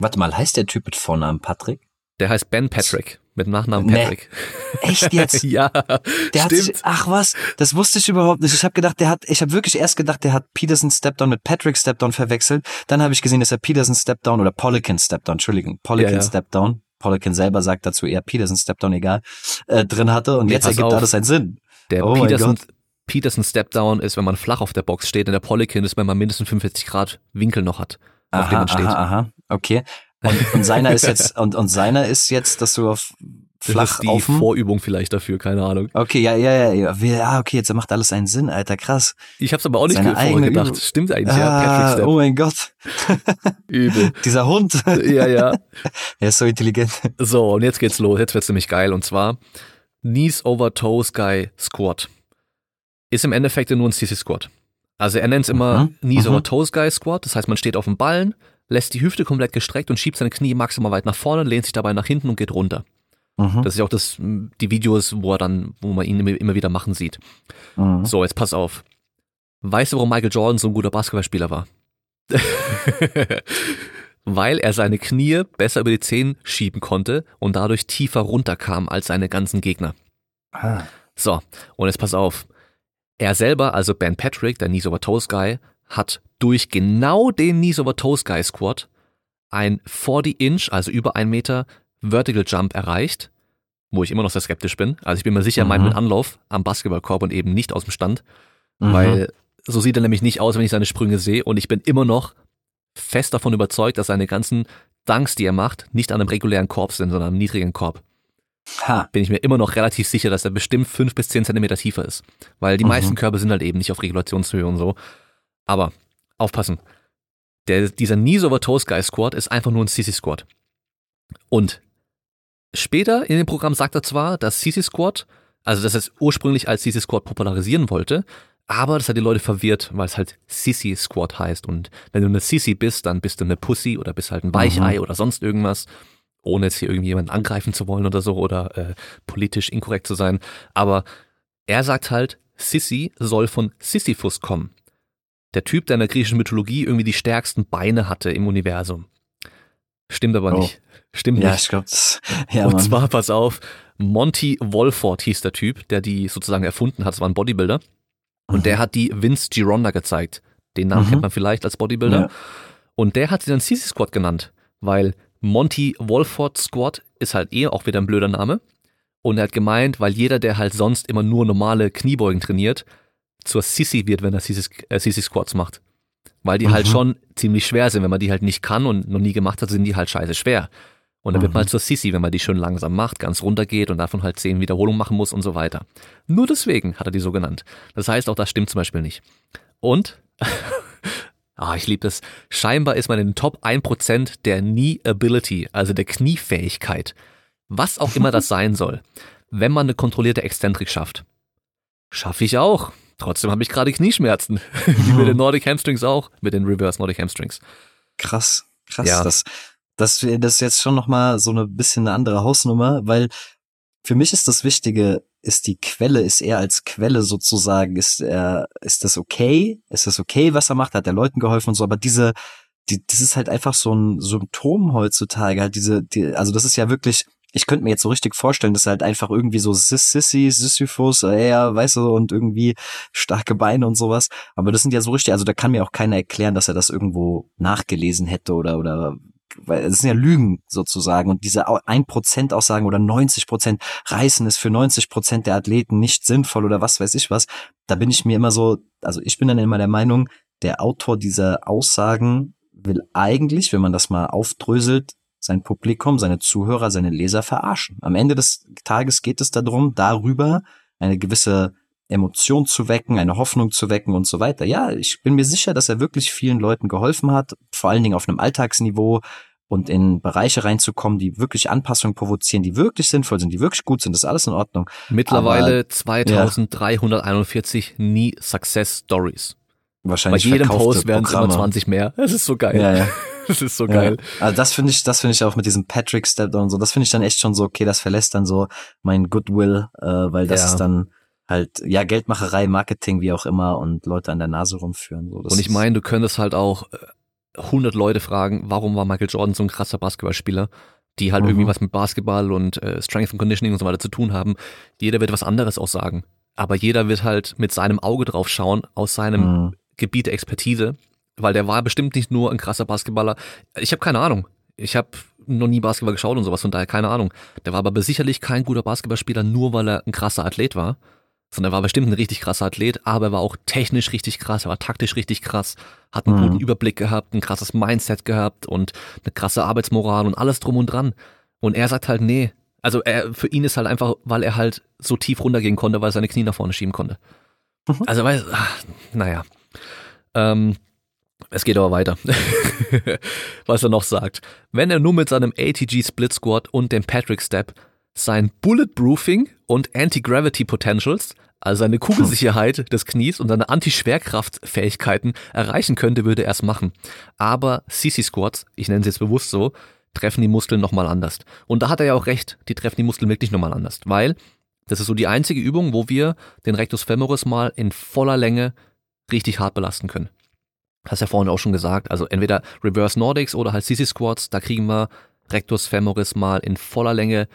Warte mal, heißt der Typ mit Vornamen Patrick? Der heißt Ben Patrick, mit Nachnamen Nee. Patrick. Echt jetzt? ja, Der hat sich, ach was, das wusste ich überhaupt nicht. Ich habe gedacht, der hat, ich habe wirklich erst gedacht, der hat Peterson Stepdown mit Patrick Stepdown verwechselt. Dann habe ich gesehen, dass er Peterson Stepdown oder Polican Stepdown, Entschuldigung, Polican Ja, ja. Stepdown, Polican selber sagt dazu eher Peterson Stepdown, egal, äh, drin hatte. Und Nee, jetzt ergibt auf. alles einen Sinn. Der Oh Peterson, Peterson Stepdown ist, wenn man flach auf der Box steht. In der Polykin ist, wenn man mindestens 45 Grad Winkel noch hat, auf aha, dem man steht. aha, aha, okay. Und, und seiner ist jetzt, und, und seiner ist jetzt, dass du auf Das flach ist die Vorübung vielleicht dafür, keine Ahnung. Okay, ja, ja, ja, ja, ja, okay, jetzt macht alles einen Sinn, Alter, krass. Ich habe es aber auch nicht vorher gedacht. Übung. Stimmt eigentlich, ja. Patrick Ah, Step. oh mein Gott, Übel. dieser Hund, ja, ja. er ist so intelligent. So, und jetzt geht's los. Jetzt wird's nämlich geil. Und zwar Knees over Toes Guy Squat. Ist im Endeffekt nur ein CC Squat. Also er nennt's immer Mhm, Knees mhm. over Toes Guy Squat. Das heißt, man steht auf dem Ballen, lässt die Hüfte komplett gestreckt und schiebt seine Knie maximal weit nach vorne, lehnt sich dabei nach hinten und geht runter. Mhm. Das ist auch das, die Videos, wo er dann, wo man ihn immer, immer wieder machen sieht. Mhm. So, jetzt pass auf. Weißt du, warum Michael Jordan so ein guter Basketballspieler war? Weil er seine Knie besser über die Zehen schieben konnte und dadurch tiefer runterkam als seine ganzen Gegner. Ah. So, und jetzt pass auf. Er selber, also Ben Patrick, der Knees over Toes Guy, hat durch genau den Knees over Toes Guy Squat ein 40 Inch, also über ein Meter Vertical Jump erreicht, wo ich immer noch sehr skeptisch bin. Also ich bin mir sicher, er meint Mhm. mit Anlauf am Basketballkorb und eben nicht aus dem Stand, Mhm. weil so sieht er nämlich nicht aus, wenn ich seine Sprünge sehe und ich bin immer noch fest davon überzeugt, dass seine ganzen Dunks, die er macht, nicht an einem regulären Korb sind, sondern an einem niedrigen Korb Ha. bin ich mir immer noch relativ sicher, dass er bestimmt fünf bis zehn Zentimeter tiefer ist. Weil die Mhm. meisten Körbe sind halt eben nicht auf Regulationshöhe und so. Aber aufpassen. Der, dieser Knees over Toes Guy Squat ist einfach nur ein CC Squat. Und später in dem Programm sagt er zwar, dass CC Squat, also dass er es ursprünglich als CC Squat popularisieren wollte, aber das hat die Leute verwirrt, weil es halt Sissy Squat heißt. Und wenn du eine Sissy bist, dann bist du eine Pussy oder bist halt ein Weichei oder sonst irgendwas ohne jetzt hier irgendwie jemanden angreifen zu wollen oder so oder äh, politisch inkorrekt zu sein. Aber er sagt halt, Sissi soll von Sisyphus kommen. Der Typ, der in der griechischen Mythologie irgendwie die stärksten Beine hatte im Universum. Stimmt aber Oh. nicht. Stimmt Ja, nicht. ich glaube, ja, Und Mann. zwar, pass auf, Monty Wolford hieß der Typ, der die sozusagen erfunden hat. Das war ein Bodybuilder. Und Mhm. der hat die Vince Gironda gezeigt. Den Namen Mhm. kennt man vielleicht als Bodybuilder. Ja. Und der hat sie dann CC Squad genannt, weil Monty Wolford Squad ist halt eh auch wieder ein blöder Name. Und er hat gemeint, weil jeder, der halt sonst immer nur normale Kniebeugen trainiert, zur Sissy wird, wenn er CC, äh, CC Squats macht. Weil die halt Mhm. schon ziemlich schwer sind. Wenn man die halt nicht kann und noch nie gemacht hat, sind die halt scheiße schwer. Und dann wird man Mhm. halt zur Sissy, wenn man die schön langsam macht, ganz runter geht und davon halt zehn Wiederholungen machen muss und so weiter. Nur deswegen hat er die so genannt. Das heißt, auch das stimmt zum Beispiel nicht. Und, ah, ich liebe das, scheinbar ist man in den Top 1% der Knee Ability, also der Kniefähigkeit. Was auch immer das sein soll. Wenn man eine kontrollierte Exzentrik schafft. Schaffe ich auch. Trotzdem habe ich gerade Knieschmerzen. Wie mit den Nordic Hamstrings auch, mit den Reverse Nordic Hamstrings. Krass, krass. Ja. Das, das, das ist jetzt schon noch mal so eine bisschen eine andere Hausnummer, weil für mich ist das Wichtige, ist die Quelle, ist er als Quelle sozusagen, ist er, ist das okay? Ist das okay, was er macht? Hat er Leuten geholfen und so? Aber diese, die, das ist halt einfach so ein Symptom heutzutage, halt diese, die, also das ist ja wirklich, ich könnte mir jetzt so richtig vorstellen, dass er halt einfach irgendwie so Sis- Sissy, Sisyphus, äh, ja, weißt du, und irgendwie starke Beine und sowas. Aber das sind ja so richtig, also da kann mir auch keiner erklären, dass er das irgendwo nachgelesen hätte oder, oder, weil es sind ja Lügen sozusagen und diese Au- 1% Aussagen oder 90% reißen es für 90% der Athleten nicht sinnvoll oder was weiß ich was. Da bin ich mir immer so, also ich bin dann immer der Meinung, der Autor dieser Aussagen will eigentlich, wenn man das mal aufdröselt, sein Publikum, seine Zuhörer, seine Leser verarschen. Am Ende des Tages geht es darum, darüber eine gewisse Emotion zu wecken, eine Hoffnung zu wecken und so weiter. Ja, ich bin mir sicher, dass er wirklich vielen Leuten geholfen hat, vor allen Dingen auf einem Alltagsniveau und in Bereiche reinzukommen, die wirklich Anpassungen provozieren, die wirklich sinnvoll sind, die wirklich gut sind. Das ist alles in Ordnung. Mittlerweile 2341 Knee Success Stories. Bei Wahrscheinlich jedem verkaufte Post werden es immer Programme. 20 mehr. Das ist so geil. Ja, ja. Das ist so geil. Ja. Also das finde ich, das finde ich auch mit diesem Patrick Step und so, das finde ich dann echt schon so, okay, das verlässt dann so mein Goodwill, äh, weil das Ja. ist dann halt, ja, Geldmacherei, Marketing, wie auch immer und Leute an der Nase rumführen. So, das Und ich meine, du könntest halt auch äh, 100 Leute fragen, warum war Michael Jordan so ein krasser Basketballspieler, die halt Mhm. irgendwie was mit Basketball und äh, Strength and Conditioning und so weiter zu tun haben. Jeder wird was anderes auch sagen. Aber jeder wird halt mit seinem Auge drauf schauen, aus seinem Mhm. Gebiet der Expertise, weil der war bestimmt nicht nur ein krasser Basketballer. Ich habe keine Ahnung. Ich habe noch nie Basketball geschaut und sowas, von daher keine Ahnung. Der war aber sicherlich kein guter Basketballspieler, nur weil er ein krasser Athlet war, sondern er war bestimmt ein richtig krasser Athlet, aber er war auch technisch richtig krass, er war taktisch richtig krass, hat einen mhm. guten Überblick gehabt, ein krasses Mindset gehabt und eine krasse Arbeitsmoral und alles drum und dran. Und er sagt halt, nee, also er, für ihn ist halt einfach, weil er halt so tief runtergehen konnte, weil er seine Knie nach vorne schieben konnte. Mhm. Also, weil, ach, naja. Ähm, es geht aber weiter. Was er noch sagt. Wenn er nur mit seinem ATG Split Squat und dem Patrick Step sein Bulletproofing und Anti-Gravity Potentials, also seine Kugelsicherheit des Knies und seine Anti-Schwerkraftfähigkeiten erreichen könnte, würde er es machen. Aber CC Squats, ich nenne sie jetzt bewusst so, treffen die Muskeln nochmal anders. Und da hat er ja auch recht, die treffen die Muskeln wirklich nochmal anders, weil das ist so die einzige Übung, wo wir den Rectus femoris mal in voller Länge richtig hart belasten können. Hast ja vorhin auch schon gesagt, also entweder Reverse Nordics oder halt CC Squats, da kriegen wir Rectus femoris mal in voller Länge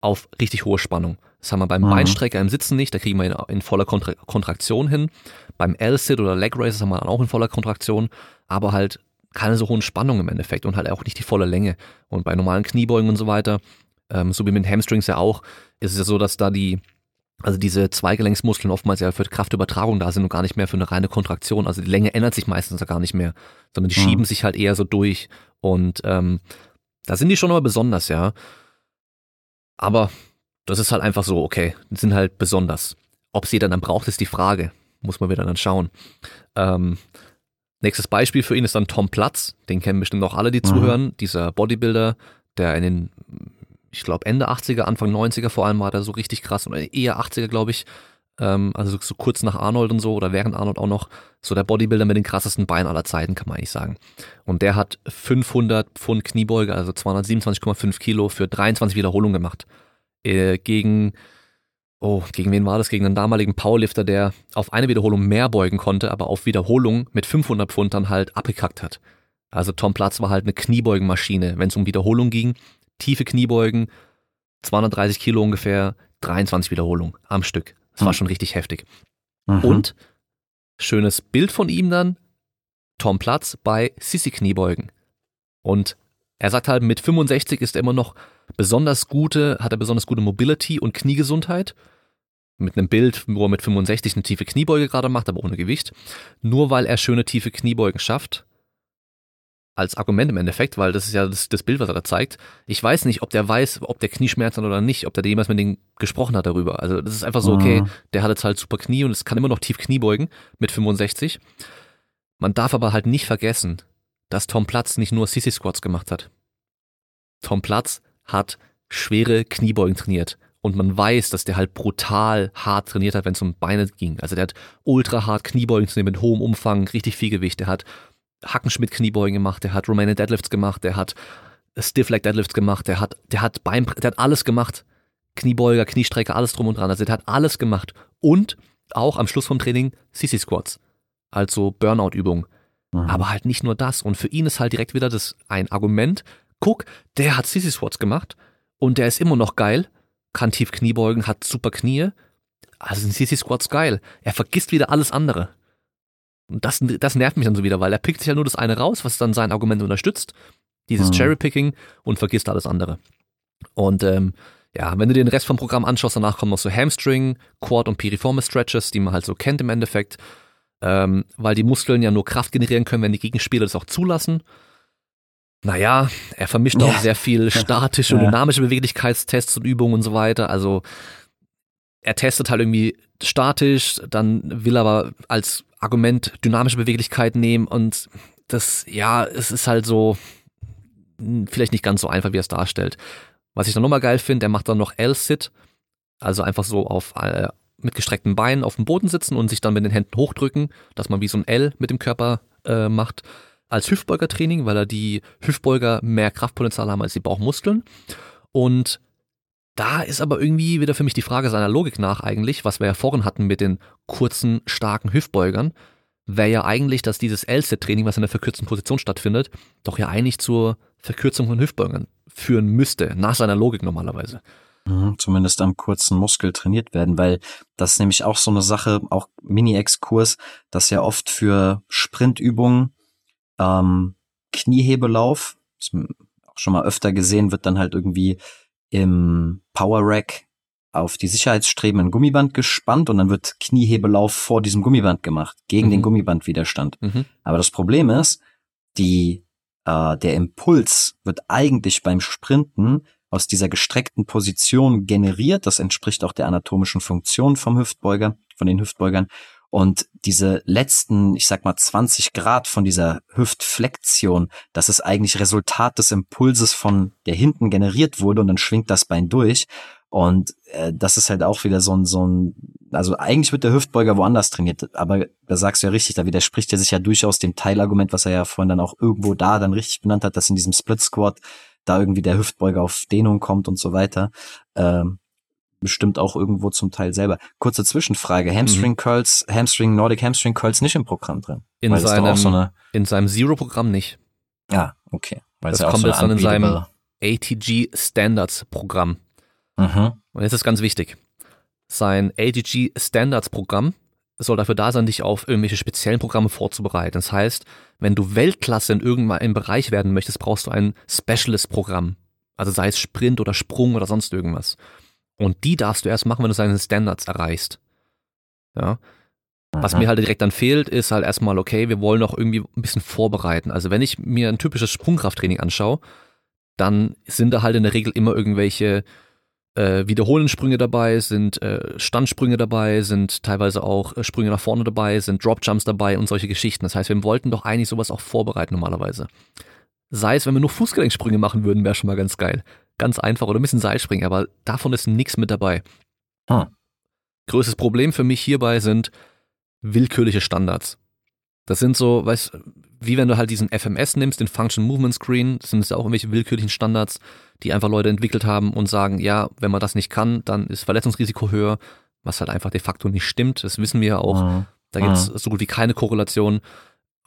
auf richtig hohe Spannung. Das haben wir beim mhm. Beinstrecker im Sitzen nicht, da kriegen wir ihn in voller Kontra Kontraktion hin. Beim L-Sit oder Leg Raises haben wir dann auch in voller Kontraktion, aber halt keine so hohen Spannungen im Endeffekt und halt auch nicht die volle Länge. Und bei normalen Kniebeugen und so weiter, ähm, so wie mit Hamstrings ja auch, ist es ja so, dass da die, also diese Zweigelenksmuskeln oftmals ja für Kraftübertragung da sind und gar nicht mehr für eine reine Kontraktion. Also die Länge ändert sich meistens ja gar nicht mehr, sondern die mhm. schieben sich halt eher so durch. Und ähm, da sind die schon immer besonders, ja. Aber das ist halt einfach so, okay, die sind halt besonders. Ob sie dann dann braucht, ist die Frage. Muss man wieder dann schauen. Ähm, nächstes Beispiel für ihn ist dann Tom Platz. Den kennen bestimmt auch alle, die mhm. zuhören. Dieser Bodybuilder, der in den, ich glaube, Ende 80er, Anfang 90er vor allem war der so richtig krass oder eher 80er, glaube ich. Ähm, also so kurz nach Arnold und so oder während Arnold auch noch. So der Bodybuilder mit den krassesten Beinen aller Zeiten, kann man eigentlich sagen. Und der hat 500 Pfund Kniebeuge, also 227,5 Kilo für 23 Wiederholungen gemacht äh, gegen, oh, gegen wen war das? Gegen einen damaligen Powerlifter, der auf eine Wiederholung mehr beugen konnte, aber auf Wiederholung mit 500 Pfund dann halt abgekackt hat. Also Tom Platz war halt eine Kniebeugenmaschine, wenn es um Wiederholung ging. Tiefe Kniebeugen, 230 Kilo ungefähr, 23 Wiederholungen am Stück. Das war hm. schon richtig heftig. Mhm. Und schönes Bild von ihm dann, Tom Platz bei Sissy Kniebeugen. Und er sagt halt, mit 65 ist er immer noch besonders gute, hat er besonders gute Mobility und Kniegesundheit. Mit einem Bild, wo er mit 65 eine tiefe Kniebeuge gerade macht, aber ohne Gewicht. Nur weil er schöne tiefe Kniebeugen schafft. Als Argument im Endeffekt, weil das ist ja das, das Bild, was er da zeigt. Ich weiß nicht, ob der weiß, ob der Knieschmerzen hat oder nicht, ob der jemals mit denen gesprochen hat darüber. Also das ist einfach so, okay, mhm. der hat jetzt halt super Knie und es kann immer noch tief Kniebeugen mit 65. Man darf aber halt nicht vergessen, dass Tom Platz nicht nur Sissy Squats gemacht hat. Tom Platz hat schwere Kniebeugen trainiert. Und man weiß, dass der halt brutal hart trainiert hat, wenn es um Beine ging. Also der hat ultra hart Kniebeugen trainiert mit hohem Umfang, richtig viel Gewicht. Der hat Hackenschmidt Kniebeugen gemacht, der hat Romanian Deadlifts gemacht, der hat Stiff Leg Deadlifts gemacht, der hat, der hat Bein, der hat alles gemacht. Kniebeuger, Kniestrecker, alles drum und dran. Also der hat alles gemacht. Und auch am Schluss vom Training Sissy Squats. Also Burnout-Übungen. Mhm. Aber halt nicht nur das. Und für ihn ist halt direkt wieder das ein Argument, guck, der hat Sissy Squats gemacht und der ist immer noch geil, kann tief Kniebeugen, hat super Knie. Also sind Sissy Squats geil. Er vergisst wieder alles andere. Und das, das nervt mich dann so wieder, weil er pickt sich ja nur das eine raus, was dann sein Argument unterstützt. Dieses mhm. Cherry-Picking und vergisst alles andere. Und ähm, ja, wenn du dir den Rest vom Programm anschaust, danach kommen noch so Hamstring, Quad und Piriformis Stretches, die man halt so kennt im Endeffekt, ähm, weil die Muskeln ja nur Kraft generieren können, wenn die Gegenspieler das auch zulassen. Naja, er vermischt auch sehr viel statische und dynamische Beweglichkeitstests und Übungen und so weiter. Also er testet halt irgendwie statisch, dann will er aber als Argument dynamische Beweglichkeit nehmen und das, ja, es ist halt so hm, vielleicht nicht ganz so einfach, wie er es darstellt. Was ich dann nochmal geil finde, er macht dann noch L-Sit, also einfach so auf äh, mit gestreckten Beinen auf dem Boden sitzen und sich dann mit den Händen hochdrücken, dass man wie so ein L mit dem Körper äh, macht als Hüftbeugertraining, weil er die Hüftbeuger mehr Kraftpotenzial haben als die Bauchmuskeln. Und da ist aber irgendwie wieder für mich die Frage seiner Logik nach eigentlich, was wir ja vorhin hatten mit den kurzen, starken Hüftbeugern, wäre ja eigentlich, dass dieses L-Set-Training, was in der verkürzten Position stattfindet, doch ja eigentlich zur Verkürzung von Hüftbeugern führen müsste, nach seiner Logik normalerweise. Mhm, zumindest am kurzen Muskel trainiert werden, weil das ist nämlich auch so eine Sache, auch Mini-Exkurs, dass ja oft für Sprintübungen ähm, Kniehebelauf, auch schon mal öfter gesehen, wird dann halt irgendwie im Power Rack auf die Sicherheitsstreben ein Gummiband gespannt und dann wird Kniehebelauf vor diesem Gummiband gemacht, gegen mhm. den Gummibandwiderstand. Mhm. Aber das Problem ist, die, äh, der Impuls wird eigentlich beim Sprinten aus dieser gestreckten Position generiert. Das entspricht auch der anatomischen Funktion vom Hüftbeuger, von den Hüftbeugern. Und diese letzten, ich sag mal 20 Grad von dieser Hüftflexion, das ist eigentlich Resultat des Impulses von der hinten generiert wurde und dann schwingt das Bein durch. Und äh, das ist halt auch wieder so ein, so ein, also eigentlich wird der Hüftbeuger woanders trainiert, aber da sagst du ja richtig, da widerspricht er sich ja durchaus dem Teilargument, was er ja vorhin dann auch irgendwo da dann richtig benannt hat, dass in diesem Split Squat da irgendwie der Hüftbeuger auf Dehnung kommt und so weiter. Ähm, bestimmt auch irgendwo zum Teil selber. Kurze Zwischenfrage. Hamstring mhm. Curls, Hamstring, Nordic Hamstring Curls nicht im Programm drin? In seinem, so eine... in seinem Zero-Programm nicht. Ja, okay. Weil das kommt so jetzt dann in seinem ATG Standards Programm. Mhm. Und jetzt ist ganz wichtig. Sein ATG Standards Programm soll dafür da sein, dich auf irgendwelche speziellen Programme vorzubereiten. Das heißt, wenn du Weltklasse in irgendeinem Bereich werden möchtest, brauchst du ein Specialist-Programm. Also sei es Sprint oder Sprung oder sonst irgendwas. Und die darfst du erst machen, wenn du seine Standards erreichst. Ja. Was mir halt direkt dann fehlt, ist halt erstmal, okay, wir wollen noch irgendwie ein bisschen vorbereiten. Also wenn ich mir ein typisches Sprungkrafttraining anschaue, dann sind da halt in der Regel immer irgendwelche äh, wiederholenden Sprünge dabei, sind äh, Standsprünge dabei, sind teilweise auch äh, Sprünge nach vorne dabei, sind Dropjumps dabei und solche Geschichten. Das heißt, wir wollten doch eigentlich sowas auch vorbereiten normalerweise. Sei es, wenn wir nur Fußgelenksprünge machen würden, wäre schon mal ganz geil. Ganz einfach oder ein bisschen Seilspringen, aber davon ist nichts mit dabei. Hm. Größtes Problem für mich hierbei sind willkürliche Standards. Das sind so, weißt wie wenn du halt diesen FMS nimmst, den Function Movement Screen, das sind es auch irgendwelche willkürlichen Standards, die einfach Leute entwickelt haben und sagen, ja, wenn man das nicht kann, dann ist Verletzungsrisiko höher, was halt einfach de facto nicht stimmt. Das wissen wir ja auch. Mhm. Da gibt es mhm. so gut wie keine Korrelation.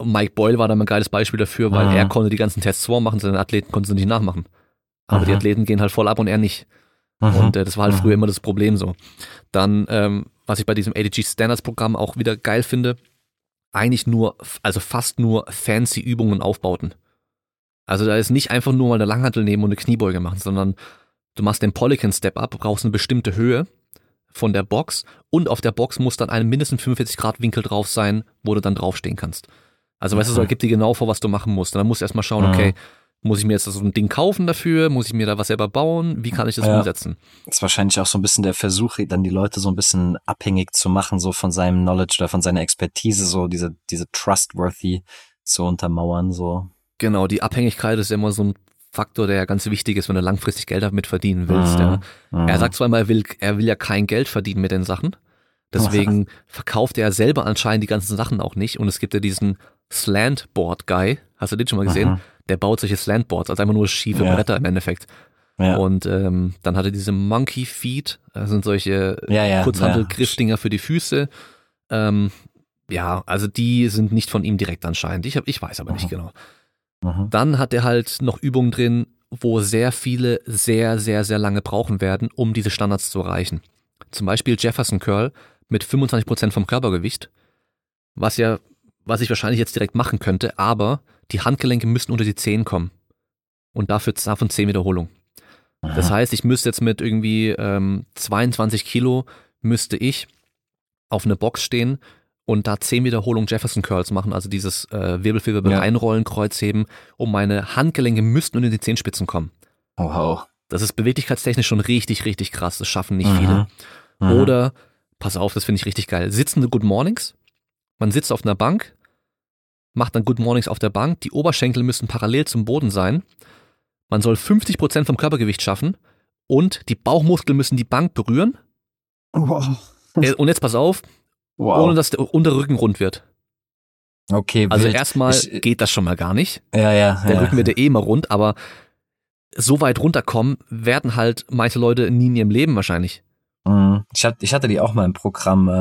Mike Boyle war da ein geiles Beispiel dafür, weil mhm. er konnte die ganzen Tests vormachen, seine Athleten konnten sie nicht nachmachen. Aber die Athleten gehen halt voll ab und er nicht. Und äh, das war halt früher immer das Problem so. Dann, ähm, was ich bei diesem ADG Standards Programm auch wieder geil finde, eigentlich nur, also fast nur fancy Übungen aufbauten. Also da ist nicht einfach nur mal eine Langhantel nehmen und eine Kniebeuge machen, sondern du machst den Polygon Step Up, brauchst eine bestimmte Höhe von der Box und auf der Box muss dann ein mindestens 45 Grad Winkel drauf sein, wo du dann draufstehen kannst. Also weißt du, so, gibt dir genau vor, was du machen musst. Und dann musst du erstmal schauen, okay, muss ich mir jetzt so ein Ding kaufen dafür? Muss ich mir da was selber bauen? Wie kann ich das ja, umsetzen? Das ist wahrscheinlich auch so ein bisschen der Versuch, dann die Leute so ein bisschen abhängig zu machen, so von seinem Knowledge oder von seiner Expertise, so diese, diese trustworthy zu untermauern, so. Genau, die Abhängigkeit ist immer so ein Faktor, der ja ganz wichtig ist, wenn du langfristig Geld damit verdienen willst. Mhm. Ja. Mhm. Er sagt zwar immer, er will, er will ja kein Geld verdienen mit den Sachen. Deswegen verkauft er selber anscheinend die ganzen Sachen auch nicht. Und es gibt ja diesen Slantboard-Guy. Hast du den schon mal gesehen? Mhm der baut solche Slantboards, also einfach nur schiefe ja. Bretter im Endeffekt. Ja. Und ähm, dann hatte diese Monkey Feet, das sind solche ja, ja, Kurzhandel-Griffdinger für die Füße. Ähm, ja, also die sind nicht von ihm direkt anscheinend. Ich, hab, ich weiß aber mhm. nicht genau. Mhm. Dann hat er halt noch Übungen drin, wo sehr viele sehr, sehr, sehr lange brauchen werden, um diese Standards zu erreichen. Zum Beispiel Jefferson Curl mit 25% vom Körpergewicht, was ja, was ich wahrscheinlich jetzt direkt machen könnte, aber die Handgelenke müssen unter die Zehen kommen. Und dafür davon 10 Wiederholungen. Das heißt, ich müsste jetzt mit irgendwie ähm, 22 Kilo müsste ich auf eine Box stehen und da 10 Wiederholungen Jefferson Curls machen, also dieses äh, Wirbelfilbe ja. einrollen, Kreuzheben, um meine Handgelenke müssten unter die Zehenspitzen kommen. Oh, wow. Das ist beweglichkeitstechnisch schon richtig, richtig krass. Das schaffen nicht mhm. viele. Mhm. Oder, pass auf, das finde ich richtig geil. Sitzende Good Mornings. Man sitzt auf einer Bank, macht dann Good Mornings auf der Bank. Die Oberschenkel müssen parallel zum Boden sein. Man soll 50 Prozent vom Körpergewicht schaffen und die Bauchmuskeln müssen die Bank berühren. Wow. Äh, und jetzt pass auf, wow. ohne dass der Unterrücken rund wird. Okay, also erstmal geht das schon mal gar nicht. Ja, ja. Der ja. Rücken wird ja eh immer rund, aber so weit runterkommen werden halt manche Leute nie in ihrem Leben wahrscheinlich. Mhm. Ich hatte, ich hatte die auch mal im Programm, äh,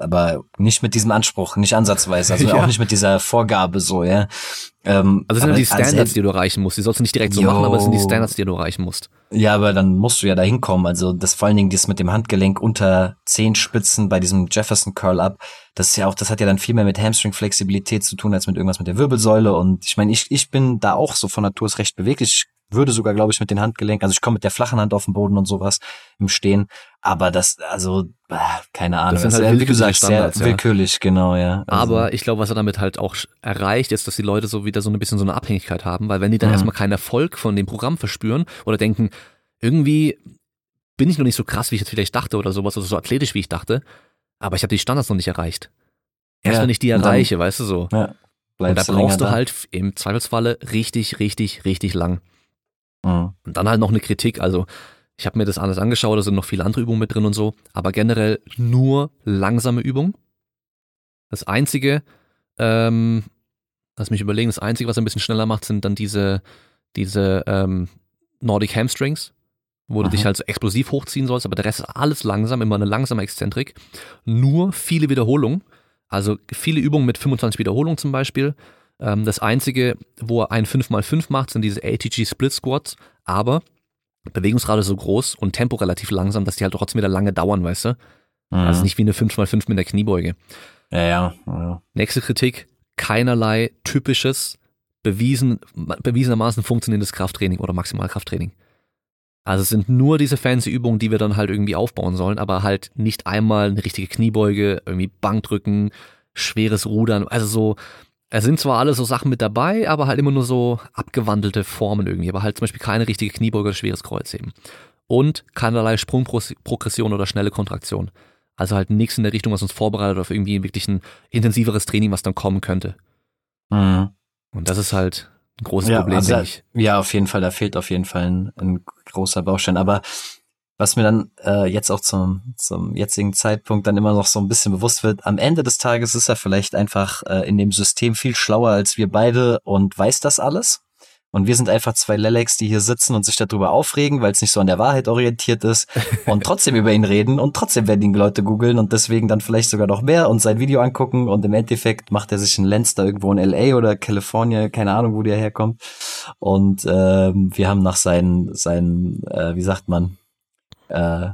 aber nicht mit diesem Anspruch, nicht ansatzweise, also ja. auch nicht mit dieser Vorgabe so, ja. Ähm, also das sind die Standards, also, die du erreichen musst. Die sollst du nicht direkt so yo. machen, aber es sind die Standards, die du erreichen musst. Ja, aber dann musst du ja da hinkommen. Also das vor allen Dingen das mit dem Handgelenk unter Zehenspitzen bei diesem Jefferson Curl Up, das ist ja auch, das hat ja dann viel mehr mit Hamstring-Flexibilität zu tun, als mit irgendwas mit der Wirbelsäule. Und ich meine, ich, ich bin da auch so von Natur aus recht beweglich würde sogar, glaube ich, mit den Handgelenken. Also ich komme mit der flachen Hand auf den Boden und sowas im Stehen. Aber das, also, keine Ahnung. Das sind Das halt ist, wie gesagt, Standards, sehr ja. willkürlich, genau, ja. Also, Aber ich glaube, was er damit halt auch erreicht, ist, dass die Leute so wieder so ein bisschen so eine Abhängigkeit haben, weil wenn die dann Mhm. erstmal keinen Erfolg von dem Programm verspüren oder denken, irgendwie bin ich noch nicht so krass, wie ich jetzt vielleicht dachte oder sowas, oder so athletisch, wie ich dachte, aber ich habe die Standards noch nicht erreicht. Erst Ja, wenn ich die und dann erreiche, weißt du so. ja, Und da brauchst du da. halt im Zweifelsfalle richtig, richtig, richtig lang. Mhm. Und dann halt noch eine Kritik, also ich habe mir das alles angeschaut, da sind noch viele andere Übungen mit drin und so, aber generell nur langsame Übungen. Das Einzige, ähm, lass mich überlegen, das Einzige, was er ein bisschen schneller macht, sind dann diese, diese ähm, Nordic Hamstrings, wo du Mhm. dich halt so explosiv hochziehen sollst, aber der Rest ist alles langsam, immer eine langsame Exzentrik. Nur viele Wiederholungen, also viele Übungen mit 25 Wiederholungen zum Beispiel. Ähm, das Einzige, wo er ein 5x5 macht, sind diese ATG Split Squats, aber Bewegungsrate so groß und Tempo relativ langsam, dass die halt trotzdem wieder lange dauern, weißt du? Mhm. Also nicht wie eine 5x5 mit der Kniebeuge. ja, ja, ja. Nächste Kritik, keinerlei typisches, bewiesen, bewiesenermaßen funktionierendes Krafttraining oder Maximalkrafttraining. Also es sind nur diese fancy Übungen, die wir dann halt irgendwie aufbauen sollen, aber halt nicht einmal eine richtige Kniebeuge, irgendwie Bankdrücken, schweres Rudern, also so, es sind zwar alle so Sachen mit dabei, aber halt immer nur so abgewandelte Formen irgendwie, aber halt zum Beispiel keine richtige Kniebeuge oder schweres Kreuzheben. Und keinerlei Sprungprogression oder schnelle Kontraktion. Also halt nichts in der Richtung, was uns vorbereitet auf irgendwie wirklich ein intensiveres Training, was dann kommen könnte. Mhm. Und das ist halt ein großes Ja, Problem, also denke ich. Ja, auf jeden Fall, da fehlt auf jeden Fall ein, ein großer Baustein. Aber was mir dann äh, jetzt auch zum, zum jetzigen Zeitpunkt dann immer noch so ein bisschen bewusst wird, am Ende des Tages ist er vielleicht einfach äh, in dem System viel schlauer als wir beide und weiß das alles. Und wir sind einfach zwei Lelex, die hier sitzen und sich darüber aufregen, weil es nicht so an der Wahrheit orientiert ist und trotzdem über ihn reden und trotzdem werden ihn Leute googeln und deswegen dann vielleicht sogar noch mehr und sein Video angucken und im Endeffekt macht er sich einen Lenz da irgendwo in LA oder California, keine Ahnung, wo der herkommt. Und ähm, wir haben nach seinen, seinen, äh, wie sagt man, äh,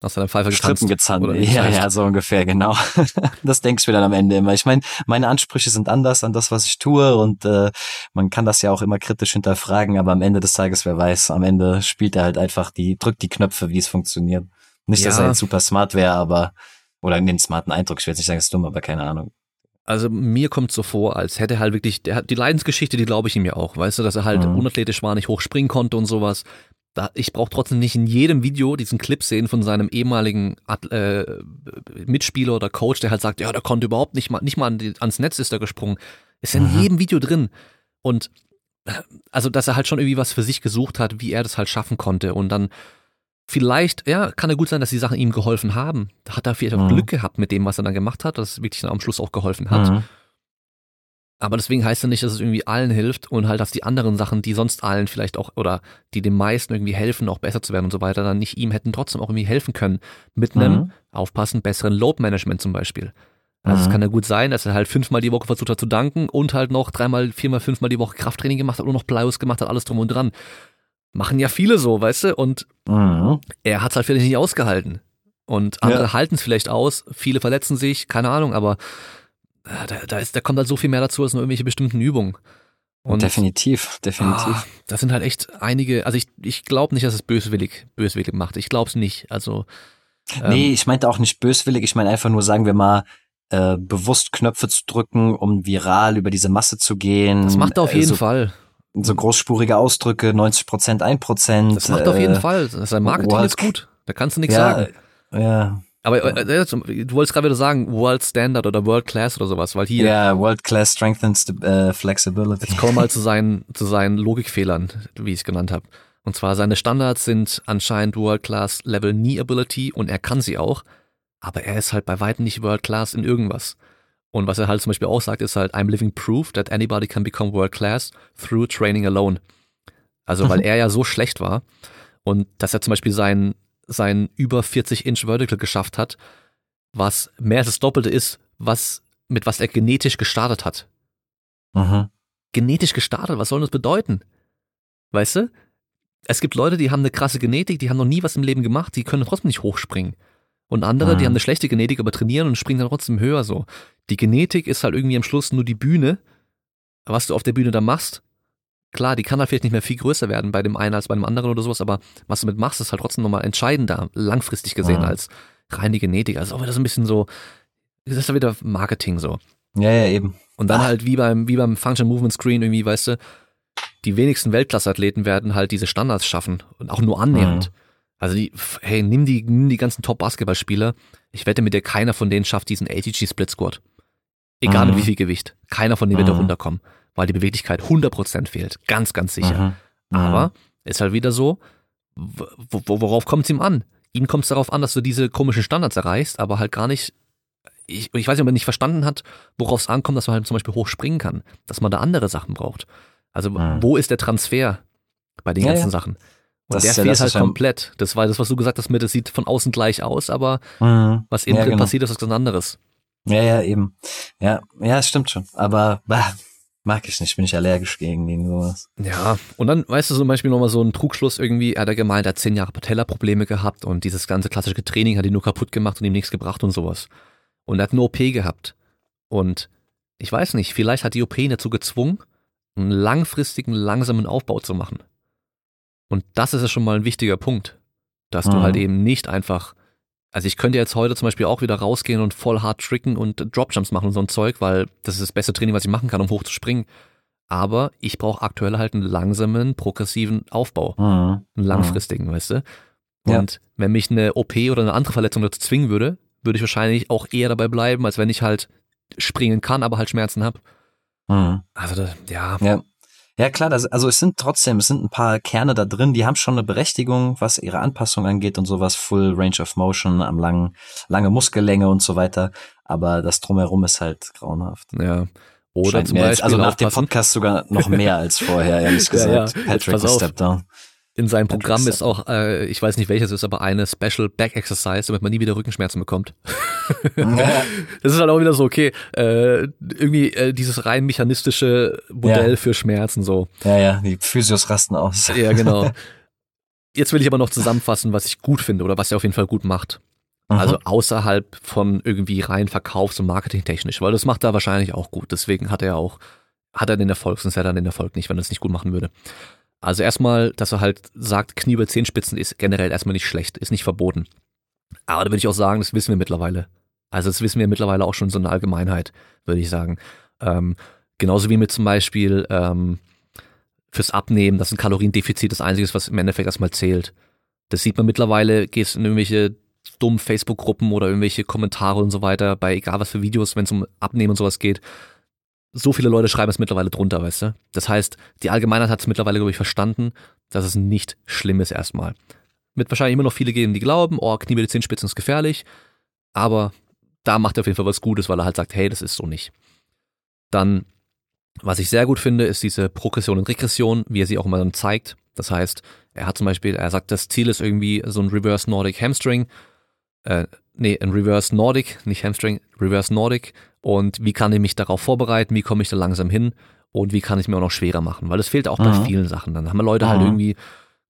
Aus deinem Pfeifer Strippen getanzt. gezankt. Oder Ja, ja, so ungefähr, genau. das denkst du mir dann am Ende immer. Ich meine, meine Ansprüche sind anders an das, was ich tue und äh, man kann das ja auch immer kritisch hinterfragen, aber am Ende des Tages, wer weiß, am Ende spielt er halt einfach die, drückt die Knöpfe, wie es funktioniert. Nicht, dass Ja. er jetzt super smart wäre, aber, oder den smarten Eindruck, ich will jetzt nicht sagen, es ist dumm, aber keine Ahnung. Also mir kommt so vor, als hätte er halt wirklich, der hat die Leidensgeschichte, die glaube ich ihm ja auch, weißt du, dass er halt Mhm. unathletisch war, nicht hoch springen konnte und sowas. Ich brauche trotzdem nicht in jedem Video diesen Clip sehen von seinem ehemaligen äh, Mitspieler oder Coach, der halt sagt, ja, der konnte überhaupt nicht mal, nicht mal ans Netz ist er gesprungen. Ist in Mhm. jedem Video drin. Und also, dass er halt schon irgendwie was für sich gesucht hat, wie er das halt schaffen konnte. Und dann vielleicht, ja, kann ja gut sein, dass die Sachen ihm geholfen haben. Da hat er vielleicht auch Mhm. Glück gehabt mit dem, was er dann gemacht hat, dass es wirklich am Schluss auch geholfen hat. Mhm. Aber deswegen heißt ja nicht, dass es irgendwie allen hilft und halt, dass die anderen Sachen, die sonst allen vielleicht auch oder die den meisten irgendwie helfen, auch besser zu werden und so weiter, dann nicht ihm hätten trotzdem auch irgendwie helfen können. Mit einem, Mhm. aufpassen, besseren Load-Management zum Beispiel. Also es Mhm. kann ja gut sein, dass er halt fünfmal die Woche versucht hat zu danken und halt noch dreimal, viermal, fünfmal die Woche Krafttraining gemacht hat und noch Plyos gemacht hat, alles drum und dran. Machen ja viele so, weißt du? Und Mhm. er hat es halt vielleicht nicht ausgehalten. Und andere Ja. halten es vielleicht aus, viele verletzen sich, keine Ahnung, aber da, da, ist, da kommt halt so viel mehr dazu als nur irgendwelche bestimmten Übungen. Und definitiv, definitiv. Ah, das sind halt echt einige, also ich, ich glaube nicht, dass es böswillig, böswillig macht. Ich glaube es nicht. Also ähm, Nee, ich meinte auch nicht böswillig, ich meine einfach nur, sagen wir mal, äh, bewusst Knöpfe zu drücken, um viral über diese Masse zu gehen. das macht er auf Äh, jeden so, Fall. So großspurige Ausdrücke, 90 Prozent, 1 Prozent. Das macht er auf jeden Fall. Sein Marketing World- ist gut. Da kannst du nichts äh, Ja, sagen. ja, Aber äh, äh, du wolltest gerade wieder sagen, World Standard oder World Class oder sowas, weil hier, ja, World Class Strength and St- äh, Flexibility. jetzt kommen wir mal zu seinen, zu seinen Logikfehlern, wie ich es genannt habe. Und zwar seine Standards sind anscheinend World Class Level Knee Ability und er kann sie auch, aber er ist halt bei weitem nicht World Class in irgendwas. Und was er halt zum Beispiel auch sagt, ist halt, I'm living proof that anybody can become world class through training alone. Also, weil er ja so schlecht war und dass er zum Beispiel sein, sein über 40 Inch Vertical geschafft hat, was mehr als das Doppelte ist, was, mit was er genetisch gestartet hat. Mhm. Genetisch gestartet, was soll das bedeuten? Weißt du? Es gibt Leute, die haben eine krasse Genetik, die haben noch nie was im Leben gemacht, die können trotzdem nicht hochspringen. Und andere, die Mhm. haben eine schlechte Genetik, aber trainieren und springen dann trotzdem höher so. Die Genetik ist halt irgendwie am Schluss nur die Bühne, was du auf der Bühne da machst. Klar, die kann halt vielleicht nicht mehr viel größer werden bei dem einen als bei dem anderen oder sowas, aber was du mit machst, ist halt trotzdem nochmal entscheidender, langfristig gesehen, Mhm. als reine Genetik. Also auch wieder so ein bisschen so, das ist ja wieder Marketing so. Ja, ja, eben. Und dann Ah. halt wie beim, wie beim Function Movement Screen irgendwie, weißt du, die wenigsten Weltklasse-Athleten werden halt diese Standards schaffen und auch nur annähernd. Mhm. Also die, hey, nimm die, nimm die ganzen Top-Basketballspieler. Ich wette mit dir, keiner von denen schafft diesen ATG Split Squat. Egal mit Mhm. wie viel Gewicht. Keiner von denen wird da Mhm. runterkommen, weil die Beweglichkeit 100% fehlt. Ganz, ganz sicher. Mhm. Mhm. Aber ist halt wieder so, wo, wo, worauf kommt es ihm an? Ihm kommt es darauf an, dass du diese komischen Standards erreichst, aber halt gar nicht. Ich, ich weiß nicht, ob er nicht verstanden hat, worauf es ankommt, dass man halt zum Beispiel hoch springen kann, dass man da andere Sachen braucht. Also Mhm. wo ist der Transfer bei den Ja, ganzen ja. Sachen? Und Das der ist ja fehlt das, halt komplett. Das war das, was du gesagt hast mit, das sieht von außen gleich aus, aber was innen Ja, drin genau. passiert, ist was ganz anderes. Ja, ja, eben. Ja, ja, es stimmt schon. Aber bah, mag ich nicht, bin ich allergisch gegen, gegen sowas. Ja, und dann, weißt du, zum Beispiel nochmal so ein Trugschluss irgendwie, er hat er gemeint, er hat zehn Jahre Patella-Probleme gehabt und dieses ganze klassische Training hat ihn nur kaputt gemacht und ihm nichts gebracht und sowas. Und er hat eine OP gehabt. Und ich weiß nicht, vielleicht hat die OP ihn dazu gezwungen, einen langfristigen, langsamen Aufbau zu machen. Und das ist ja schon mal ein wichtiger Punkt, dass du Mhm. halt eben nicht einfach, also ich könnte jetzt heute zum Beispiel auch wieder rausgehen und voll hart tricken und Dropjumps machen und so ein Zeug, weil das ist das beste Training, was ich machen kann, um hoch zu springen. Aber ich brauche aktuell halt einen langsamen, progressiven Aufbau, Mhm. einen langfristigen, weißt du? Ja. Und wenn mich eine OP oder eine andere Verletzung dazu zwingen würde, würde ich wahrscheinlich auch eher dabei bleiben, als wenn ich halt springen kann, aber halt Schmerzen habe. Mhm. Also das, ja, Ja. Ja, klar, das, also es sind trotzdem, es sind ein paar Kerne da drin, die haben schon eine Berechtigung, was ihre Anpassung angeht und sowas, Full Range of Motion, am langen, lange Muskellänge und so weiter. Aber das drumherum ist halt grauenhaft. ja. Oder Scheint zum Beispiel jetzt, also nach dem aufpassen, Podcast sogar noch mehr als vorher, ehrlich Ja, ja. gesagt. Jetzt Patrick pass auf. Step Down. In seinem Programm ist auch, äh, ich weiß nicht welches ist, aber eine Special Back Exercise, damit man nie wieder Rückenschmerzen bekommt. Das ist halt auch wieder so, okay, äh, irgendwie äh, dieses rein mechanistische Modell Ja. für Schmerzen so. ja, ja, die Physios rasten aus. Ja, genau. Jetzt will ich aber noch zusammenfassen, was ich gut finde oder was er auf jeden Fall gut macht. Mhm. Also außerhalb von irgendwie rein verkaufs- und marketingtechnisch, weil das macht er wahrscheinlich auch gut. Deswegen hat er auch, hat er den Erfolg, sonst hätte er den Erfolg nicht, wenn er es nicht gut machen würde. Also erstmal, dass er halt sagt, Knie über Zehenspitzen ist generell erstmal nicht schlecht, ist nicht verboten. Aber da würde ich auch sagen, das wissen wir mittlerweile. Also das wissen wir mittlerweile auch schon so in der Allgemeinheit, würde ich sagen. Ähm, genauso wie mit zum Beispiel ähm, fürs Abnehmen, dass ein Kaloriendefizit das Einzige ist, was im Endeffekt erstmal zählt. Das sieht man mittlerweile, gehst in irgendwelche dummen Facebook-Gruppen oder irgendwelche Kommentare und so weiter, bei egal was für Videos, wenn es um Abnehmen und sowas geht. So viele Leute schreiben es mittlerweile drunter, weißt du? Das heißt, die Allgemeinheit hat es mittlerweile, glaube ich, verstanden, dass es nicht schlimm ist erstmal. Wird wahrscheinlich immer noch viele geben, die glauben, oh, Knie über die Zehenspitzen ist gefährlich, aber da macht er auf jeden Fall was Gutes, weil er halt sagt, hey, das ist so nicht. Dann, was ich sehr gut finde, ist diese Progression und Regression, wie er sie auch immer dann zeigt. Das heißt, er hat zum Beispiel, er sagt, das Ziel ist irgendwie so ein Reverse Nordic Hamstring, äh, nee, ein Reverse Nordic, nicht Hamstring, Reverse Nordic. Und wie kann ich mich darauf vorbereiten? Wie komme ich da langsam hin? Und wie kann ich mir auch noch schwerer machen? Weil das fehlt auch bei Mhm. vielen Sachen. Dann haben wir Leute halt Mhm. irgendwie,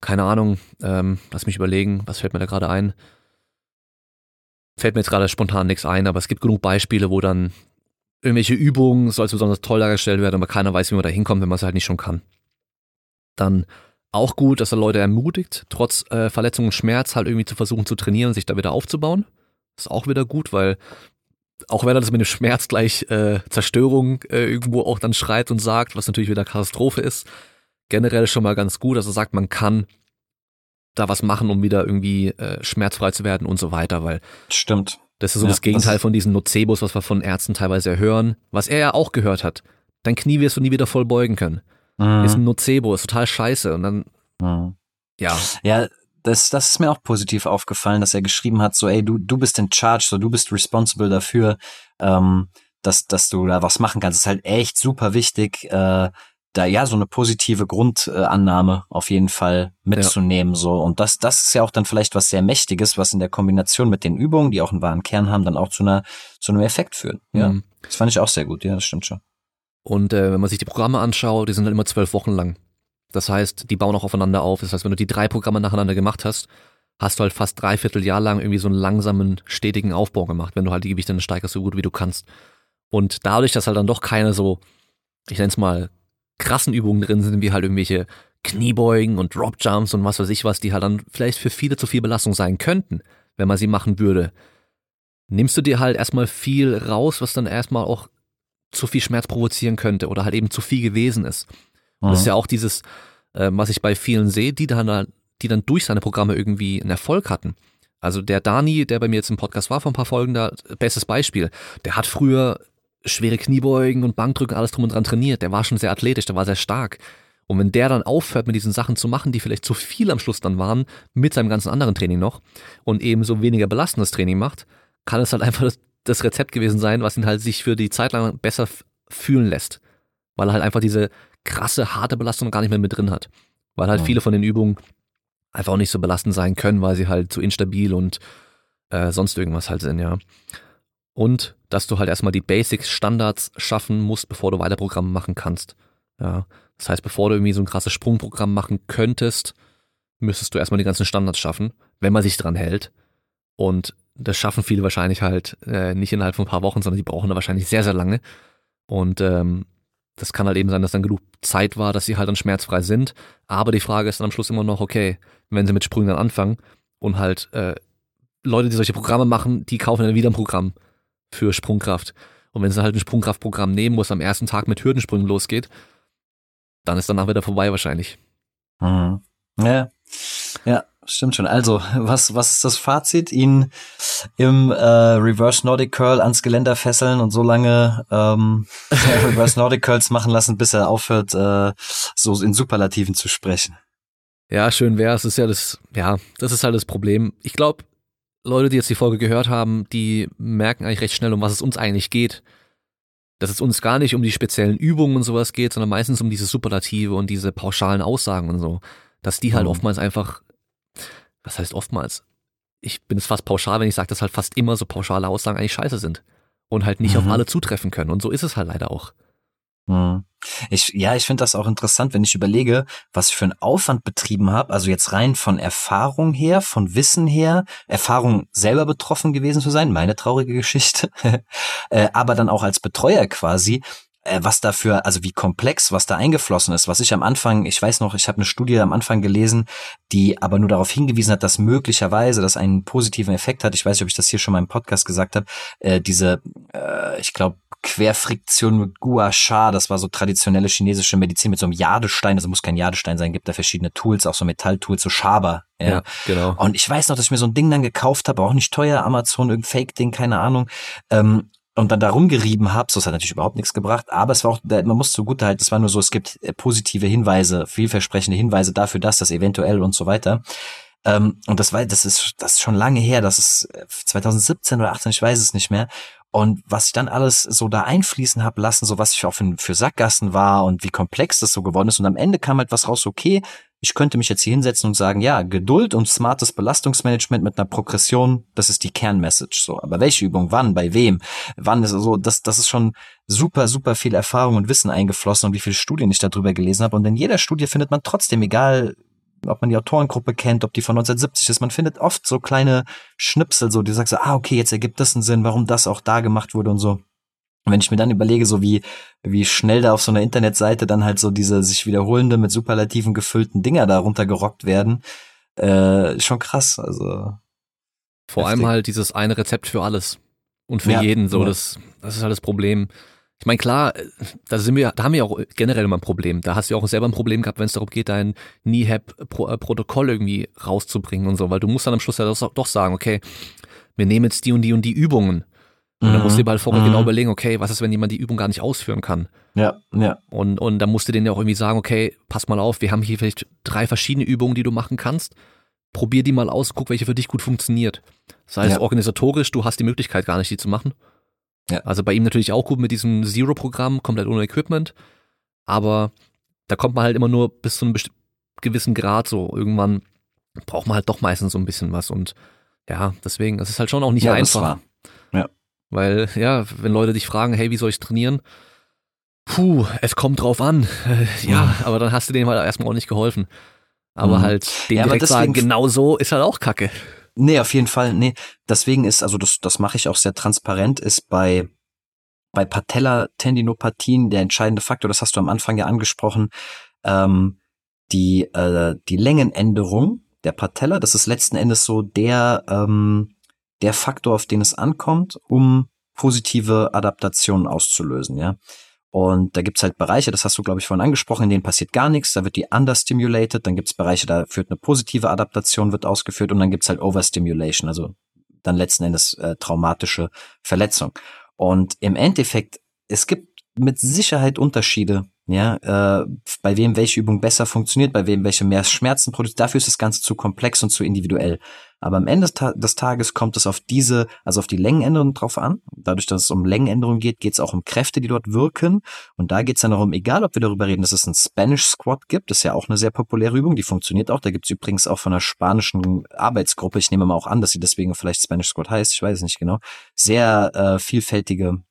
keine Ahnung, ähm, lass mich überlegen, was fällt mir da gerade ein? Fällt mir jetzt gerade spontan nichts ein, aber es gibt genug Beispiele, wo dann irgendwelche Übungen so als besonders toll dargestellt werden, aber keiner weiß, wie man da hinkommt, wenn man es halt nicht schon kann. Dann auch gut, dass er Leute ermutigt, trotz äh, Verletzung und Schmerz halt irgendwie zu versuchen zu trainieren und sich da wieder aufzubauen. Ist auch wieder gut, weil auch wenn er das mit dem Schmerz gleich äh, Zerstörung äh, irgendwo auch dann schreit und sagt, was natürlich wieder Katastrophe ist, generell schon mal ganz gut, dass er sagt, man kann da was machen, um wieder irgendwie äh, schmerzfrei zu werden und so weiter, weil Stimmt. das ist so Ja, das Gegenteil das- von diesen Nocebos, was wir von Ärzten teilweise hören, was er ja auch gehört hat. Dein Knie wirst du nie wieder voll beugen können. Mhm. Ist ein Nocebo, ist total scheiße und dann, Mhm. ja, Ja, das, das ist mir auch positiv aufgefallen, dass er geschrieben hat, so, ey, du, du bist in charge, so, du bist responsible dafür, ähm, dass, dass du da was machen kannst. Das ist halt echt super wichtig, äh, da ja so eine positive Grundannahme auf jeden Fall mitzunehmen, so. Und das, das ist ja auch dann vielleicht was sehr Mächtiges, was in der Kombination mit den Übungen, die auch einen wahren Kern haben, dann auch zu einer, zu einem Effekt führen. Ja. Mhm. Das fand ich auch sehr gut, ja, das stimmt schon. Und äh, wenn man sich die Programme anschaut, die sind halt immer zwölf Wochen lang. Das heißt, die bauen auch aufeinander auf. Das heißt, wenn du die drei Programme nacheinander gemacht hast, hast du halt fast dreiviertel Jahr lang irgendwie so einen langsamen, stetigen Aufbau gemacht, wenn du halt die Gewichte dann steigerst, so gut wie du kannst. Und dadurch, dass halt dann doch keine so, ich nenne es mal, krassen Übungen drin sind, wie halt irgendwelche Kniebeugen und Dropjumps und was weiß ich was, die halt dann vielleicht für viele zu viel Belastung sein könnten, wenn man sie machen würde, nimmst du dir halt erstmal viel raus, was dann erstmal auch zu viel Schmerz provozieren könnte oder halt eben zu viel gewesen ist. Und das ist ja auch dieses, äh, was ich bei vielen sehe, die dann, die dann durch seine Programme irgendwie einen Erfolg hatten. Also der Dani, der bei mir jetzt im Podcast war vor ein paar Folgen, da bestes Beispiel. Der hat früher schwere Kniebeugen und Bankdrücken alles drum und dran trainiert. Der war schon sehr athletisch, der war sehr stark. Und wenn der dann aufhört, mit diesen Sachen zu machen, die vielleicht zu viel am Schluss dann waren, mit seinem ganzen anderen Training noch und eben so weniger belastendes Training macht, kann es halt einfach das, Rezept gewesen sein, was ihn halt sich für die Zeit lang besser fühlen lässt. Weil er halt einfach diese krasse, harte Belastung gar nicht mehr mit drin hat. Weil halt ja. viele von den Übungen einfach auch nicht so belastend sein können, weil sie halt zu instabil und äh, sonst irgendwas halt sind, ja. Und dass du halt erstmal die Basics, Standards schaffen musst, bevor du weiter Programme machen kannst. Ja. Das heißt, bevor du irgendwie so ein krasses Sprungprogramm machen könntest, müsstest du erstmal die ganzen Standards schaffen, wenn man sich dran hält. Und das schaffen viele wahrscheinlich halt äh, nicht innerhalb von ein paar Wochen, sondern die brauchen da wahrscheinlich sehr, sehr lange. Und ähm, das kann halt eben sein, dass dann genug Zeit war, dass sie halt dann schmerzfrei sind. Aber die Frage ist dann am Schluss immer noch, okay, wenn sie mit Sprüngen dann anfangen und halt äh, Leute, die solche Programme machen, die kaufen dann wieder ein Programm für Sprungkraft. Und wenn sie halt ein Sprungkraftprogramm nehmen, wo es am ersten Tag mit Hürdensprüngen losgeht, dann ist danach wieder vorbei wahrscheinlich. Mhm. Ja, ja, stimmt schon. Also, was, was ist das Fazit? Ihn im äh, Reverse Nordic Curl ans Geländer fesseln und so lange ähm, Reverse Nordic Curls machen lassen, bis er aufhört, äh, so in Superlativen zu sprechen. Ja, schön wäre es. Ist ja das, ja, das ist halt das Problem. Ich glaube, Leute, die jetzt die Folge gehört haben, die merken eigentlich recht schnell, um was es uns eigentlich geht. Dass es uns gar nicht um die speziellen Übungen und sowas geht, sondern meistens um diese Superlative und diese pauschalen Aussagen und so. Dass die halt mhm. oftmals einfach, was heißt oftmals? Ich bin es fast pauschal, wenn ich sage, dass halt fast immer so pauschale Aussagen eigentlich scheiße sind. Und halt nicht mhm. auf alle zutreffen können. Und so ist es halt leider auch. Mhm. Ich, ja, ich finde das auch interessant, wenn ich überlege, was ich für einen Aufwand betrieben habe. Also jetzt rein von Erfahrung her, von Wissen her, Erfahrung selber betroffen gewesen zu sein, meine traurige Geschichte, äh, aber dann auch als Betreuer quasi, was dafür, also wie komplex, was da eingeflossen ist. Was ich am Anfang, ich weiß noch, ich habe eine Studie am Anfang gelesen, die aber nur darauf hingewiesen hat, dass möglicherweise das einen positiven Effekt hat. Ich weiß nicht, ob ich das hier schon mal im Podcast gesagt habe. Äh, diese, äh, ich glaube, Querfriktion mit Gua Sha, das war so traditionelle chinesische Medizin mit so einem Jadestein, also muss kein Jadestein sein, gibt da verschiedene Tools, auch so Metalltools, so Schaber. Ja. ja, genau. Und ich weiß noch, dass ich mir so ein Ding dann gekauft habe, auch nicht teuer, Amazon, irgendein Fake-Ding, keine Ahnung. Ähm, und dann da rumgerieben habe, so es hat natürlich überhaupt nichts gebracht, aber es war auch, man muss zugute halten, es war nur so, es gibt äh, positive Hinweise, vielversprechende Hinweise dafür, dass das eventuell und so weiter. Ähm, und das war, das ist, das ist schon lange her, das ist 2017 äh, oder 18, ich weiß es nicht mehr. Und was ich dann alles so da einfließen habe lassen, so was ich auch für, für Sackgassen war und wie komplex das so geworden ist. Und am Ende kam halt was raus, okay, ich könnte mich jetzt hier hinsetzen und sagen, ja, Geduld und smartes Belastungsmanagement mit einer Progression, das ist die Kernmessage. So, aber welche Übung, wann, bei wem, wann ist so, das, das ist schon super, super viel Erfahrung und Wissen eingeflossen und wie viele Studien ich darüber gelesen habe. Und in jeder Studie findet man trotzdem, egal ob man die Autorengruppe kennt, ob die von 1970 ist. Man findet oft so kleine Schnipsel, so die sagst so, ah, okay, jetzt ergibt das einen Sinn, warum das auch da gemacht wurde und so. Und wenn ich mir dann überlege, so wie, wie schnell da auf so einer Internetseite dann halt so diese sich wiederholende mit Superlativen gefüllten Dinger da runtergerockt werden, äh, schon krass, also. Vor heftig. allem halt dieses eine Rezept für alles. Und für ja, jeden, so, ja. das, das ist halt das Problem. Ich meine, klar, da sind wir, da haben wir auch generell immer ein Problem. Da hast du ja auch selber ein Problem gehabt, wenn es darum geht, dein NIHAP-Protokoll äh, irgendwie rauszubringen und so, weil du musst dann am Schluss ja doch sagen, okay, wir nehmen jetzt die und die und die Übungen. Und mhm. dann musst du dir halt vorher genau mhm. genau überlegen, okay, was ist, wenn jemand die Übung gar nicht ausführen kann? Ja, ja. Und, und dann musst du denen ja auch irgendwie sagen, okay, pass mal auf, wir haben hier vielleicht drei verschiedene Übungen, die du machen kannst. Probier die mal aus, guck, welche für dich gut funktioniert. Das heißt, ja. organisatorisch, du hast die Möglichkeit gar nicht, die zu machen. Ja. Also bei ihm natürlich auch gut mit diesem Zero-Programm, komplett ohne Equipment. Aber da kommt man halt immer nur bis zu einem gewissen Grad so. Irgendwann braucht man halt doch meistens so ein bisschen was. Und ja, deswegen, es ist halt schon auch nicht ja, einfach. Ja. Weil, ja, wenn Leute dich fragen, hey, wie soll ich trainieren? Puh, es kommt drauf an. ja, mhm. aber dann hast du denen halt erstmal auch nicht geholfen. Aber mhm. halt den ja, direkt sagen, genau so ist halt auch Kacke. Nee, auf jeden Fall, nee. Deswegen ist, also das, das mache ich auch sehr transparent, ist bei bei Patella-Tendinopathien der entscheidende Faktor, das hast du am Anfang ja angesprochen, ähm, die, äh, die Längenänderung der Patella, das ist letzten Endes so der, ähm, der Faktor, auf den es ankommt, um positive Adaptationen auszulösen, ja. Und da gibt's halt Bereiche, das hast du, glaube ich, vorhin angesprochen, in denen passiert gar nichts, da wird die understimulated, dann gibt's Bereiche, da führt eine positive Adaptation, wird ausgeführt und dann gibt's halt Overstimulation, also dann letzten Endes äh, traumatische Verletzung. Und im Endeffekt, es gibt mit Sicherheit Unterschiede, ja, äh, bei wem welche Übung besser funktioniert, bei wem welche mehr Schmerzen produziert. Dafür ist das Ganze zu komplex und zu individuell. Aber am Ende des Tages kommt es auf diese, also auf die Längenänderung drauf an. Dadurch, dass es um Längenänderung geht, geht es auch um Kräfte, die dort wirken. Und da geht es dann darum, egal ob wir darüber reden, dass es einen Spanish Squat gibt, das ist ja auch eine sehr populäre Übung, die funktioniert auch. Da gibt es übrigens auch von einer spanischen Arbeitsgruppe, ich nehme mal auch an, dass sie deswegen vielleicht Spanish Squat heißt, ich weiß es nicht genau, sehr äh, vielfältige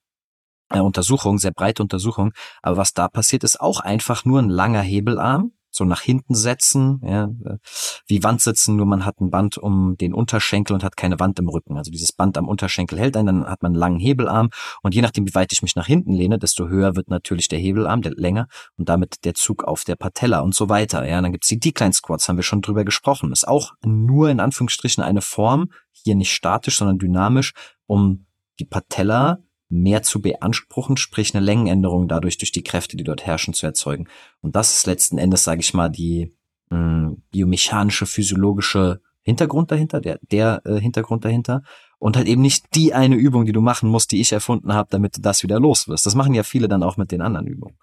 Untersuchung, sehr breite Untersuchung. Aber was da passiert, ist auch einfach nur ein langer Hebelarm, so nach hinten setzen, ja, äh, wie Wand sitzen, nur man hat ein Band um den Unterschenkel und hat keine Wand im Rücken. Also dieses Band am Unterschenkel hält einen, dann hat man einen langen Hebelarm und je nachdem, wie weit ich mich nach hinten lehne, desto höher wird natürlich der Hebelarm, der länger und damit der Zug auf der Patella und so weiter. Ja, dann gibt's die Decline Squats, haben wir schon drüber gesprochen. Ist auch nur in Anführungsstrichen eine Form, hier nicht statisch, sondern dynamisch, um die Patella mehr zu beanspruchen, sprich eine Längenänderung dadurch durch die Kräfte, die dort herrschen, zu erzeugen. Und das ist letzten Endes, sage ich mal, die mh, hm, biomechanische, physiologische Hintergrund dahinter, der, der äh, Hintergrund dahinter. Und halt eben nicht die eine Übung, die du machen musst, die ich erfunden habe, damit du das wieder los wirst. Das machen ja viele dann auch mit den anderen Übungen.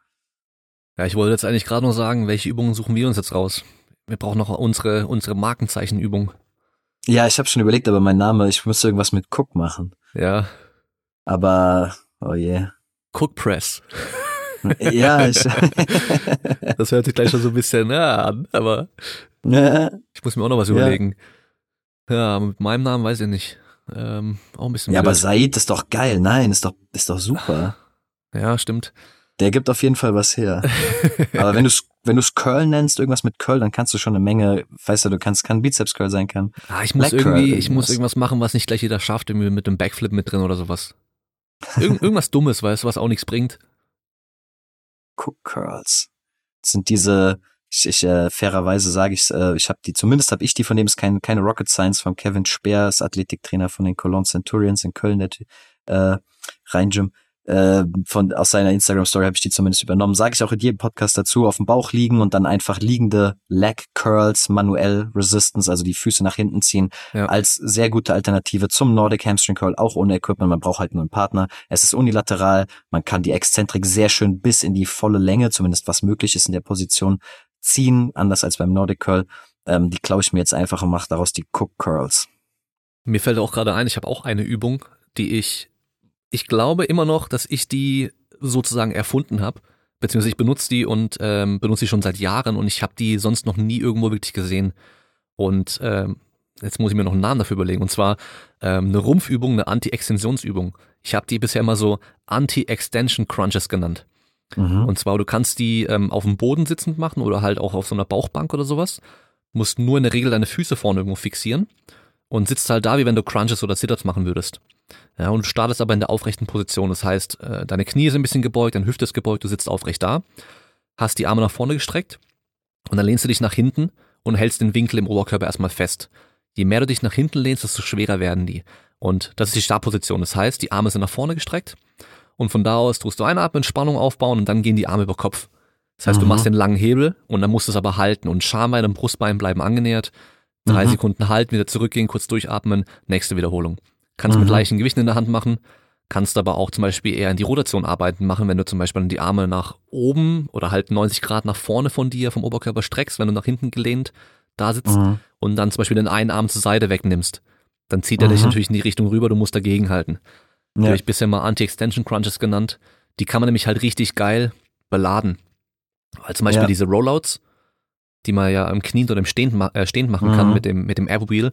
Ja, ich wollte jetzt eigentlich gerade nur sagen, welche Übungen suchen wir uns jetzt raus? Wir brauchen noch unsere, unsere Markenzeichenübung. Ja, ich habe schon überlegt, aber mein Name, ich müsste irgendwas mit Cook machen. Ja, aber, oh. Yeah. Cook Press. ja, ich das hört sich gleich schon so ein bisschen ja, an, aber ich muss mir auch noch was überlegen. Ja, mit meinem Namen weiß ich nicht. Ähm, auch ein bisschen. Ja, blöd. aber Said ist doch geil. Nein, ist doch, ist doch super. Ja, stimmt. Der gibt auf jeden Fall was her. aber wenn du es wenn du's Curl nennst, irgendwas mit Curl, dann kannst du schon eine Menge, weißt du, du kannst, kann Bizeps Curl sein kann. Ah, ich muss Black irgendwie, ich muss irgendwas machen, was nicht gleich jeder schafft, irgendwie mit einem Backflip mit drin oder sowas. Irgend, irgendwas Dummes, weißt du, was auch nichts bringt. Cook Curls. Das sind diese, ich, ich äh, fairerweise sage ich, äh, ich habe die, zumindest habe ich die, von dem ist kein, keine Rocket Science von Kevin Speer, ist Athletiktrainer von den Cologne Centurions in Köln, der äh, Rhein Gym äh, von aus seiner Instagram Story habe ich die zumindest übernommen. Sage ich auch in jedem Podcast dazu, auf dem Bauch liegen und dann einfach liegende Leg Curls, manuell Resistance, also die Füße nach hinten ziehen, ja. als sehr gute Alternative zum Nordic Hamstring Curl, auch ohne Equipment. Man braucht halt nur einen Partner. Es ist unilateral. Man kann die Exzentrik sehr schön bis in die volle Länge, zumindest was möglich ist in der Position, ziehen, anders als beim Nordic Curl. Ähm, die klaue ich mir jetzt einfach und mache daraus die Cook Curls. Mir fällt auch gerade ein, ich habe auch eine Übung, die ich ich glaube immer noch, dass ich die sozusagen erfunden habe, beziehungsweise ich benutze die und ähm, benutze die schon seit Jahren und ich habe die sonst noch nie irgendwo wirklich gesehen. Und ähm, jetzt muss ich mir noch einen Namen dafür überlegen. Und zwar ähm, eine Rumpfübung, eine Anti-Extensionsübung. Ich habe die bisher immer so Anti-Extension Crunches genannt. Mhm. Und zwar, du kannst die ähm, auf dem Boden sitzend machen oder halt auch auf so einer Bauchbank oder sowas. Musst nur in der Regel deine Füße vorne irgendwo fixieren und sitzt halt da, wie wenn du Crunches oder Sit-Ups machen würdest. Ja, und du startest aber in der aufrechten Position. Das heißt, äh, deine Knie sind ein bisschen gebeugt, deine Hüfte ist gebeugt, du sitzt aufrecht da, hast die Arme nach vorne gestreckt und dann lehnst du dich nach hinten und hältst den Winkel im Oberkörper erstmal fest. Je mehr du dich nach hinten lehnst, desto schwerer werden die. Und das ist die Startposition. Das heißt, die Arme sind nach vorne gestreckt und von da aus tust du einatmen, Spannung aufbauen und dann gehen die Arme über Kopf. Das heißt, mhm. du machst den langen Hebel und dann musst du es aber halten und Schambein und Brustbein bleiben angenähert. Drei mhm. Sekunden halten, wieder zurückgehen, kurz durchatmen, nächste Wiederholung. Kannst mhm. mit leichten Gewichten in der Hand machen, kannst aber auch zum Beispiel eher in die Rotation arbeiten machen, wenn du zum Beispiel die Arme nach oben oder halt 90 Grad nach vorne von dir vom Oberkörper streckst, wenn du nach hinten gelehnt da sitzt mhm. und dann zum Beispiel den einen Arm zur Seite wegnimmst. Dann zieht er dich mhm. natürlich in die Richtung rüber, du musst dagegen halten. Ja. Die habe ich bisher mal Anti-Extension Crunches genannt. Die kann man nämlich halt richtig geil beladen. Weil zum Beispiel ja. diese Rollouts, die man ja im Knien oder im Stehend, äh, Stehend machen mhm. kann mit dem, mit dem Airwheel,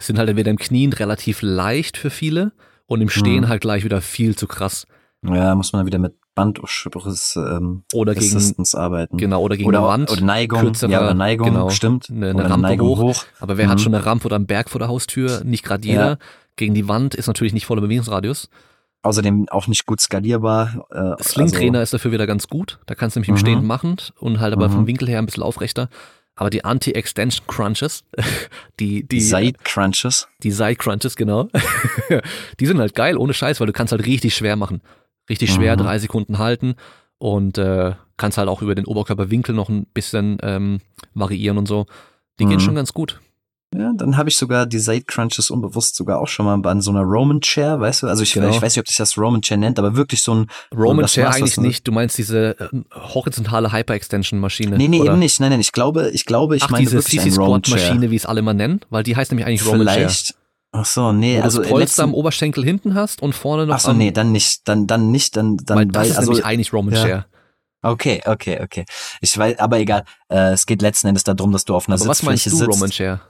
sind halt entweder im Knien relativ leicht für viele und im Stehen mhm. halt gleich wieder viel zu krass. Ja, muss man wieder mit Bandriss ähm, oder gegen arbeiten. Genau, oder gegen oder, eine Wand. Oder Neigung, kürzere, ja, oder Neigung, genau, stimmt. Eine, eine Rampe eine hoch. hoch. Aber wer mhm. hat schon eine Rampe oder einen Berg vor der Haustür? Nicht gerade jeder. Ja. Gegen die Wand ist natürlich nicht voller Bewegungsradius. Außerdem auch nicht gut skalierbar. Äh, Sling-Trainer also, ist dafür wieder ganz gut. Da kannst du nämlich im mhm. Stehen machen und halt aber mhm. vom Winkel her ein bisschen aufrechter. Aber die Anti-Extension Crunches, die, die Side Crunches, die Side Crunches, genau, die sind halt geil, ohne Scheiß, weil du kannst halt richtig schwer machen. Richtig schwer, mhm. drei Sekunden halten und äh, kannst halt auch über den Oberkörperwinkel noch ein bisschen ähm, variieren und so. Die mhm. gehen schon ganz gut. Ja, dann habe ich sogar die Side Crunches unbewusst sogar auch schon mal an so einer Roman Chair, weißt du? Also ich, genau. ich weiß nicht, ob sich das Roman Chair nennt, aber wirklich so ein Roman Chair machst, eigentlich nicht. Du meinst diese äh, horizontale Hyperextension Maschine? Nee, nee, oder? eben nicht. Nein, nein, ich glaube, ich glaube, ich Ach, meine diese wirklich CC Squat Maschine, wie es alle mal nennen, weil die heißt nämlich eigentlich Roman Vielleicht. Chair. Ach so, nee, Wo also du das Polster am Oberschenkel hinten hast und vorne noch Ach so, nee, dann nicht, dann dann nicht, dann dann weil das weil, ist also, nämlich eigentlich Roman ja. Chair. Okay, okay, okay. Ich weiß, aber egal. Äh, es geht letzten Endes darum, dass du auf einer aber Sitzfläche was meinst du, sitzt. Roman Chair?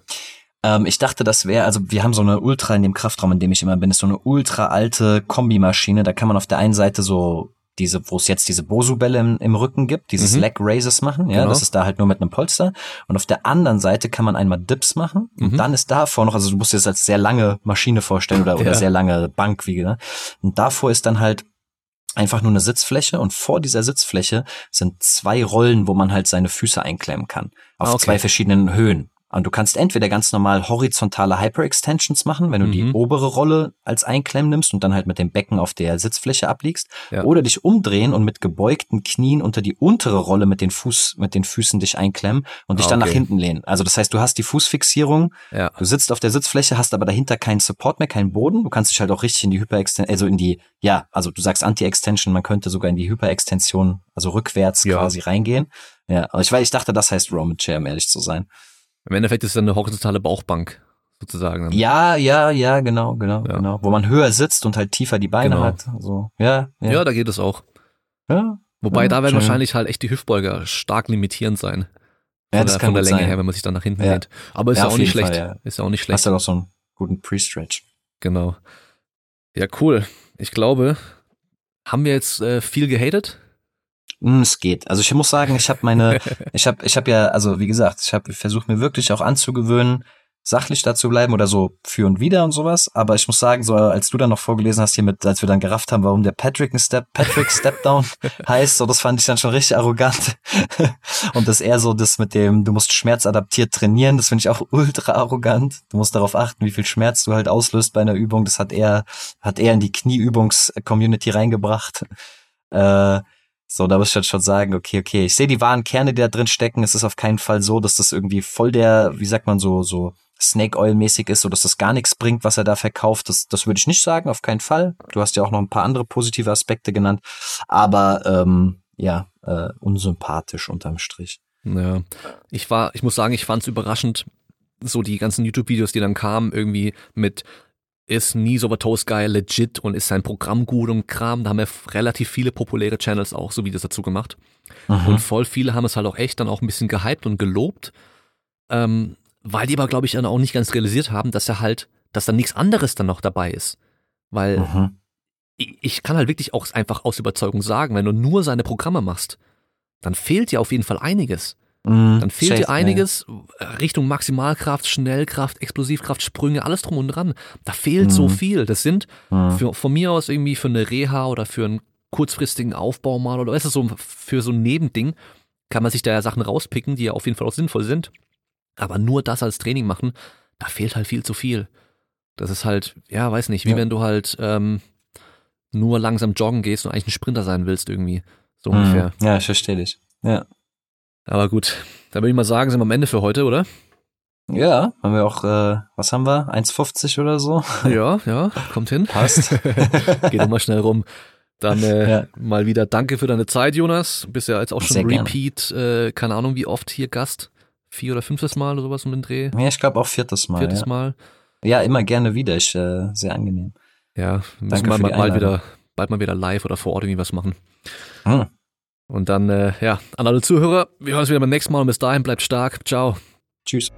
Ähm, ich dachte, das wäre, also wir haben so eine Ultra in dem Kraftraum, in dem ich immer bin, ist so eine ultra alte Kombimaschine. Da kann man auf der einen Seite so diese, wo es jetzt diese Bosu-Bälle im, im, Rücken gibt, dieses mhm. Leg Raises machen, ja, genau. das ist da halt nur mit einem Polster. Und auf der anderen Seite kann man einmal Dips machen und mhm. dann ist davor noch, also du musst dir das als sehr lange Maschine vorstellen oder, ja. oder sehr lange Bank, wie, ne? Und davor ist dann halt einfach nur eine Sitzfläche und vor dieser Sitzfläche sind zwei Rollen, wo man halt seine Füße einklemmen kann. Auf ah, okay. zwei verschiedenen Höhen. Und du kannst entweder ganz normal horizontale Hyperextensions machen, wenn du mhm. die obere Rolle als Einklemm nimmst und dann halt mit dem Becken auf der Sitzfläche abliegst, ja. oder dich umdrehen und mit gebeugten Knien unter die untere Rolle mit den Fuß, mit den Füßen dich einklemmen und dich okay. dann nach hinten lehnen. Also das heißt, du hast die Fußfixierung, ja. du sitzt auf der Sitzfläche, hast aber dahinter keinen Support mehr, keinen Boden. Du kannst dich halt auch richtig in die Hyperextension, also in die, ja, also du sagst Anti-Extension, man könnte sogar in die Hyperextension, also rückwärts ja. quasi reingehen. Ja, aber ich, weil ich dachte, das heißt Roman Chair, um ehrlich zu sein. Im Endeffekt ist es dann eine horizontale Bauchbank sozusagen. Dann. Ja, ja, ja, genau, genau, ja. genau. Wo man höher sitzt und halt tiefer die Beine genau. hat. So, ja, ja. Ja, da geht es auch. Ja. Wobei ja, da werden schön. wahrscheinlich halt echt die Hüftbeuger stark limitierend sein. Von ja, das der, kann von der Länge sein. her, wenn man sich dann nach hinten ja. lehnt. Aber ist ja, ja auch nicht schlecht. Fall, Ist ja auch nicht schlecht. Hast du noch so einen guten Pre-Stretch. Genau. Ja, cool. Ich glaube, haben wir jetzt äh, viel gehatet? Hm, es geht. Also ich muss sagen, ich habe meine, ich habe, ich habe ja, also wie gesagt, ich habe versucht mir wirklich auch anzugewöhnen, sachlich dazu bleiben oder so für und wieder und sowas. Aber ich muss sagen, so als du dann noch vorgelesen hast hier mit, als wir dann gerafft haben, warum der Patrick ein Step, Patrick Stepdown heißt, so das fand ich dann schon richtig arrogant. und das eher so das mit dem, du musst schmerzadaptiert trainieren, das finde ich auch ultra arrogant. Du musst darauf achten, wie viel Schmerz du halt auslöst bei einer Übung. Das hat er, hat er in die Knieübungs-Community reingebracht. Äh, so, da muss ich halt schon sagen, okay, okay, ich sehe die wahren Kerne, die da drin stecken. Es ist auf keinen Fall so, dass das irgendwie voll der, wie sagt man so, so Snake Oil mäßig ist, so dass das gar nichts bringt, was er da verkauft. Das, das würde ich nicht sagen, auf keinen Fall. Du hast ja auch noch ein paar andere positive Aspekte genannt, aber ähm, ja, äh, unsympathisch unterm Strich. Ja, ich war, ich muss sagen, ich fand es überraschend, so die ganzen YouTube-Videos, die dann kamen, irgendwie mit ist nie so Toast Guy legit und ist sein Programm gut und Kram. Da haben wir relativ viele populäre Channels auch so wie das dazu gemacht. Aha. Und voll viele haben es halt auch echt dann auch ein bisschen gehypt und gelobt. Ähm, weil die aber, glaube ich, dann auch nicht ganz realisiert haben, dass er halt, dass da nichts anderes dann noch dabei ist. Weil ich, ich kann halt wirklich auch einfach aus Überzeugung sagen, wenn du nur seine Programme machst, dann fehlt dir auf jeden Fall einiges. Mhm, dann fehlt dir einiges ja. Richtung Maximalkraft, Schnellkraft, Explosivkraft, Sprünge, alles drum und dran. Da fehlt mhm. so viel. Das sind mhm. für, von mir aus irgendwie für eine Reha oder für einen kurzfristigen Aufbau mal oder weißt du, so für so ein Nebending kann man sich da ja Sachen rauspicken, die ja auf jeden Fall auch sinnvoll sind. Aber nur das als Training machen, da fehlt halt viel zu viel. Das ist halt, ja, weiß nicht, wie ja. wenn du halt ähm, nur langsam joggen gehst und eigentlich ein Sprinter sein willst irgendwie. So mhm. ungefähr. Ja, ich verstehe dich. Ja. Aber gut, dann würde ich mal sagen, sind wir am Ende für heute, oder? Ja, haben wir auch, äh, was haben wir? 1,50 oder so? Ja, ja, kommt hin. Passt. Geht mal schnell rum. Dann äh, ja. mal wieder danke für deine Zeit, Jonas. Bist ja jetzt auch schon Sehr Repeat, äh, keine Ahnung wie oft hier Gast. Vier oder fünftes Mal oder sowas um den Dreh. Ja, ich glaube auch viertes Mal. Viertes ja. Mal. Ja, immer gerne wieder. Ich, äh, sehr angenehm. Ja, müssen wir mal, mal wieder, bald mal wieder live oder vor Ort irgendwie was machen. Hm. Und dann, äh, ja, an alle Zuhörer, wir hören uns wieder beim nächsten Mal und bis dahin bleibt stark. Ciao. Tschüss.